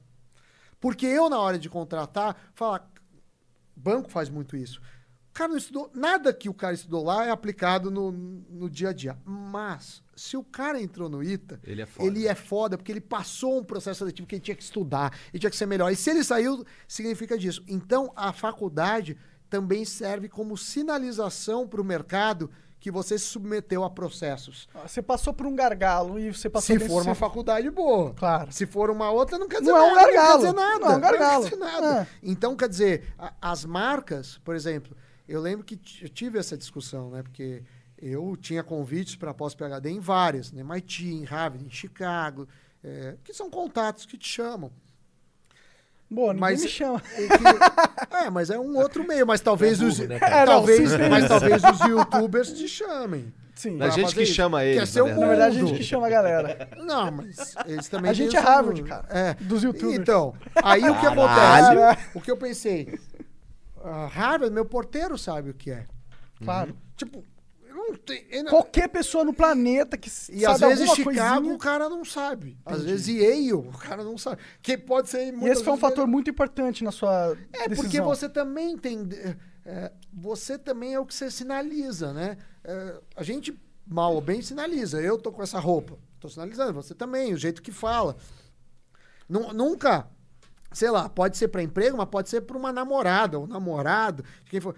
Porque eu, na hora de contratar, fala. Banco faz muito isso. O cara não estudou. Nada que o cara estudou lá é aplicado no, no dia a dia. Mas, se o cara entrou no ITA, Ele é foda. ele é foda porque ele passou um processo seletivo que ele tinha que estudar, ele tinha que ser melhor. E se ele saiu, significa disso. Então, a faculdade também serve como sinalização para o mercado que você se submeteu a processos. Você passou por um gargalo e você passou Se for uma faculdade boa. Claro. Se for uma outra, não quer dizer Não é um nada. gargalo. Não quer dizer nada. Não é um gargalo. quer dizer nada. É. Então, quer dizer, as marcas, por exemplo, eu lembro que eu tive essa discussão, né? Porque eu tinha convites para pós-PHD em várias, né? MIT, em Harvard, em Chicago, é, que são contatos que te chamam. Boa, ninguém Mas- me chama. Que- é, mas é um outro meio, mas talvez É burro, os né, cara? É, não, talvez, mas talvez os YouTubers te chamem. Sim. A gente que isso. chama Quer eles, ser na o verdade. Na verdade, a mundo. gente que chama a galera. Não, mas eles também A gente é Harvard, cara. É. Dos youtubers. Então, aí o que Caralho. acontece? O que eu pensei? Ah, Harvard, meu porteiro sabe o que é. Claro. Tipo, eu não tem. ele não- Qualquer pessoa no planeta que E às vezes alguma Chicago coisinha... o cara não sabe. Às vezes Yale o cara não sabe. Que pode ser E esse foi um fator muito importante na sua É, decisão. porque você também tem. é, você também é o que você sinaliza, né? É, a gente, mal ou bem, sinaliza. Eu tô com essa roupa. Tô sinalizando. Você também, o jeito que fala. Nu- nunca. Sei lá, pode ser para emprego, mas pode ser para uma namorada ou namorado. Quem for.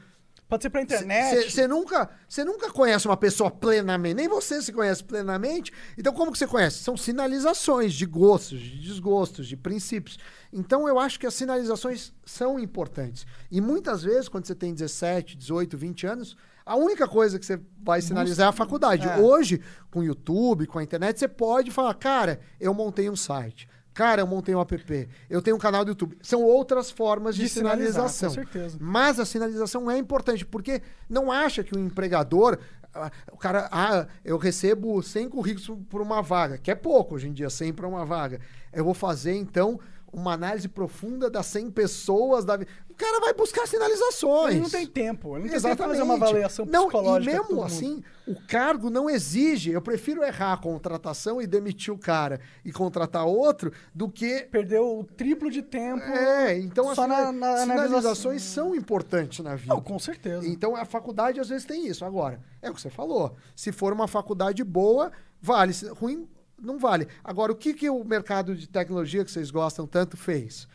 Pode ser pra internet. Você nunca, você nunca conhece uma pessoa plenamente, nem você se conhece plenamente. Então, como que você conhece? São sinalizações de gostos, de desgostos, de princípios. Então, eu acho que as sinalizações são importantes. E muitas vezes, quando você tem 17, 18, 20 anos, a única coisa que você vai sinalizar é a faculdade. É. Hoje, com o YouTube, com a internet, você pode falar, cara, eu montei um site. Cara, eu montei um app. Eu tenho um canal do YouTube. São outras formas de, De sinalização. com certeza. Mas a sinalização é importante, porque não acha que o empregador. ah, O cara, ah, eu recebo 100 currículos por uma vaga, que é pouco hoje em dia, 100 para uma vaga. Eu vou fazer, então, uma análise profunda das 100 pessoas. Da... O cara vai buscar sinalizações. Ele não tem tempo. Ele não tem tempo Exatamente. fazer uma avaliação não, psicológica. E de mesmo assim, o cargo não exige. Eu prefiro errar a contratação e demitir o cara e contratar outro do que. Perdeu o triplo de tempo. É, então as na, na, na sinalizações são importantes na vida. Não, com certeza. Então a faculdade às vezes tem isso. Agora, é o que você falou. Se for uma faculdade boa, vale. Ruim, não vale. Agora, o que, que o mercado de tecnologia que vocês gostam tanto fez?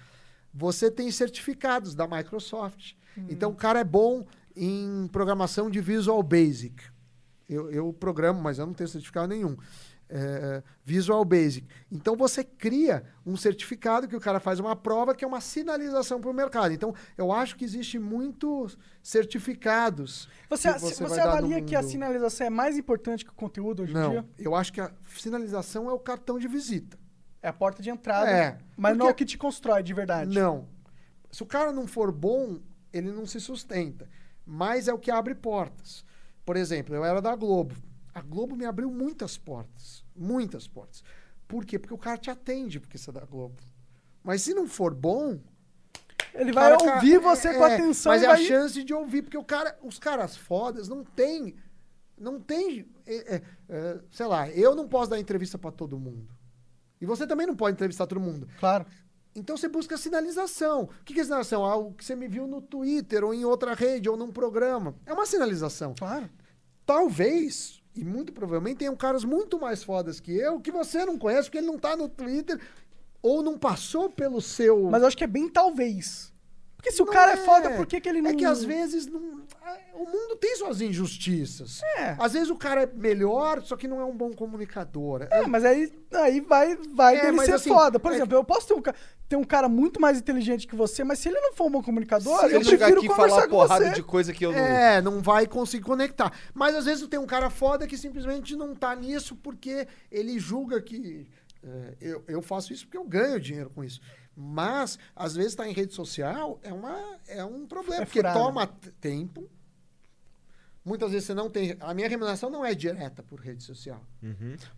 Você tem certificados da Microsoft. Então o cara é bom em programação de Visual Basic. Eu, eu programo, mas eu não tenho certificado nenhum. É, Visual Basic. Então você cria um certificado que o cara faz uma prova que é uma sinalização para o mercado. Então eu acho que existe muitos certificados. Você, que você, no avalia que a sinalização é mais importante que o conteúdo hoje em Não, dia? eu acho que a sinalização é o cartão de visita. É a porta de entrada. É, Mas não é o que te constrói de verdade. Não. Se o cara não for bom, ele não se sustenta. Mas é o que abre portas. Por exemplo, eu era da Globo. A Globo me abriu muitas portas. Muitas portas. Por quê? Porque o cara te atende porque você é da Globo. Mas se não for bom. Ele vai cara- ouvir você é, com atenção Mas é vai... a chance de ouvir, porque o cara, os caras fodas não tem. Não tem. é, é, é, sei lá, eu não posso dar entrevista pra todo mundo. E você também não pode entrevistar todo mundo. Claro. Então você busca sinalização. O que é sinalização? Ah, o que você me viu no Twitter, ou em outra rede, ou num programa. É uma sinalização. Claro. Talvez, e muito provavelmente, tenham caras muito mais fodas que eu, que você não conhece, porque ele não tá no Twitter, ou não passou pelo seu. Mas eu acho que é bem talvez. Porque se o Não cara é foda, por que, que ele não... É que às vezes não- o mundo tem suas injustiças. É. Às vezes o cara é melhor, só que não é um bom comunicador. É, mas aí, aí vai, vai É, dele mas ser assim, foda. Por é exemplo, eu posso ter um, ca- ter um cara muito mais inteligente que você, mas se ele não for um bom comunicador, Se eu ele chegar prefiro aqui e conversar falar com porrada você. de coisa que eu não. É, não vai conseguir conectar. Mas às vezes tem um cara foda que simplesmente não tá nisso porque ele julga que. é, eu, eu faço isso porque eu ganho dinheiro com isso. Mas, às vezes, estar em rede social é, uma, é um problema. É porque toma tempo. Muitas vezes você não tem. A minha remuneração não é direta por rede social.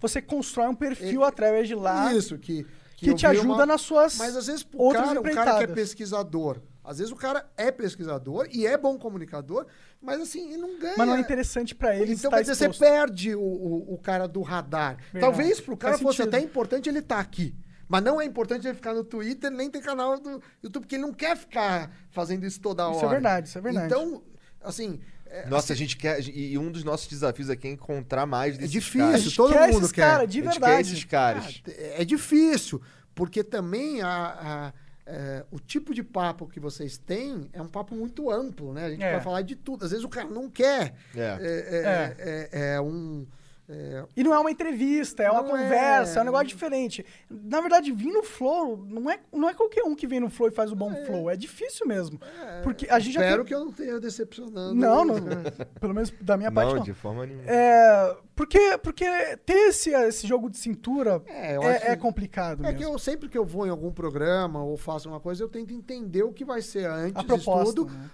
Você constrói um perfil através de lá Isso, que. que, eu te ajuda uma- nas suas Mas às vezes o cara, o cara que é pesquisador, às vezes o cara é pesquisador e é bom comunicador, mas assim, ele não ganha. Mas não é interessante pra ele Então estar quer dizer, você perde o, o, o cara do radar. Verdade. Talvez pro cara Faz fosse sentido. até importante ele estar aqui. Mas não é importante ele ficar no Twitter, nem ter canal do YouTube, porque ele não quer ficar fazendo isso toda hora. Isso é verdade, isso é verdade. Então, assim, é, Nossa, a gente quer. E um dos nossos desafios aqui é encontrar mais é desses difícil, caras. todo quer mundo esses quer. cara, de A gente quer verdade. esses caras. É difícil, porque também a, a- é, o tipo de papo que vocês têm é um papo muito amplo, né? A gente É. vai falar de tudo. Às vezes o cara não quer. É. É, é- é- é um. É, E não é uma entrevista, é uma Não é. conversa, é. um negócio diferente. Na verdade, vir no Flow não é, não é qualquer um que vem no Flow e faz o bom Flow. É difícil mesmo. Porque a gente já espero tem... que eu não tenha decepcionando. Não, não, [laughs] pelo menos da minha parte Não, não. de forma nenhuma. É, porque, porque ter esse, esse jogo de cintura É, eu é, é complicado É mesmo. que eu sempre que eu vou em algum programa ou faço uma coisa, eu tento entender o que vai ser antes A de proposta, tudo, né?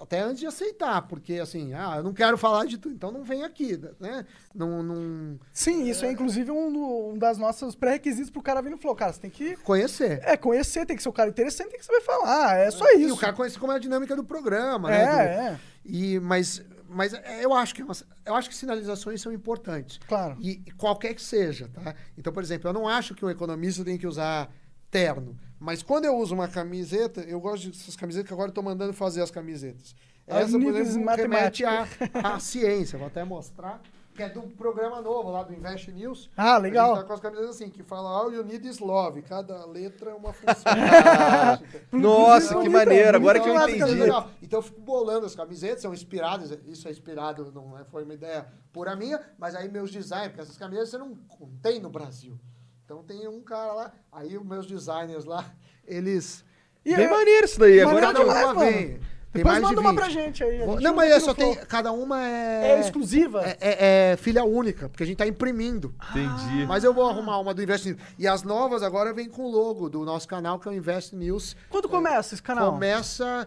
Até antes de aceitar, porque assim, ah, eu não quero falar de tudo, então não vem aqui, né? Não, não Sim, isso é, inclusive um, do- um das nossas pré-requisitos pro cara vir no Flow. Cara, você tem que conhecer. é, conhecer, tem que ser um cara interessante, tem que saber falar. É só E isso. o cara conhece como é a dinâmica do programa, é, né? Do- é, E, mas, mas é, eu acho que é eu acho que sinalizações são importantes. claro. E, e qualquer que seja, tá? Então, por exemplo, eu não acho que um economista tem que usar terno. Mas quando eu uso uma camiseta, eu gosto dessas camisetas que agora eu tô mandando fazer as camisetas. Aos Essa, por exemplo, remete à, [laughs] à ciência. Vou até mostrar. Que é do programa novo lá do Invest News. Ah, legal. A gente tá com as camisetas assim, que fala All you need is love. Cada letra é uma [laughs] função. Nossa, que maneiro. Agora que eu Então, entendi. legal. Então eu fico bolando as camisetas, são inspiradas, isso é inspirado, não é- foi uma ideia pura minha, mas aí meus designs, porque essas camisetas você não tem no Brasil. Então tem um cara lá, aí os meus designers lá, [laughs] eles. E Bem é- maneiro isso daí. Maneiro Agora cada uma mano. vem. Tem Depois mais de manda uma 20. pra gente aí. gente Não, mas é só tem. Cada uma é. É exclusiva? É, é- é filha única, porque a gente tá imprimindo. Entendi. Mas eu vou arrumar uma do Invest News. E as novas agora vêm com o logo do nosso canal, que é o Invest News. Quando começa esse canal? Começa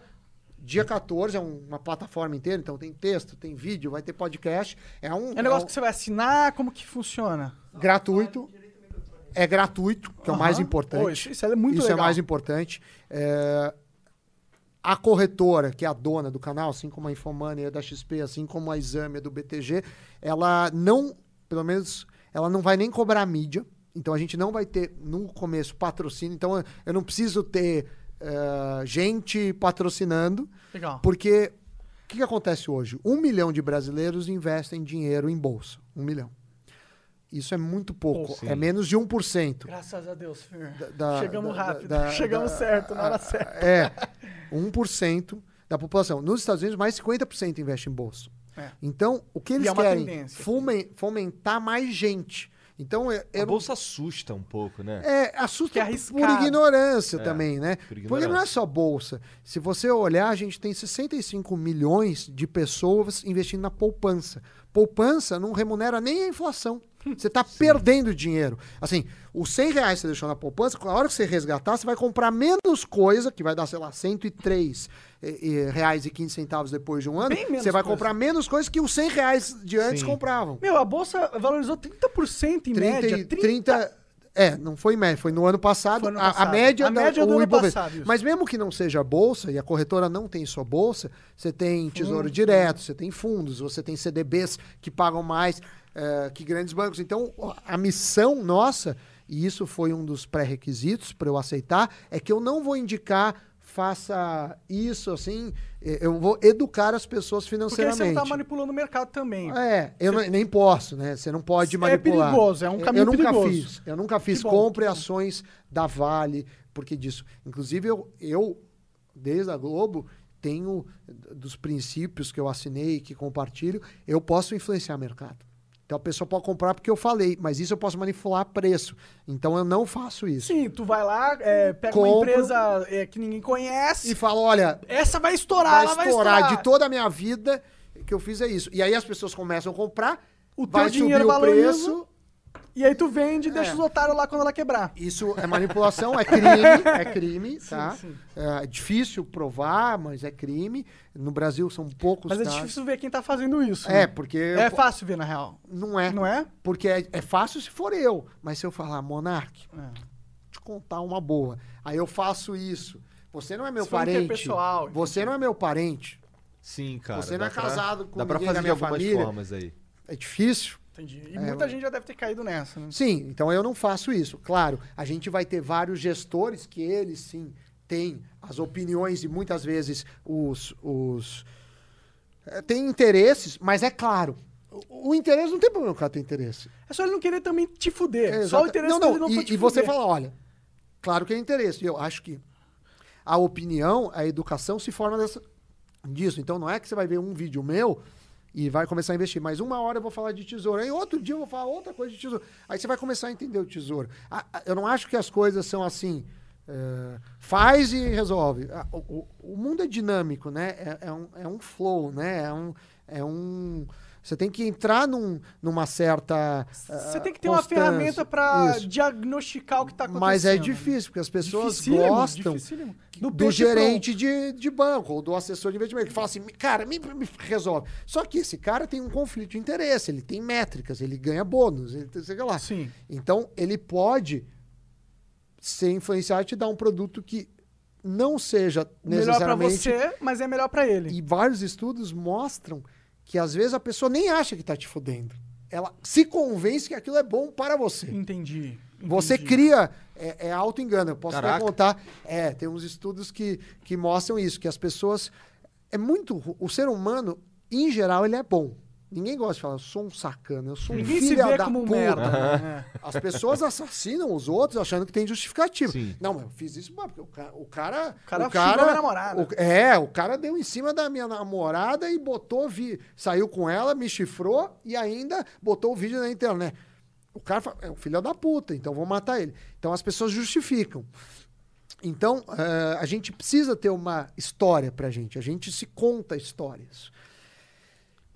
dia 14, é um- uma plataforma inteira, então tem texto, tem vídeo, vai ter podcast. É um, É um negócio um que você vai assinar? Como que funciona? gratuito. É gratuito, que é o mais importante. Pô, isso- isso é muito Isso legal. é mais importante. É, A corretora, que é a dona do canal, assim como a Infomoney é da XP, assim como a Exame é do BTG, ela não, pelo menos, ela não vai nem cobrar mídia. Então a gente não vai ter no começo patrocínio. Então eu- não preciso ter eh, gente patrocinando, Legal. porque o que, que acontece hoje? Um milhão de brasileiros investem dinheiro em bolsa. Um milhão. Isso é muito pouco. É menos de 1%. Graças a Deus, Fer. da- Chegamos da- rápido. da- Chegamos da- certo, na hora certa. É, 1% da população. Nos Estados Unidos, mais 50% investe em bolsa. É. Então, o que eles é querem? Fomen- fomentar mais gente. Então, eu, eu A não- bolsa assusta um pouco, né? é, assusta é por ignorância É, também, né? por Porque não é ignorância. só bolsa. Se você olhar, a gente tem 65 milhões de pessoas investindo na poupança. Poupança não remunera nem a inflação. Você está perdendo dinheiro. Assim, os 100 reais que você deixou na poupança, a hora que você resgatar, você vai comprar menos coisa, que vai dar, sei lá, 103 eh, eh, reais e 15 centavos depois de um ano. Bem menos Você vai coisa. comprar menos coisa que os 100 reais de antes Sim. compravam. Meu, a bolsa valorizou 30% em 30, média. e- 30 É, não foi média, foi no ano passado. Foi no a- A, passado. média, A da- média do o ano Ibovespa. passado, isso. Mas mesmo que não seja bolsa, e a corretora não tem só bolsa, você tem tesouro direto, você tem fundos, você tem CDBs que pagam mais eh, que grandes bancos. Então, a missão nossa, e isso foi um dos pré-requisitos para eu aceitar, é que eu não vou indicar faça isso assim, eu vou educar as pessoas Porque você financeiramente. não tá manipulando o mercado também. É, eu não- nem posso, né? Você não pode É manipular. perigoso, é um Eu- caminho Eu nunca perigoso. fiz. Eu nunca fiz compre ações da Vale, porque disso. Inclusive, eu, eu, desde a Globo, tenho dos princípios que eu assinei, que compartilho, eu posso influenciar mercado. Então a pessoa pode comprar porque eu falei, mas isso eu posso manipular preço. Então eu não faço isso. Sim, tu vai lá, é, pega uma Compro. empresa é, que ninguém conhece. E falo, olha, Essa vai estourar, vai ela vai estourar estourar. de toda a minha vida que eu fiz é isso. E aí as pessoas começam a comprar, O vai teu dinheiro subir o valoriza. preço, E aí tu vende e deixa É. os otários lá quando ela quebrar. Isso é manipulação, é crime, [laughs] é crime, tá? sim. É difícil provar, mas é crime. No Brasil são poucos Mas é casos. difícil ver quem tá fazendo isso. É, né? porque É fácil ver, na real. não é. Não é? Porque é, é fácil se for eu, mas se eu falar Monark, É. te contar uma boa. Aí eu faço isso. Você não é meu Se parente. interpessoal, Você não é meu parente. Sim, cara. Você não é casado com Dá pra ninguém fazer da minha algumas família. formas aí. É difícil. Entendi. E É, muita mas- gente já deve ter caído nessa, né? Sim, então eu não faço isso. Claro, a gente vai ter vários gestores que eles sim têm as opiniões e muitas vezes os. os eh, têm interesses, mas é claro. O, o interesse não tem problema o cara ter interesse. É só ele não querer também te fuder. É, só o interesse não, não, dele não e, e você fuder. fala, olha, claro que é interesse. Eu acho que a opinião, a educação se forma dessa, disso. Então não é que você vai ver um vídeo meu e vai começar a investir. Mas uma hora eu vou falar de tesouro. Aí outro dia eu vou falar outra coisa de tesouro. Aí você vai começar a entender o tesouro. Eu não acho que as coisas são assim. é, faz e resolve. O, o- o mundo é dinâmico, né? É, é um, é um flow, né? É um, é um. Você tem que entrar num, numa certa. Você ah, tem que ter uma ferramenta Isso. diagnosticar o que tá acontecendo. Mas é difícil, porque as pessoas Dificílimo, gostam dificílimo. do, Do gerente de, de banco ou do assessor de investimento, que fala assim, cara, me, me resolve. Só que esse cara tem um conflito de interesse, ele tem métricas, ele ganha bônus, ele tem, sei lá. Sim. Então, ele pode ser influenciado e te dar um produto que não seja Melhor pra necessariamente... você, mas é melhor pra ele. E vários estudos mostram que às vezes a pessoa nem acha que tá te fodendo. Ela se convence que aquilo é bom para você. Entendi. Você entendi. cria. É, é auto-engano. Eu posso até Caraca. contar. É, tem uns estudos que, que mostram isso, que as pessoas. É muito. O ser humano, em geral, ele é bom. Ninguém gosta de falar, eu sou um sacana, eu sou um Ninguém filho da puta. merda. né? As pessoas assassinam os outros achando que tem justificativa. Sim. Não, mas eu fiz isso porque o cara. O cara, O cara xingou minha namorada. o- é, o cara deu em cima da minha namorada e botou. Vi, saiu com ela, me chifrou e ainda botou o vídeo na internet. O cara fala, é um filho da puta, então vou matar ele. Então as pessoas justificam. Então, eh, a gente precisa ter uma história pra gente. A gente se conta histórias.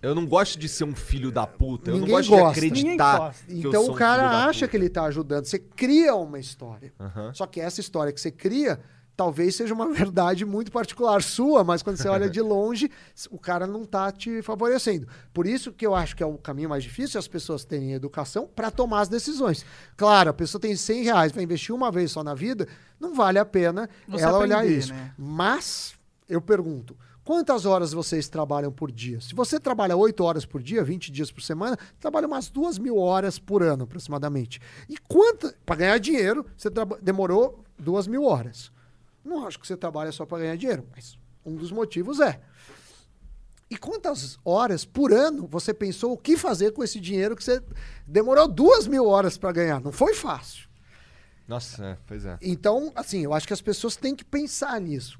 Eu não gosto de ser um filho da puta. eu não Ninguém gosto gosta. de acreditar. Ninguém gosta. que eu Então sou o um cara filho da acha puta. que ele tá ajudando. Você cria uma história. Aham. Só que essa história que você cria talvez seja uma [laughs] verdade muito particular sua, mas quando você olha de longe, o cara não tá te favorecendo. Por isso que eu acho que é o caminho mais difícil as pessoas terem educação para tomar as decisões. Claro, a pessoa tem 100 reais, vai investir uma vez só na vida, não vale a pena Você ela olhar aprender, isso. né? Mas, eu pergunto, quantas horas vocês trabalham por dia? Se você trabalha 8 horas por dia, 20 dias por semana, trabalha umas 2 mil horas por ano, aproximadamente. E quanta. Para ganhar dinheiro, você demorou 2 mil horas. Não acho que você trabalha só para ganhar dinheiro, mas um dos motivos é. E quantas horas por ano você pensou o que fazer com esse dinheiro que você demorou duas mil horas para ganhar? Não foi fácil. Nossa, é, pois é. Então, assim, eu acho que as pessoas têm que pensar nisso.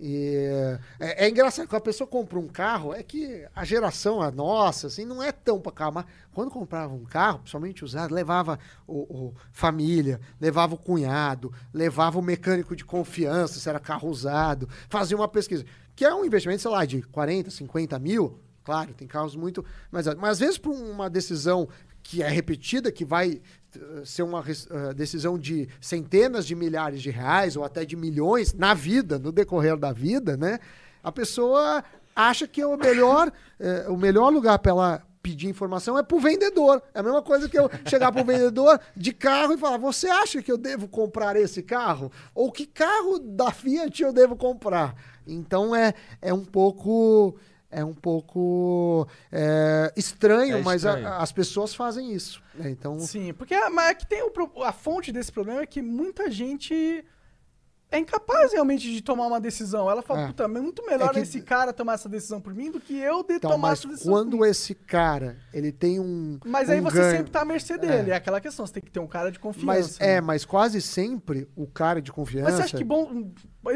É, é engraçado, quando a pessoa compra um carro, é que a geração, a nossa, assim, não é tão para carro. Mas quando comprava um carro, principalmente usado, levava o, o família, levava o cunhado, levava o mecânico de confiança, se era carro usado, fazia uma pesquisa. Que é um investimento, sei lá, de 40, 50 mil. Claro, tem carros muito. Mas, mas às vezes, por uma decisão que é repetida, que vai eh, ser uma eh, decisão de centenas de milhares de reais ou até de milhões na vida, no decorrer da vida, né? A pessoa acha que é o melhor, eh, o melhor lugar para ela pedir informação é pro vendedor. É a mesma coisa que eu chegar pro vendedor de carro e falar: "Você acha que eu devo comprar esse carro? Ou que carro da Fiat eu devo comprar?" Então é é um pouco é um pouco é, estranho, É mas a- as pessoas fazem isso. né? Então, Sim, porque a, mas é que tem o a fonte desse problema é que muita gente é incapaz realmente de tomar uma decisão. Ela fala, É. puta, é muito melhor É que- esse cara tomar essa decisão por mim do que eu de então tomar essa decisão. quando esse cara ele tem um Mas aí um você ganho- sempre tá à mercê dele. É. aquela questão, você tem que ter um cara de confiança. mas né? é, mas quase sempre o cara de confiança. Mas você acha que bom.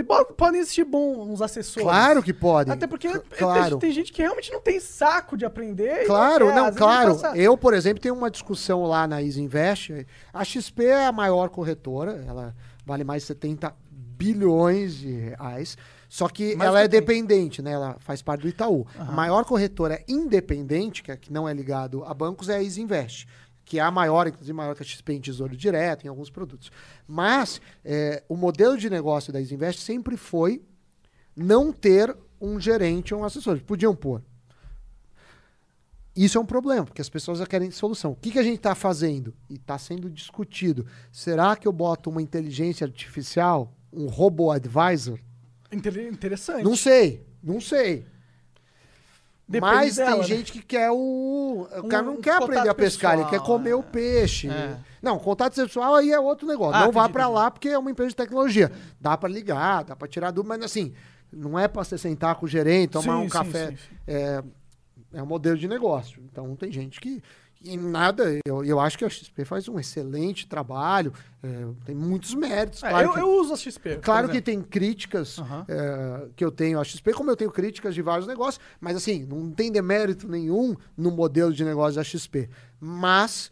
bo- Podem existir bons assessores. Claro que pode. Até porque C- tem- claro. tem, gente que realmente não tem saco de aprender. Claro, quer, não, vezes claro. Eu, por exemplo, tenho uma discussão lá na Easy Invest. A XP é a maior corretora, ela vale mais de 70 bilhões de reais. Só que ela é tem. dependente, né? Ela faz parte do Itaú. A maior corretora independente, que, é- que não é ligado a bancos, é a Easy Invest. Que é a maior, inclusive maior que a XP em tesouro direto, em alguns produtos. Mas é, o modelo de negócio da Easy Invest sempre foi não ter um gerente ou um assessor. Podiam pôr. Isso é um problema, porque as pessoas já querem solução. O que, que a gente está fazendo? E está sendo discutido. Será que eu boto uma inteligência artificial, um robô advisor? Inter- Interessante. Não sei, não sei. Depende Mas dela, tem né? gente que quer o. O cara Um não quer aprender a pescar, ele pessoal, quer comer é. o peixe. É. Não, contato sexual aí é outro negócio. Ah, não vá entendi, entendi. lá porque é uma empresa de tecnologia. Dá pra ligar, dá pra tirar dúvida, mas assim, não é pra você sentar com o gerente, tomar Sim, um sim, café. sim. É, é um modelo de negócio. Então tem gente que. E nada, eu, eu acho que a XP faz um excelente trabalho, é, tem muitos méritos. É, claro eu, que- eu uso a XP. Claro que tem críticas é, que eu tenho à XP, como eu tenho críticas de vários negócios, mas assim, não tem demérito nenhum no modelo de negócio da XP. Mas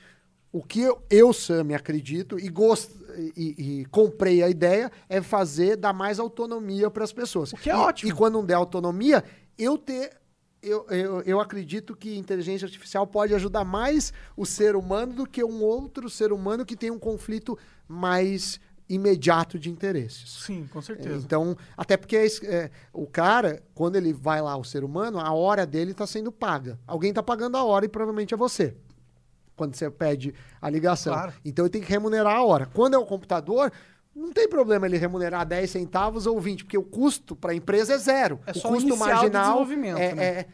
o que eu, eu Sami, acredito e, gosto, e, e comprei a ideia é fazer dar mais autonomia para as pessoas. O que é E- ótimo. E quando não der autonomia, eu ter. Eu, eu, eu acredito que inteligência artificial pode ajudar mais o ser humano do que um outro ser humano que tem um conflito mais imediato de interesses. Sim, com certeza. Então, até porque é, é, o cara, quando ele vai lá, o ser humano, a hora dele está sendo paga. Alguém está pagando a hora e provavelmente é você. Quando você pede a ligação. Claro. Então ele tem que remunerar a hora. Quando é o computador, não tem problema ele remunerar 10 centavos ou 20, porque o custo para a empresa é zero. É o custo marginal desenvolvimento, é, né? é,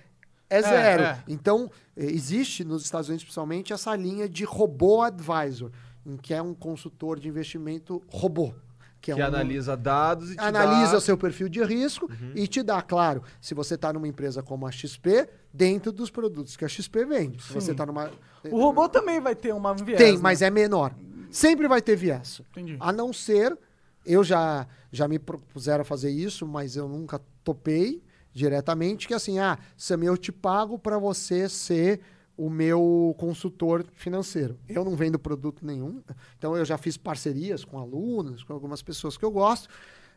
é zero. é. Então, eh, existe nos Estados Unidos, principalmente, essa linha de robô advisor, em que é um consultor de investimento robô. Que, é Que um- analisa dados e te analisa dá... o seu perfil de risco e te dá, claro, se você está numa empresa como a XP, dentro dos produtos que a XP vende. Se você está numa. O robô também vai ter uma viés. Tem, né? mas é menor. Sempre vai ter viés. Entendi. A não ser. Eu já, já me propuseram a fazer isso, mas eu nunca topei diretamente. Que assim, ah, Sam, eu te pago para você ser o meu consultor financeiro. Eu não vendo produto nenhum, então eu já fiz parcerias com alunos, com algumas pessoas que eu gosto,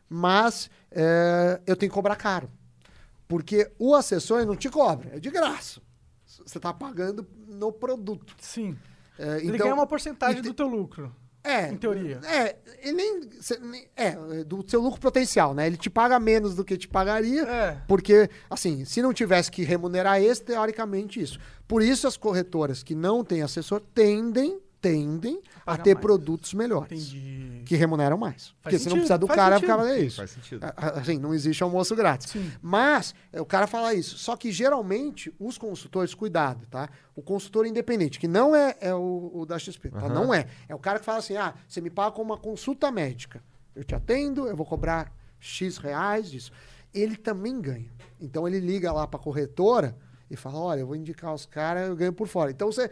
mas eh, eu tenho que cobrar caro. Porque o assessor não te cobra, é de graça. Você está pagando no produto. Sim. Eh, Ele então- ganha uma porcentagem te- do teu lucro. É. Em teoria. É, ele nem- É, do seu lucro potencial, né? Ele te paga menos do que te pagaria. É. Porque, assim, se não tivesse que remunerar esse, teoricamente isso. Por isso as corretoras que não têm assessor tendem, tendem a Pagar ter mais. produtos melhores. Entendi. Que remuneram mais. Porque se não sentido, precisa do faz cara, sentido. ficava é isso. Faz sentido. A- a- Assim, não existe almoço grátis. Sim. Mas é, o cara fala isso. Só que geralmente os consultores, cuidado, tá? O consultor independente, que não é, é o, o da XP, tá? Não é. É o cara que fala assim: ah, você me paga com uma consulta médica. Eu te atendo, eu vou cobrar X reais disso. Ele também ganha. Então ele liga lá pra corretora e fala: olha, eu vou indicar os caras, eu ganho por fora. Então você.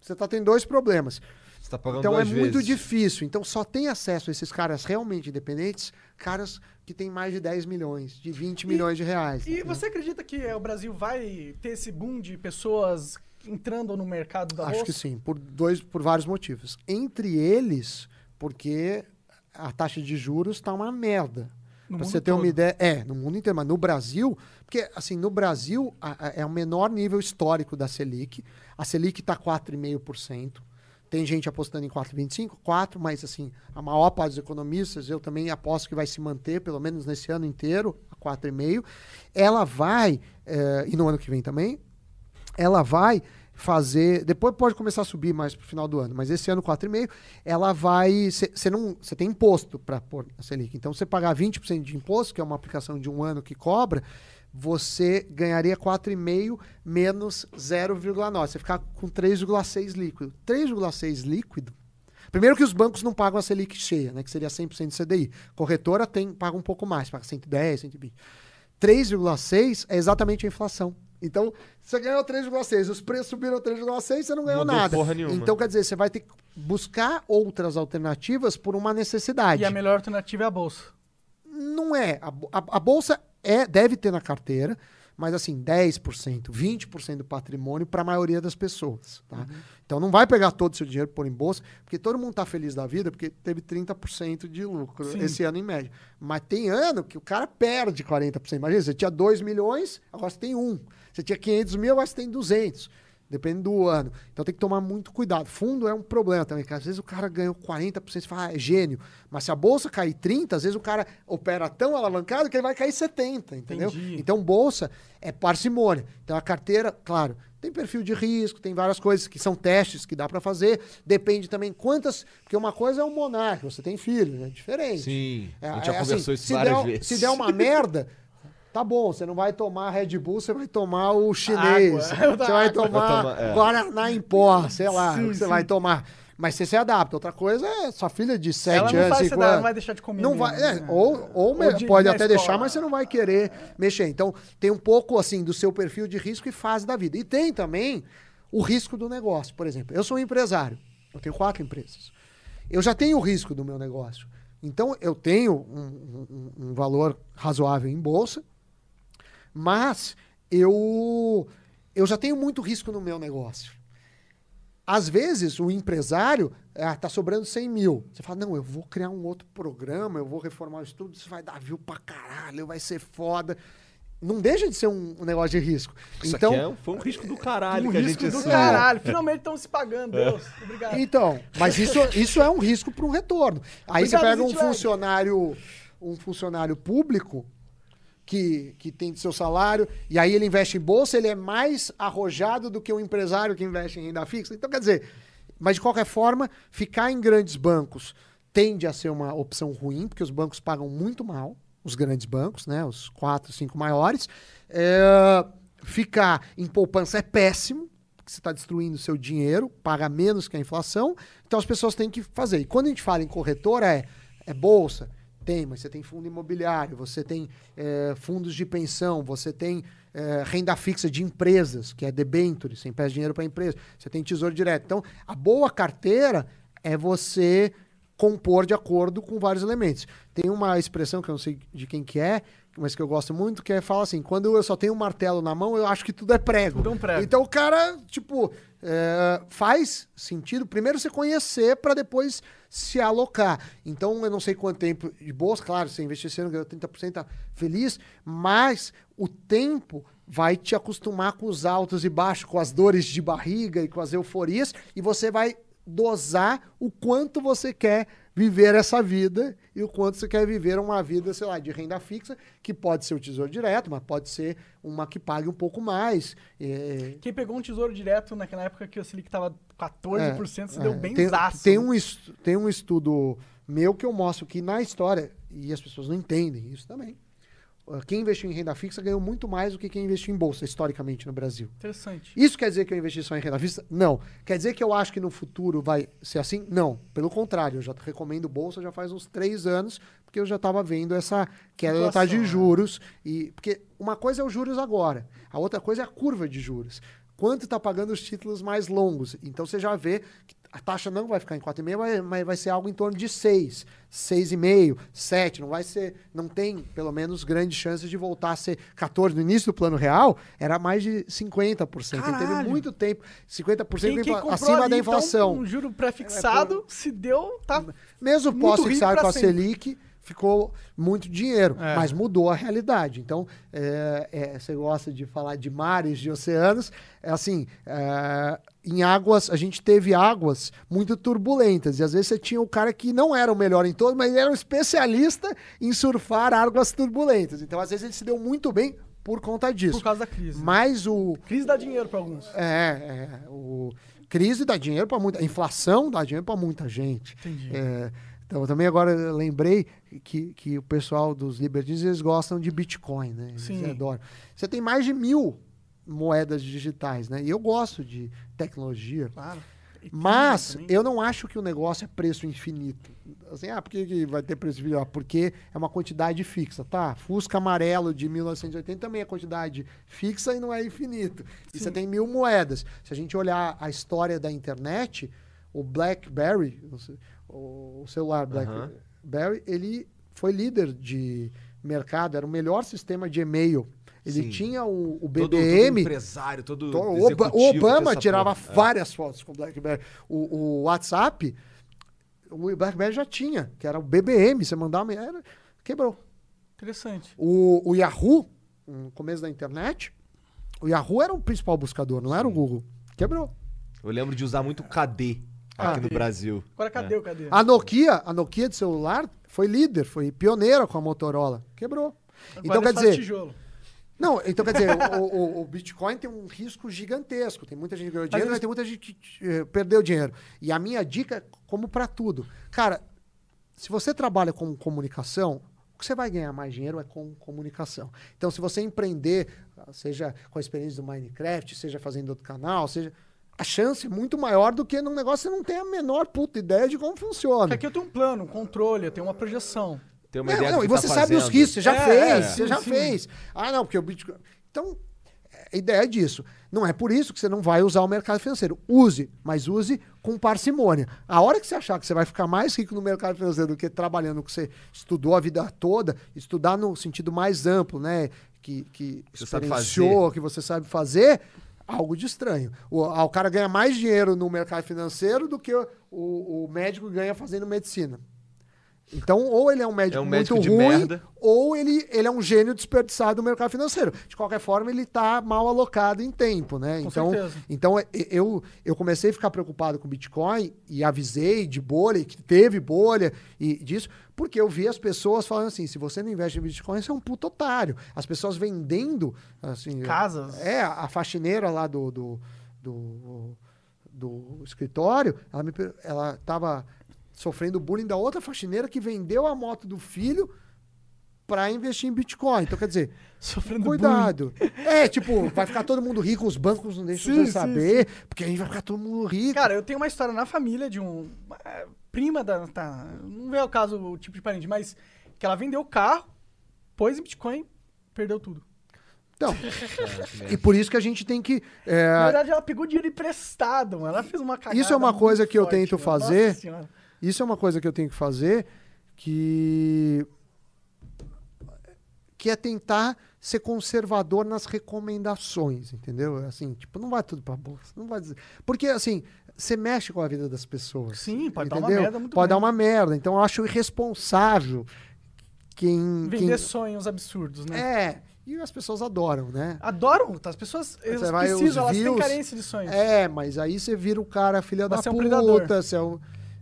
Você tá tendo dois problemas. Você tá pagando Então é duas muito vezes. difícil. Então só tem acesso a esses caras realmente independentes, caras que têm mais de 10 milhões, de 20 milhões de reais. E entendeu? você acredita que é, o Brasil vai ter esse boom de pessoas entrando no mercado da Acho bolsa? que sim, por dois, por vários motivos. Entre eles, porque a taxa de juros está uma merda. No Pra você ter uma ideia, é, no mundo inteiro, mas no Brasil, porque assim, no Brasil a- a- é o menor nível histórico da Selic. A Selic tá 4,5%. Tem gente apostando em 4,25, 4, mas assim, a maior parte dos economistas, eu também aposto que vai se manter, pelo menos nesse ano inteiro, a 4,5. Ela vai, eh, e no ano que vem também, ela vai fazer. Depois pode começar a subir mais pro final do ano, mas esse ano 4,5, ela vai. Você não. Você tem imposto para pôr a Selic. Então, você pagar 20% de imposto, que é uma aplicação de um ano que cobra, você ganharia 4,5 menos 0,9. Você ficar com 3,6 líquido. 3,6 líquido. Primeiro que os bancos não pagam a Selic cheia, né, que seria 100% de CDI. Corretora tem, paga um pouco mais, paga 110, 120. 3,6 é exatamente a inflação. Então, você ganhou 3,6, os preços subiram 3,6, você não ganhou Mudou nada. porra nenhuma. Então, quer dizer, você vai ter que buscar outras alternativas por uma necessidade. E a melhor alternativa é a bolsa. Não é. A, a- a bolsa é, deve ter na carteira, mas assim, 10%, 20% do patrimônio para a maioria das pessoas. Tá? Então não vai pegar todo o seu dinheiro pôr em bolsa, porque todo mundo está feliz da vida, porque teve 30% de lucro Sim. esse ano em média. Mas tem ano que o cara perde 40%. Imagina, você tinha 2 milhões, agora você tem 1. Você tinha 500 mil, agora você tem 200. Depende do ano. Então tem que tomar muito cuidado. Fundo é um problema também, que às vezes o cara ganhou 40%, você fala, ah, é gênio. Mas se a bolsa cair 30%, às vezes o cara opera tão alavancado que ele vai cair 70%, entendeu? Entendi. Então bolsa é parcimônia. Então a carteira, claro, tem perfil de risco, tem várias coisas que são testes que dá para fazer. Depende também quantas. Porque uma coisa é o monarca, você tem filho, é diferente. Sim. É, a gente já é assim, conversou isso se várias der, vezes. Se der uma merda, tá bom, você não vai tomar Red Bull, você vai tomar o chinês. [laughs] Água. Você vai Água. tomar Vai tomar, é. Guaraná em pó, sei lá, Sim, você sim. vai tomar. Mas você se adapta. Outra coisa é sua filha de 7 Ela não anos, vai 5 se dar, anos. não vai deixar de comer Não mesmo, vai, é, né? ou, ou, Ou de- pode até escola. deixar, mas você não vai querer mexer. Então, tem um pouco assim do seu perfil de risco e fase da vida. E tem também o risco do negócio. Por exemplo, eu sou um empresário, eu tenho quatro empresas. Eu já tenho o risco do meu negócio. Então, eu tenho um, um- um valor razoável em bolsa, mas eu, eu já tenho muito risco no meu negócio. Às vezes, o empresário está sobrando 100 mil. Você fala, não, eu vou criar um outro programa, eu vou reformar o estudo, isso vai dar view pra caralho, vai ser foda. Não deixa de ser um, um negócio de risco. Isso então, aqui é um- foi um risco do caralho Um que a risco gente do assumiu. caralho. [laughs] Finalmente estão se pagando, Deus. Obrigado. Então, mas isso, isso é um risco para um retorno. Aí Obrigado, você pega um funcionário, um funcionário público que, que tem seu salário, e aí ele investe em bolsa, ele é mais arrojado do que um empresário que investe em renda fixa. Então, quer dizer, mas de qualquer forma, ficar em grandes bancos tende a ser uma opção ruim, porque os bancos pagam muito mal, os grandes bancos, né? Os quatro, cinco maiores. É, ficar em poupança é péssimo, porque você está destruindo seu dinheiro, paga menos que a inflação, então as pessoas têm que fazer. E quando a gente fala em corretora, é, é bolsa, tem, mas você tem fundo imobiliário, você tem é, fundos de pensão, você tem é, renda fixa de empresas, que é debenture, você empresta dinheiro para a empresa, você tem tesouro direto. Então, a boa carteira é você compor de acordo com vários elementos. Tem uma expressão que eu não sei de quem que é, mas que eu gosto muito, que é fala assim, quando eu só tenho um martelo na mão, eu acho que tudo é prego. Tudo é um prego. Então o cara, tipo, é, faz sentido primeiro você conhecer para depois se alocar. Então eu não sei quanto tempo de bolsa, claro, você investir esse ano ganhou 30%, tá feliz, mas o tempo vai te acostumar com os altos e baixos, com as dores de barriga e com as euforias, e você vai dosar o quanto você quer viver essa vida e o quanto você quer viver uma vida, sei lá, de renda fixa, que pode ser o tesouro direto, mas pode ser uma que pague um pouco mais. É, Quem pegou um tesouro direto naquela época que o Selic tava 14%, se deu bem tem, zaço. tem, um tem um estudo meu que eu mostro que na história, e as pessoas não entendem isso também, quem investiu em renda fixa ganhou muito mais do que quem investiu em bolsa, historicamente, no Brasil. Interessante. Isso quer dizer que eu investi só em renda fixa? Não. Quer dizer que eu acho que no futuro vai ser assim? Não. Pelo contrário, eu já recomendo bolsa já faz uns três anos, porque eu já estava vendo essa queda da taxa de né? juros. E, porque uma coisa é os juros agora, a outra coisa é a curva de juros. Quanto está pagando os títulos mais longos? Então você já vê que a taxa não vai ficar em 4,5, mas- mas vai ser algo em torno de 6, 6,5, 7. Não vai ser, não tem pelo menos grandes chances de voltar a ser 14. No início do plano real, era mais de 50%. Então teve Caralho. muito tempo, 50% Quem, quem acima ali, da inflação. Então, um juro pré-fixado, É, se deu, tá... Mesmo pós-fixado com a. Selic, ficou muito dinheiro, É. mas mudou a realidade. Então, é, é, você gosta de falar de mares, de oceanos, é assim, é, em águas, a gente teve águas muito turbulentas, e às vezes você tinha o cara que não era o melhor em todos, mas ele era um especialista em surfar águas turbulentas. Então, às vezes, ele se deu muito bem por conta disso. Por causa da crise. Mas o, Crise dá dinheiro pra alguns. é, é, o crise dá dinheiro para muita, inflação dá dinheiro para muita gente. Entendi. É, então também agora lembrei que, que o pessoal dos libertins eles gostam de Bitcoin, né? Eles Sim. adoram. Você tem mais de mil moedas digitais, né? E eu gosto de tecnologia. Claro. Mas eu não acho que o negócio é preço infinito. Assim, ah, por que, vai ter preço infinito? Ah, porque é uma quantidade fixa, tá? Fusca amarelo de 1980 também é quantidade fixa e não é infinito. E você tem mil moedas. Se a gente olhar a história da internet, o BlackBerry, o ce- o celular BlackBerry, ele foi líder de mercado, era o melhor sistema de e-mail. Ele Sim. tinha o, o Todo- todo BBM, empresário, todo então, o, Obama tirava porra. É. várias fotos com o BlackBerry. O, o WhatsApp, o BlackBerry já tinha, que era o BBM. Você mandava, era, quebrou. Interessante. O, o Yahoo, no começo da internet, o Yahoo era o principal buscador, não era o Google. Quebrou. Eu lembro de usar muito KD aqui Ah, no Brasil. Agora cadê o cadê? A Nokia, a Nokia de celular foi líder, foi pioneira com a Motorola. Quebrou. Agora então quer dizer, tijolo. Não, então quer dizer, o, o- o Bitcoin tem um risco gigantesco. Tem muita gente que ganhou dinheiro, eles- mas tem muita gente que eh, perdeu dinheiro. E a minha dica, é como para tudo, cara, se você trabalha com comunicação, o que você vai ganhar mais dinheiro é com comunicação. Então, se você empreender, ah, seja com a experiência do Minecraft, seja fazendo outro canal, seja a chance é muito maior do que num negócio que você não tem a menor puta ideia de como funciona. Porque aqui eu tenho um plano, um controle, eu tenho uma projeção. Tem uma Não, ideia não, e você tá sabe os fazendo. riscos, você já É, fez, é, você sim, já sim. fez. Ah, não, porque o Bitcoin. Então, a ideia é disso. Não é por isso que você não vai usar o mercado financeiro. Use, mas use com parcimônia. A hora que você achar que você vai ficar mais rico no mercado financeiro do que trabalhando que você estudou a vida toda, estudar no sentido mais amplo, né? Que, que Você experienciou, que você sabe fazer, algo de estranho. O, ah, o cara ganha mais dinheiro no mercado financeiro do que o, o, o médico ganha fazendo medicina. Então, ou ele é um médico, É um muito médico de ruim, merda. ou ele, ele é um gênio desperdiçado no mercado financeiro. De qualquer forma, ele está mal alocado em tempo, né? Com então, certeza. então eu, eu comecei a ficar preocupado com Bitcoin e avisei de bolha, que teve bolha e disso, porque eu vi as pessoas falando assim: se você não investe em Bitcoin, você é um puto otário. As pessoas vendendo assim, Casas. É, a faxineira lá do, do, do, do escritório, ela, me, ela tava sofrendo bullying da outra faxineira que vendeu a moto do filho para investir em Bitcoin. Então, quer dizer, [laughs] Sofrendo cuidado. É, tipo, vai ficar todo mundo rico, os bancos não deixam Sim, você sim, saber, porque a gente vai ficar todo mundo rico. Cara, eu tenho uma história na família de um. é, prima da. Tá, não é o caso, o tipo de parente, mas que ela vendeu o carro, pôs em Bitcoin, perdeu tudo. Então, [laughs] e por isso que a gente tem que. é, Na verdade, ela pegou dinheiro emprestado, mano. Ela fez uma cagada. Isso é uma coisa que eu forte, tento mano. fazer. Nossa Senhora. Isso é uma coisa que eu tenho que fazer que que é tentar ser conservador nas recomendações, entendeu? Assim, tipo, não vai tudo pra bolsa, não vai dizer. Porque assim, você mexe com a vida das pessoas. Sim, pode dar uma entendeu? merda muito Pode dar grande. uma merda. Então eu acho irresponsável quem Vender quem sonhos absurdos, né? é, E as pessoas adoram, né? Adoram, tá? As pessoas elas precisam, elas têm views- carência de sonhos. É, mas aí você vira o cara filha da é um puta, você é um-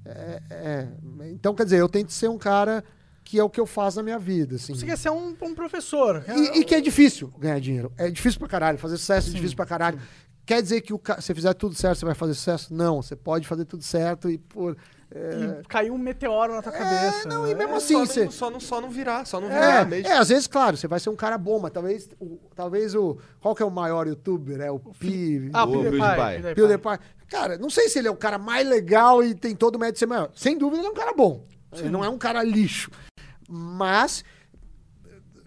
é, é. Então, quer dizer, eu tento ser um cara que é o que eu faço na minha vida, assim. Você quer ser um, um professor. E, e que é difícil ganhar dinheiro. É difícil pra caralho. Fazer sucesso é difícil pra caralho. Quer dizer que o se fizer tudo certo, você vai fazer sucesso? Não, você pode fazer tudo certo e por. É, E caiu um meteoro na tua cabeça. não, e mesmo É, assim, só, você- não, só, não, só não virar, só não virar É, mesmo. é, às vezes, claro, você vai ser um cara bom, mas talvez o, talvez o. Qual que é o maior youtuber? É o Pi. Ah, O PewDiePie. PewDiePie. PewDiePie. Cara, não sei se ele é o cara mais legal e tem todo o mérito de ser maior. Sem dúvida, ele é um cara bom. Ele não é um cara lixo. Mas.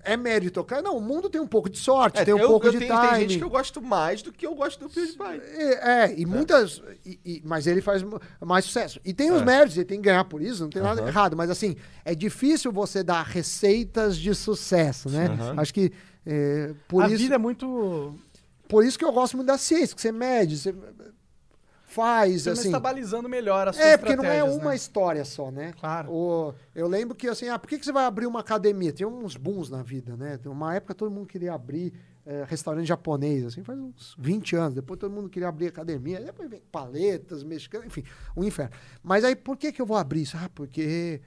É mérito. Cara, não, o mundo tem um pouco de sorte, É, tem um eu- pouco eu de tenho- timing. Tem gente que eu gosto mais do que eu gosto do PewDiePie. É, é, e muitas. e- e- mas ele faz mais sucesso. E tem os É. méritos, ele tem que ganhar por isso, não tem nada errado. Mas assim, é difícil você dar receitas de sucesso, né? Aham. Acho que. é, por, a isso, vida é muito. por isso que eu gosto muito da ciência, que você mede, você faz, Você assim. está balizando melhor as suas É, porque não é uma né? história só, né? Claro. O- eu lembro que assim, ah, por que, que você vai abrir uma academia? Tem uns booms na vida, né? Tem uma época todo mundo queria abrir eh, restaurante japonês, assim, faz uns 20 anos. Depois todo mundo queria abrir academia, depois vem paletas, mexicanas, enfim, um inferno. Mas aí por que, que eu vou abrir isso? Ah, porque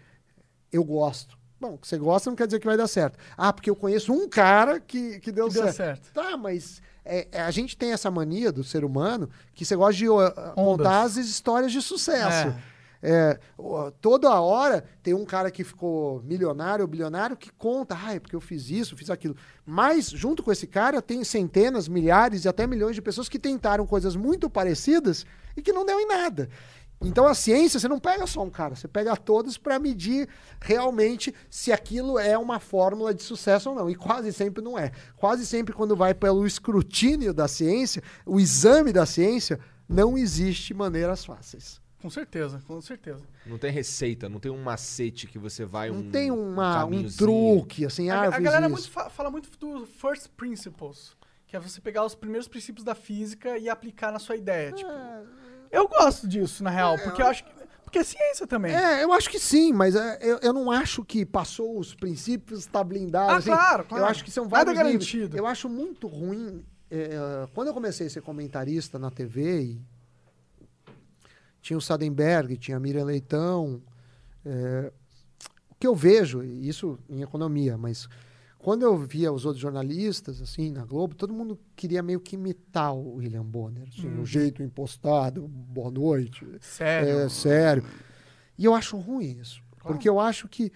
eu gosto. Bom, que você gosta não quer dizer que vai dar certo. Ah, porque eu conheço um cara que, que deu, Que deu certo. certo. Tá, mas é, é, a gente tem essa mania do ser humano que você gosta de ó, contar as histórias de sucesso. É, ó, toda hora tem um cara que ficou milionário ou bilionário que conta, ah, é porque eu fiz isso, fiz aquilo. Mas, junto com esse cara, tem centenas, milhares e até milhões de pessoas que tentaram coisas muito parecidas e que não deu em nada. Então a ciência, você não pega só um cara, você pega todos para medir realmente se aquilo é uma fórmula de sucesso ou não. E quase sempre não é. Quase sempre, quando vai pelo escrutínio da ciência, o exame da ciência, não existe maneiras fáceis. Com certeza, com certeza. Não tem receita, não tem um macete que você vai Não um tem uma, um caminhozinho. truque, assim, ah, a, eu a galera muito fa- fala muito do first principles, que é você pegar os primeiros princípios da física e aplicar na sua ideia. Tipo, eu gosto disso, na real, porque eu acho que. Porque é ciência também. É, eu acho que sim, mas é, eu, eu não acho que passou os princípios, está blindado. Ah, assim. claro, claro. Eu acho que são Nada vários níveis. garantido. Eu acho muito ruim. é, quando eu comecei a ser comentarista na TV, e tinha o Sadenberg, tinha a Miriam Leitão. é, o que eu vejo, isso em economia, mas quando eu via os outros jornalistas, assim, na Globo, todo mundo queria meio que imitar o William Bonner. Assim, Uhum. O jeito impostado, boa noite. Sério. É, sério. E eu acho ruim isso. Porque eu acho que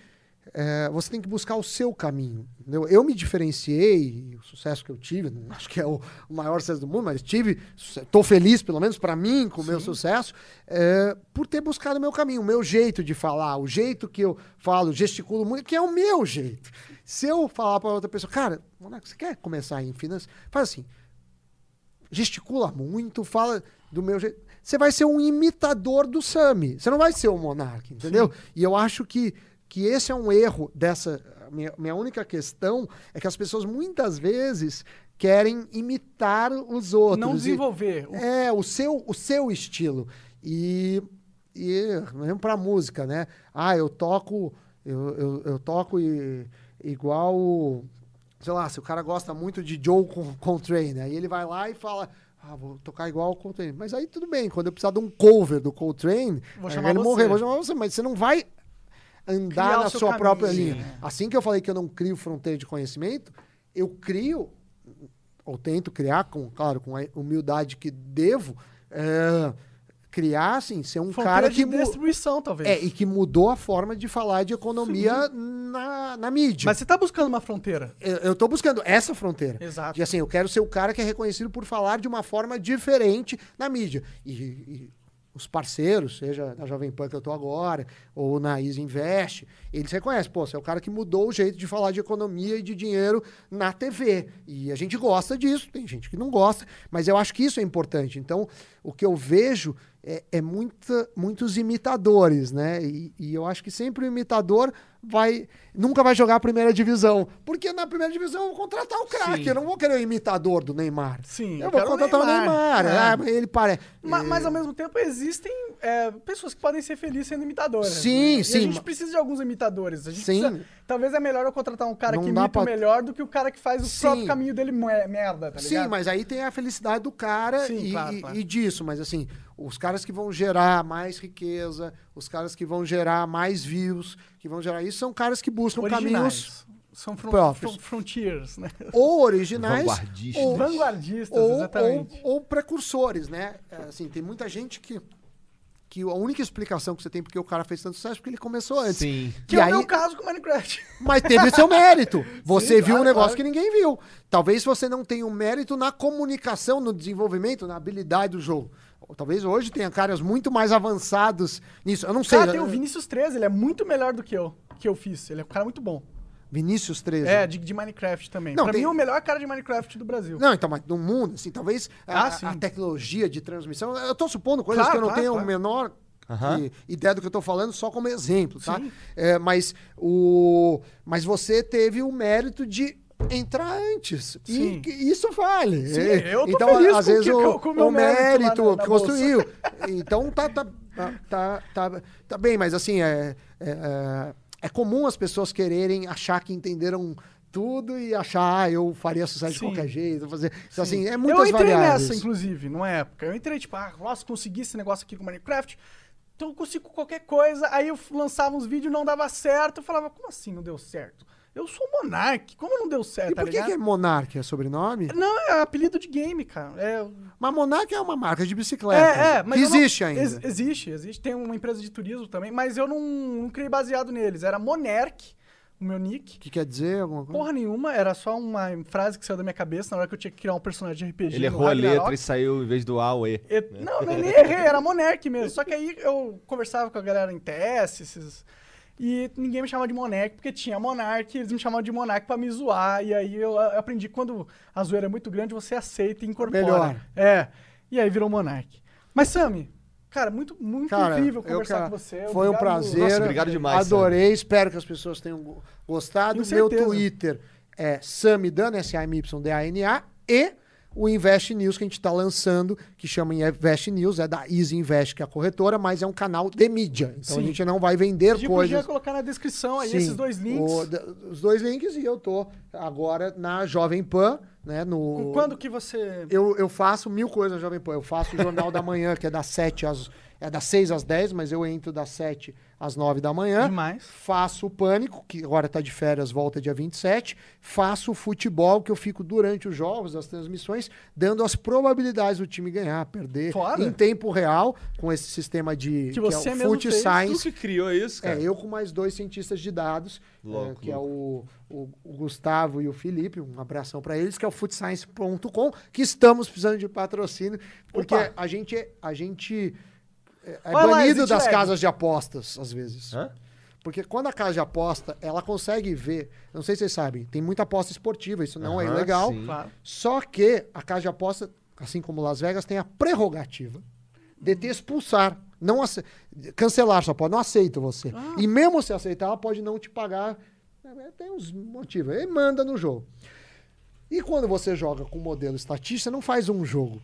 é, você tem que buscar o seu caminho. entendeu? Eu me diferenciei, o sucesso que eu tive, não [laughs] acho que é o, maior sucesso do mundo, mas tive, estou feliz, pelo menos para mim, com o meu sucesso, é, por ter buscado o meu caminho, o meu jeito de falar, o jeito que eu falo, gesticulo muito, que é o meu jeito. Se eu falar para outra pessoa, cara, Monaco, você quer começar em finanças? Faz assim, gesticula muito, fala do meu jeito. Você vai ser um imitador do Sami. Você não vai ser o monarca, entendeu? E eu acho que, que esse é um erro dessa. Minha, minha única questão é que as pessoas muitas vezes querem imitar os outros. Não E- desenvolver. O- é, o seu, o seu estilo. E, e mesmo pra música, né? Ah, eu toco, eu, eu, eu toco e- igual, sei lá, se o cara gosta muito de Joe Coltrane, aí ele vai lá e fala, ah, vou tocar igual o Coltrane. Mas aí tudo bem, quando eu precisar de um cover do Coltrane, Vou aí ele morrer, vou chamar você, mas você não vai andar Criar na sua caminho, própria linha. Assim que eu falei que eu não crio fronteira de conhecimento, eu crio ou tento criar, com, claro, com a humildade que devo, é, criar, assim, ser um Fronteira cara de que, mu- distribuição, talvez. é, e que mudou a forma de falar de economia na, na mídia. Mas você tá buscando uma fronteira. eu, tô buscando essa fronteira. Exato. E assim, eu quero ser o cara que é reconhecido por falar de uma forma diferente na mídia. E, e os parceiros, seja na Jovem Pan que eu tô agora, ou na Easy Invest, eles reconhecem, pô, você é o cara que mudou o jeito de falar de economia e de dinheiro na TV. E a gente gosta disso, tem gente que não gosta, mas eu acho que isso é importante. Então, o que eu vejo é, é muita, muitos imitadores, né? E, e eu acho que sempre o imitador vai nunca vai jogar a primeira divisão. Porque na primeira divisão eu vou contratar o craque. Eu não vou querer o imitador do Neymar. Sim, Eu eu vou contratar o Neymar. Neymar. É. Ah, mas ele parece. Ma- Mas, ao mesmo tempo existem é, pessoas que podem ser felizes sendo imitadoras. Sim, né? E sim, a gente precisa de alguns imitadores. A gente Sim. precisa talvez é melhor eu contratar um cara Não que imita pra- melhor do que o cara que faz o Sim. próprio caminho dele me- merda, tá ligado? Sim, mas aí tem a felicidade do cara Sim, e, claro, e- claro. e disso. Mas assim, os caras que vão gerar mais riqueza, os caras que vão gerar mais views, que vão gerar isso, são caras que buscam caminhos Originais. São fron próprios. fron- frontiers, né? ou originais Vanguardistas. ou, Vanguardistas, ou, exatamente. ou, ou precursores, né? É, Assim, tem muita gente que, que a única explicação que você tem porque o cara fez tanto sucesso é porque ele começou antes. Sim. Que E é aí- o meu caso com Minecraft. Mas teve seu mérito. [laughs] Você Sim, viu um claro, negócio claro. que ninguém viu. Talvez você não tenha um mérito na comunicação, no desenvolvimento, na habilidade do jogo. Ou Talvez hoje tenha caras muito mais avançados nisso. Eu não sei. Cara, tem o Vinícius 13, ele é muito melhor do que eu, que eu fiz. Ele é um cara muito bom. Vinícius 13. É, de, de Minecraft também. Não, pra tem- mim, é o melhor cara de Minecraft do Brasil. Não, então, mas no mundo, assim, talvez a, Ah, sim. a tecnologia de transmissão. Eu tô supondo coisas Claro, que eu não claro, tenho a claro. menor i- ideia do que eu tô falando, só como exemplo, tá? Sim. É, mas, o, mas você teve o mérito de entrar antes. Sim. E isso vale. Sim, É, eu tô então, feliz às com vezes, que- o, com o meu o mérito que construiu. Então tá, tá, tá, tá, tá bem, mas assim, é, é, é, é comum as pessoas quererem achar que entenderam tudo e achar, ah, eu faria sucesso de qualquer jeito. Fazer, então, Sim. assim, é muitas eu entrei variáveis. nessa, inclusive, numa época. Eu entrei, tipo, ah, nossa, consegui esse negócio aqui com Minecraft. Então eu consigo qualquer coisa. Aí eu lançava uns vídeos não dava certo. Eu falava, como assim não deu certo? Eu sou Monark, como não deu certo, E tá por que, ligado? que é Monark? É sobrenome? Não, é apelido de game, cara. É, Mas Monark é uma marca de bicicleta. é, é, mas que eu não- existe ainda. Ex- existe, existe. Tem uma empresa de turismo também, mas eu não, não criei baseado neles. Era Monark, o meu nick. O que quer dizer? Alguma coisa? Porra nenhuma, era só uma frase que saiu da minha cabeça na hora que eu tinha que criar um personagem de RPG. Ele errou a Ragnarok. letra e saiu, em vez do A, o E. Eu- não, nem, nem errei, era Monark mesmo. Só que aí eu conversava com a galera em TS, esses- e ninguém me chamava de Monark, porque tinha Monark, eles me chamavam de Monark pra me zoar. E aí eu aprendi que quando a zoeira é muito grande, você aceita e incorpora. Melhor. É. E aí virou Monark. Mas, Sami, cara, muito, muito Cara, incrível eu, conversar cara, com você. Foi um Obrigado- prazer. Nossa, obrigado demais, Adorei. Espero que as pessoas tenham go- gostado. Meu. Twitter é Samidana, S-A-M-Y-D-A-N-A. E o Invest News que a gente está lançando, que chama Invest News, é da Easy Invest, que é a corretora, mas é um canal de mídia. Então Sim. a gente não vai vender Pedi pro Jean coisas. colocar na descrição aí Sim, esses dois links. o- os dois links e eu tô agora na Jovem Pan, né? No, Quando que você. eu, eu faço mil coisas na Jovem Pan. Eu faço o Jornal da Manhã, que é das 7 às. É das 6 às 10, mas eu entro das 7 às 9 da manhã. Demais. Faço o Pânico, que agora tá de férias, volta dia 27. Faço o futebol, que eu fico durante os jogos, as transmissões, dando as probabilidades do time ganhar, perder. Foda. Em tempo real, com esse sistema de. Que você é o mesmo Fute fez. Tu Science. que criou isso, cara? É, eu com mais dois cientistas de dados, Louco, eh, que é o, o- o Gustavo e o Felipe, um abração para eles, que é o foodscience.com, que estamos precisando de patrocínio, porque Opa. a gente, a gente é, é lá, banido Exit das casas de apostas, às vezes. Hã? Porque quando a casa de aposta, ela consegue ver, não sei se vocês sabem, tem muita aposta esportiva, isso não é ilegal. Claro. Só que a casa de aposta, assim como Las Vegas, tem a prerrogativa de te expulsar. Não ace- cancelar só pode, não aceita você. Ah. E mesmo se aceitar, ela pode não te pagar. É, Tem uns motivos. Ele manda no jogo. E quando você joga com modelo estatístico, você não faz um jogo.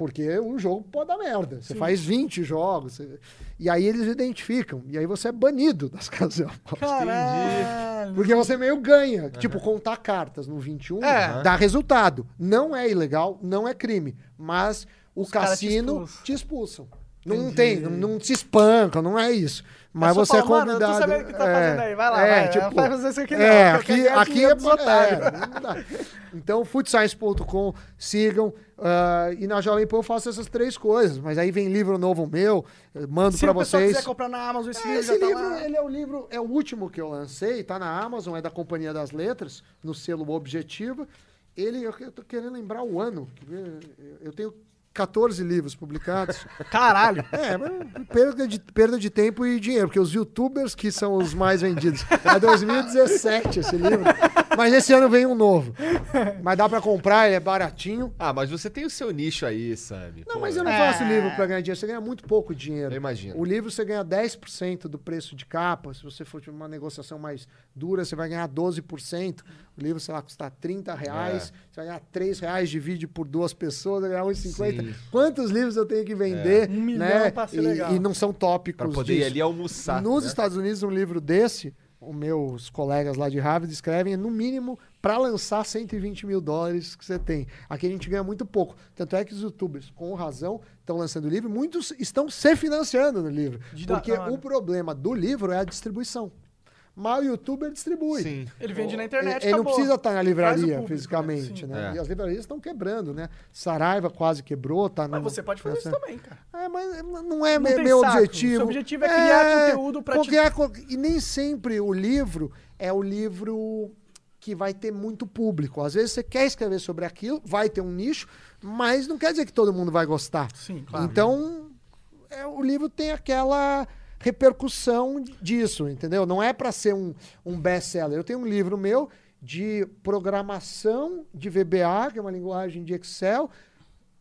Porque um jogo pode dar merda. Você faz 20 jogos. você- E aí eles identificam. E aí você é banido das [laughs] casas de aposta. Caralho. Porque você meio ganha. Tipo, contar cartas no 21 É. dá resultado. Não é ilegal, não é crime. Mas o Os caras te cassino expulsam. te expulsam. Não Entendi. tem, não, não se espancam, não é isso. Mas você é falar, "Mano, eu tô convidado. sabendo o que tá é, fazendo aí, vai lá, é, vai, tipo, vai fazer isso aqui não, É, aqui, aqui é, é, não. Então, foodscience.com, sigam. ah, e na Jovem Pan eu faço essas três coisas. Mas aí vem livro novo meu, eu mando Se pessoal vocês. quiser comprar na Amazon, esse É, livro esse tá livro, ele é o livro, é o último que eu lancei, tá na Amazon, é da Companhia das Letras, no selo Objetiva. Ele, eu, tô querendo lembrar o ano. eu- Eu tenho 14 livros publicados. Caralho. É, mas perda de, perda de tempo e dinheiro, porque os youtubers que são os mais vendidos. É 2017 esse livro. Mas esse ano vem um novo. Mas dá pra comprar, ele é baratinho. Ah, mas você tem o seu nicho aí, sabe? Não, Pô, mas eu não É. faço livro pra ganhar dinheiro. Você ganha muito pouco dinheiro. Eu imagino. O livro você ganha 10% do preço de capa. Se você for de uma negociação mais dura, você vai ganhar 12%. O livro, sei lá, custa 30 reais. É. Você vai ganhar 3 reais, divide por duas pessoas, vai ganhar 1,50. [laughs] Quantos livros eu tenho que vender? Um né? milhão pra ser e, legal. e não são tópicos Pra poder ir disso. ali almoçar. Nos né? Estados Unidos, um livro desse os meus colegas lá de Harvard escrevem, é no mínimo para lançar 120 mil dólares que você tem. Aqui a gente ganha muito pouco. Tanto é que os youtubers, com razão, estão lançando o livro. Muitos estão se financiando no livro. De Porque da hora. o problema do livro é a distribuição. Mas o youtuber distribui. Sim. Ele vende na internet, Ele, ele não precisa estar na Faz o livraria público, fisicamente, né? né? Sim. E as livrarias estão quebrando, né? Saraiva quase quebrou, tá Mas no- você pode fazer isso nessa- também, cara. É, mas não é Não meu saco. objetivo. Seu objetivo é criar conteúdo pra te- criar co- E nem sempre o livro é o livro que vai ter muito público. Às vezes você quer escrever sobre aquilo, vai ter um nicho, mas não quer dizer que todo mundo vai gostar. Sim, claro. Então, é, o livro tem aquela repercussão disso, entendeu? Não é para ser um, um best-seller. Eu tenho um livro meu de programação de VBA, que é uma linguagem de Excel,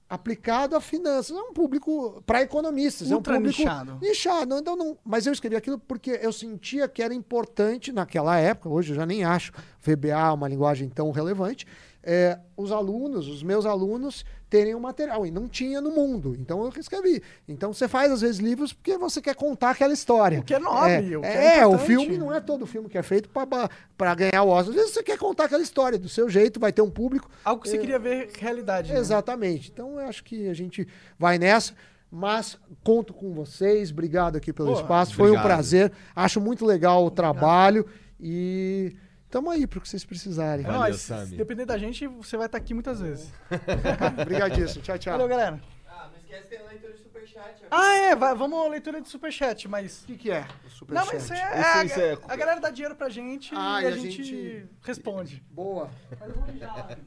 aplicado a finanças. É um público para economistas. Ultra é um público nichado. nichado. Então, não, mas eu escrevi aquilo porque eu sentia que era importante naquela época, hoje eu já nem acho VBA uma linguagem tão relevante, é, os alunos, os meus alunos, terem um material. E não tinha no mundo. Então eu escrevi. Então você faz, às vezes, livros porque você quer contar aquela história. O que é nobre, É, o que é é, o filme não é todo filme que é feito para ganhar o Oscar. Às vezes você quer contar aquela história do seu jeito, vai ter um público. Algo que você É, queria ver realidade. né? Exatamente. Então eu acho que a gente vai nessa. Mas conto com vocês. Obrigado aqui pelo Pô, espaço. Foi um obrigado. prazer. Acho muito legal o trabalho. E estamos aí para o que vocês precisarem. É Valeu. Sami. Depender da gente, você vai estar aqui muitas vezes. [laughs] Obrigadíssimo. Tchau, tchau. Valeu, galera. Ah, não esquece de ter leitura de superchat. Ah, é, vai, vamos à leitura de superchat, mas. O que, que é o Não, superchat? mas isso é, Isso- a, isso é- a galera dá dinheiro pra gente Ah, e e a, a gente, gente- responde. Boa. Mas eu vou mijar lá.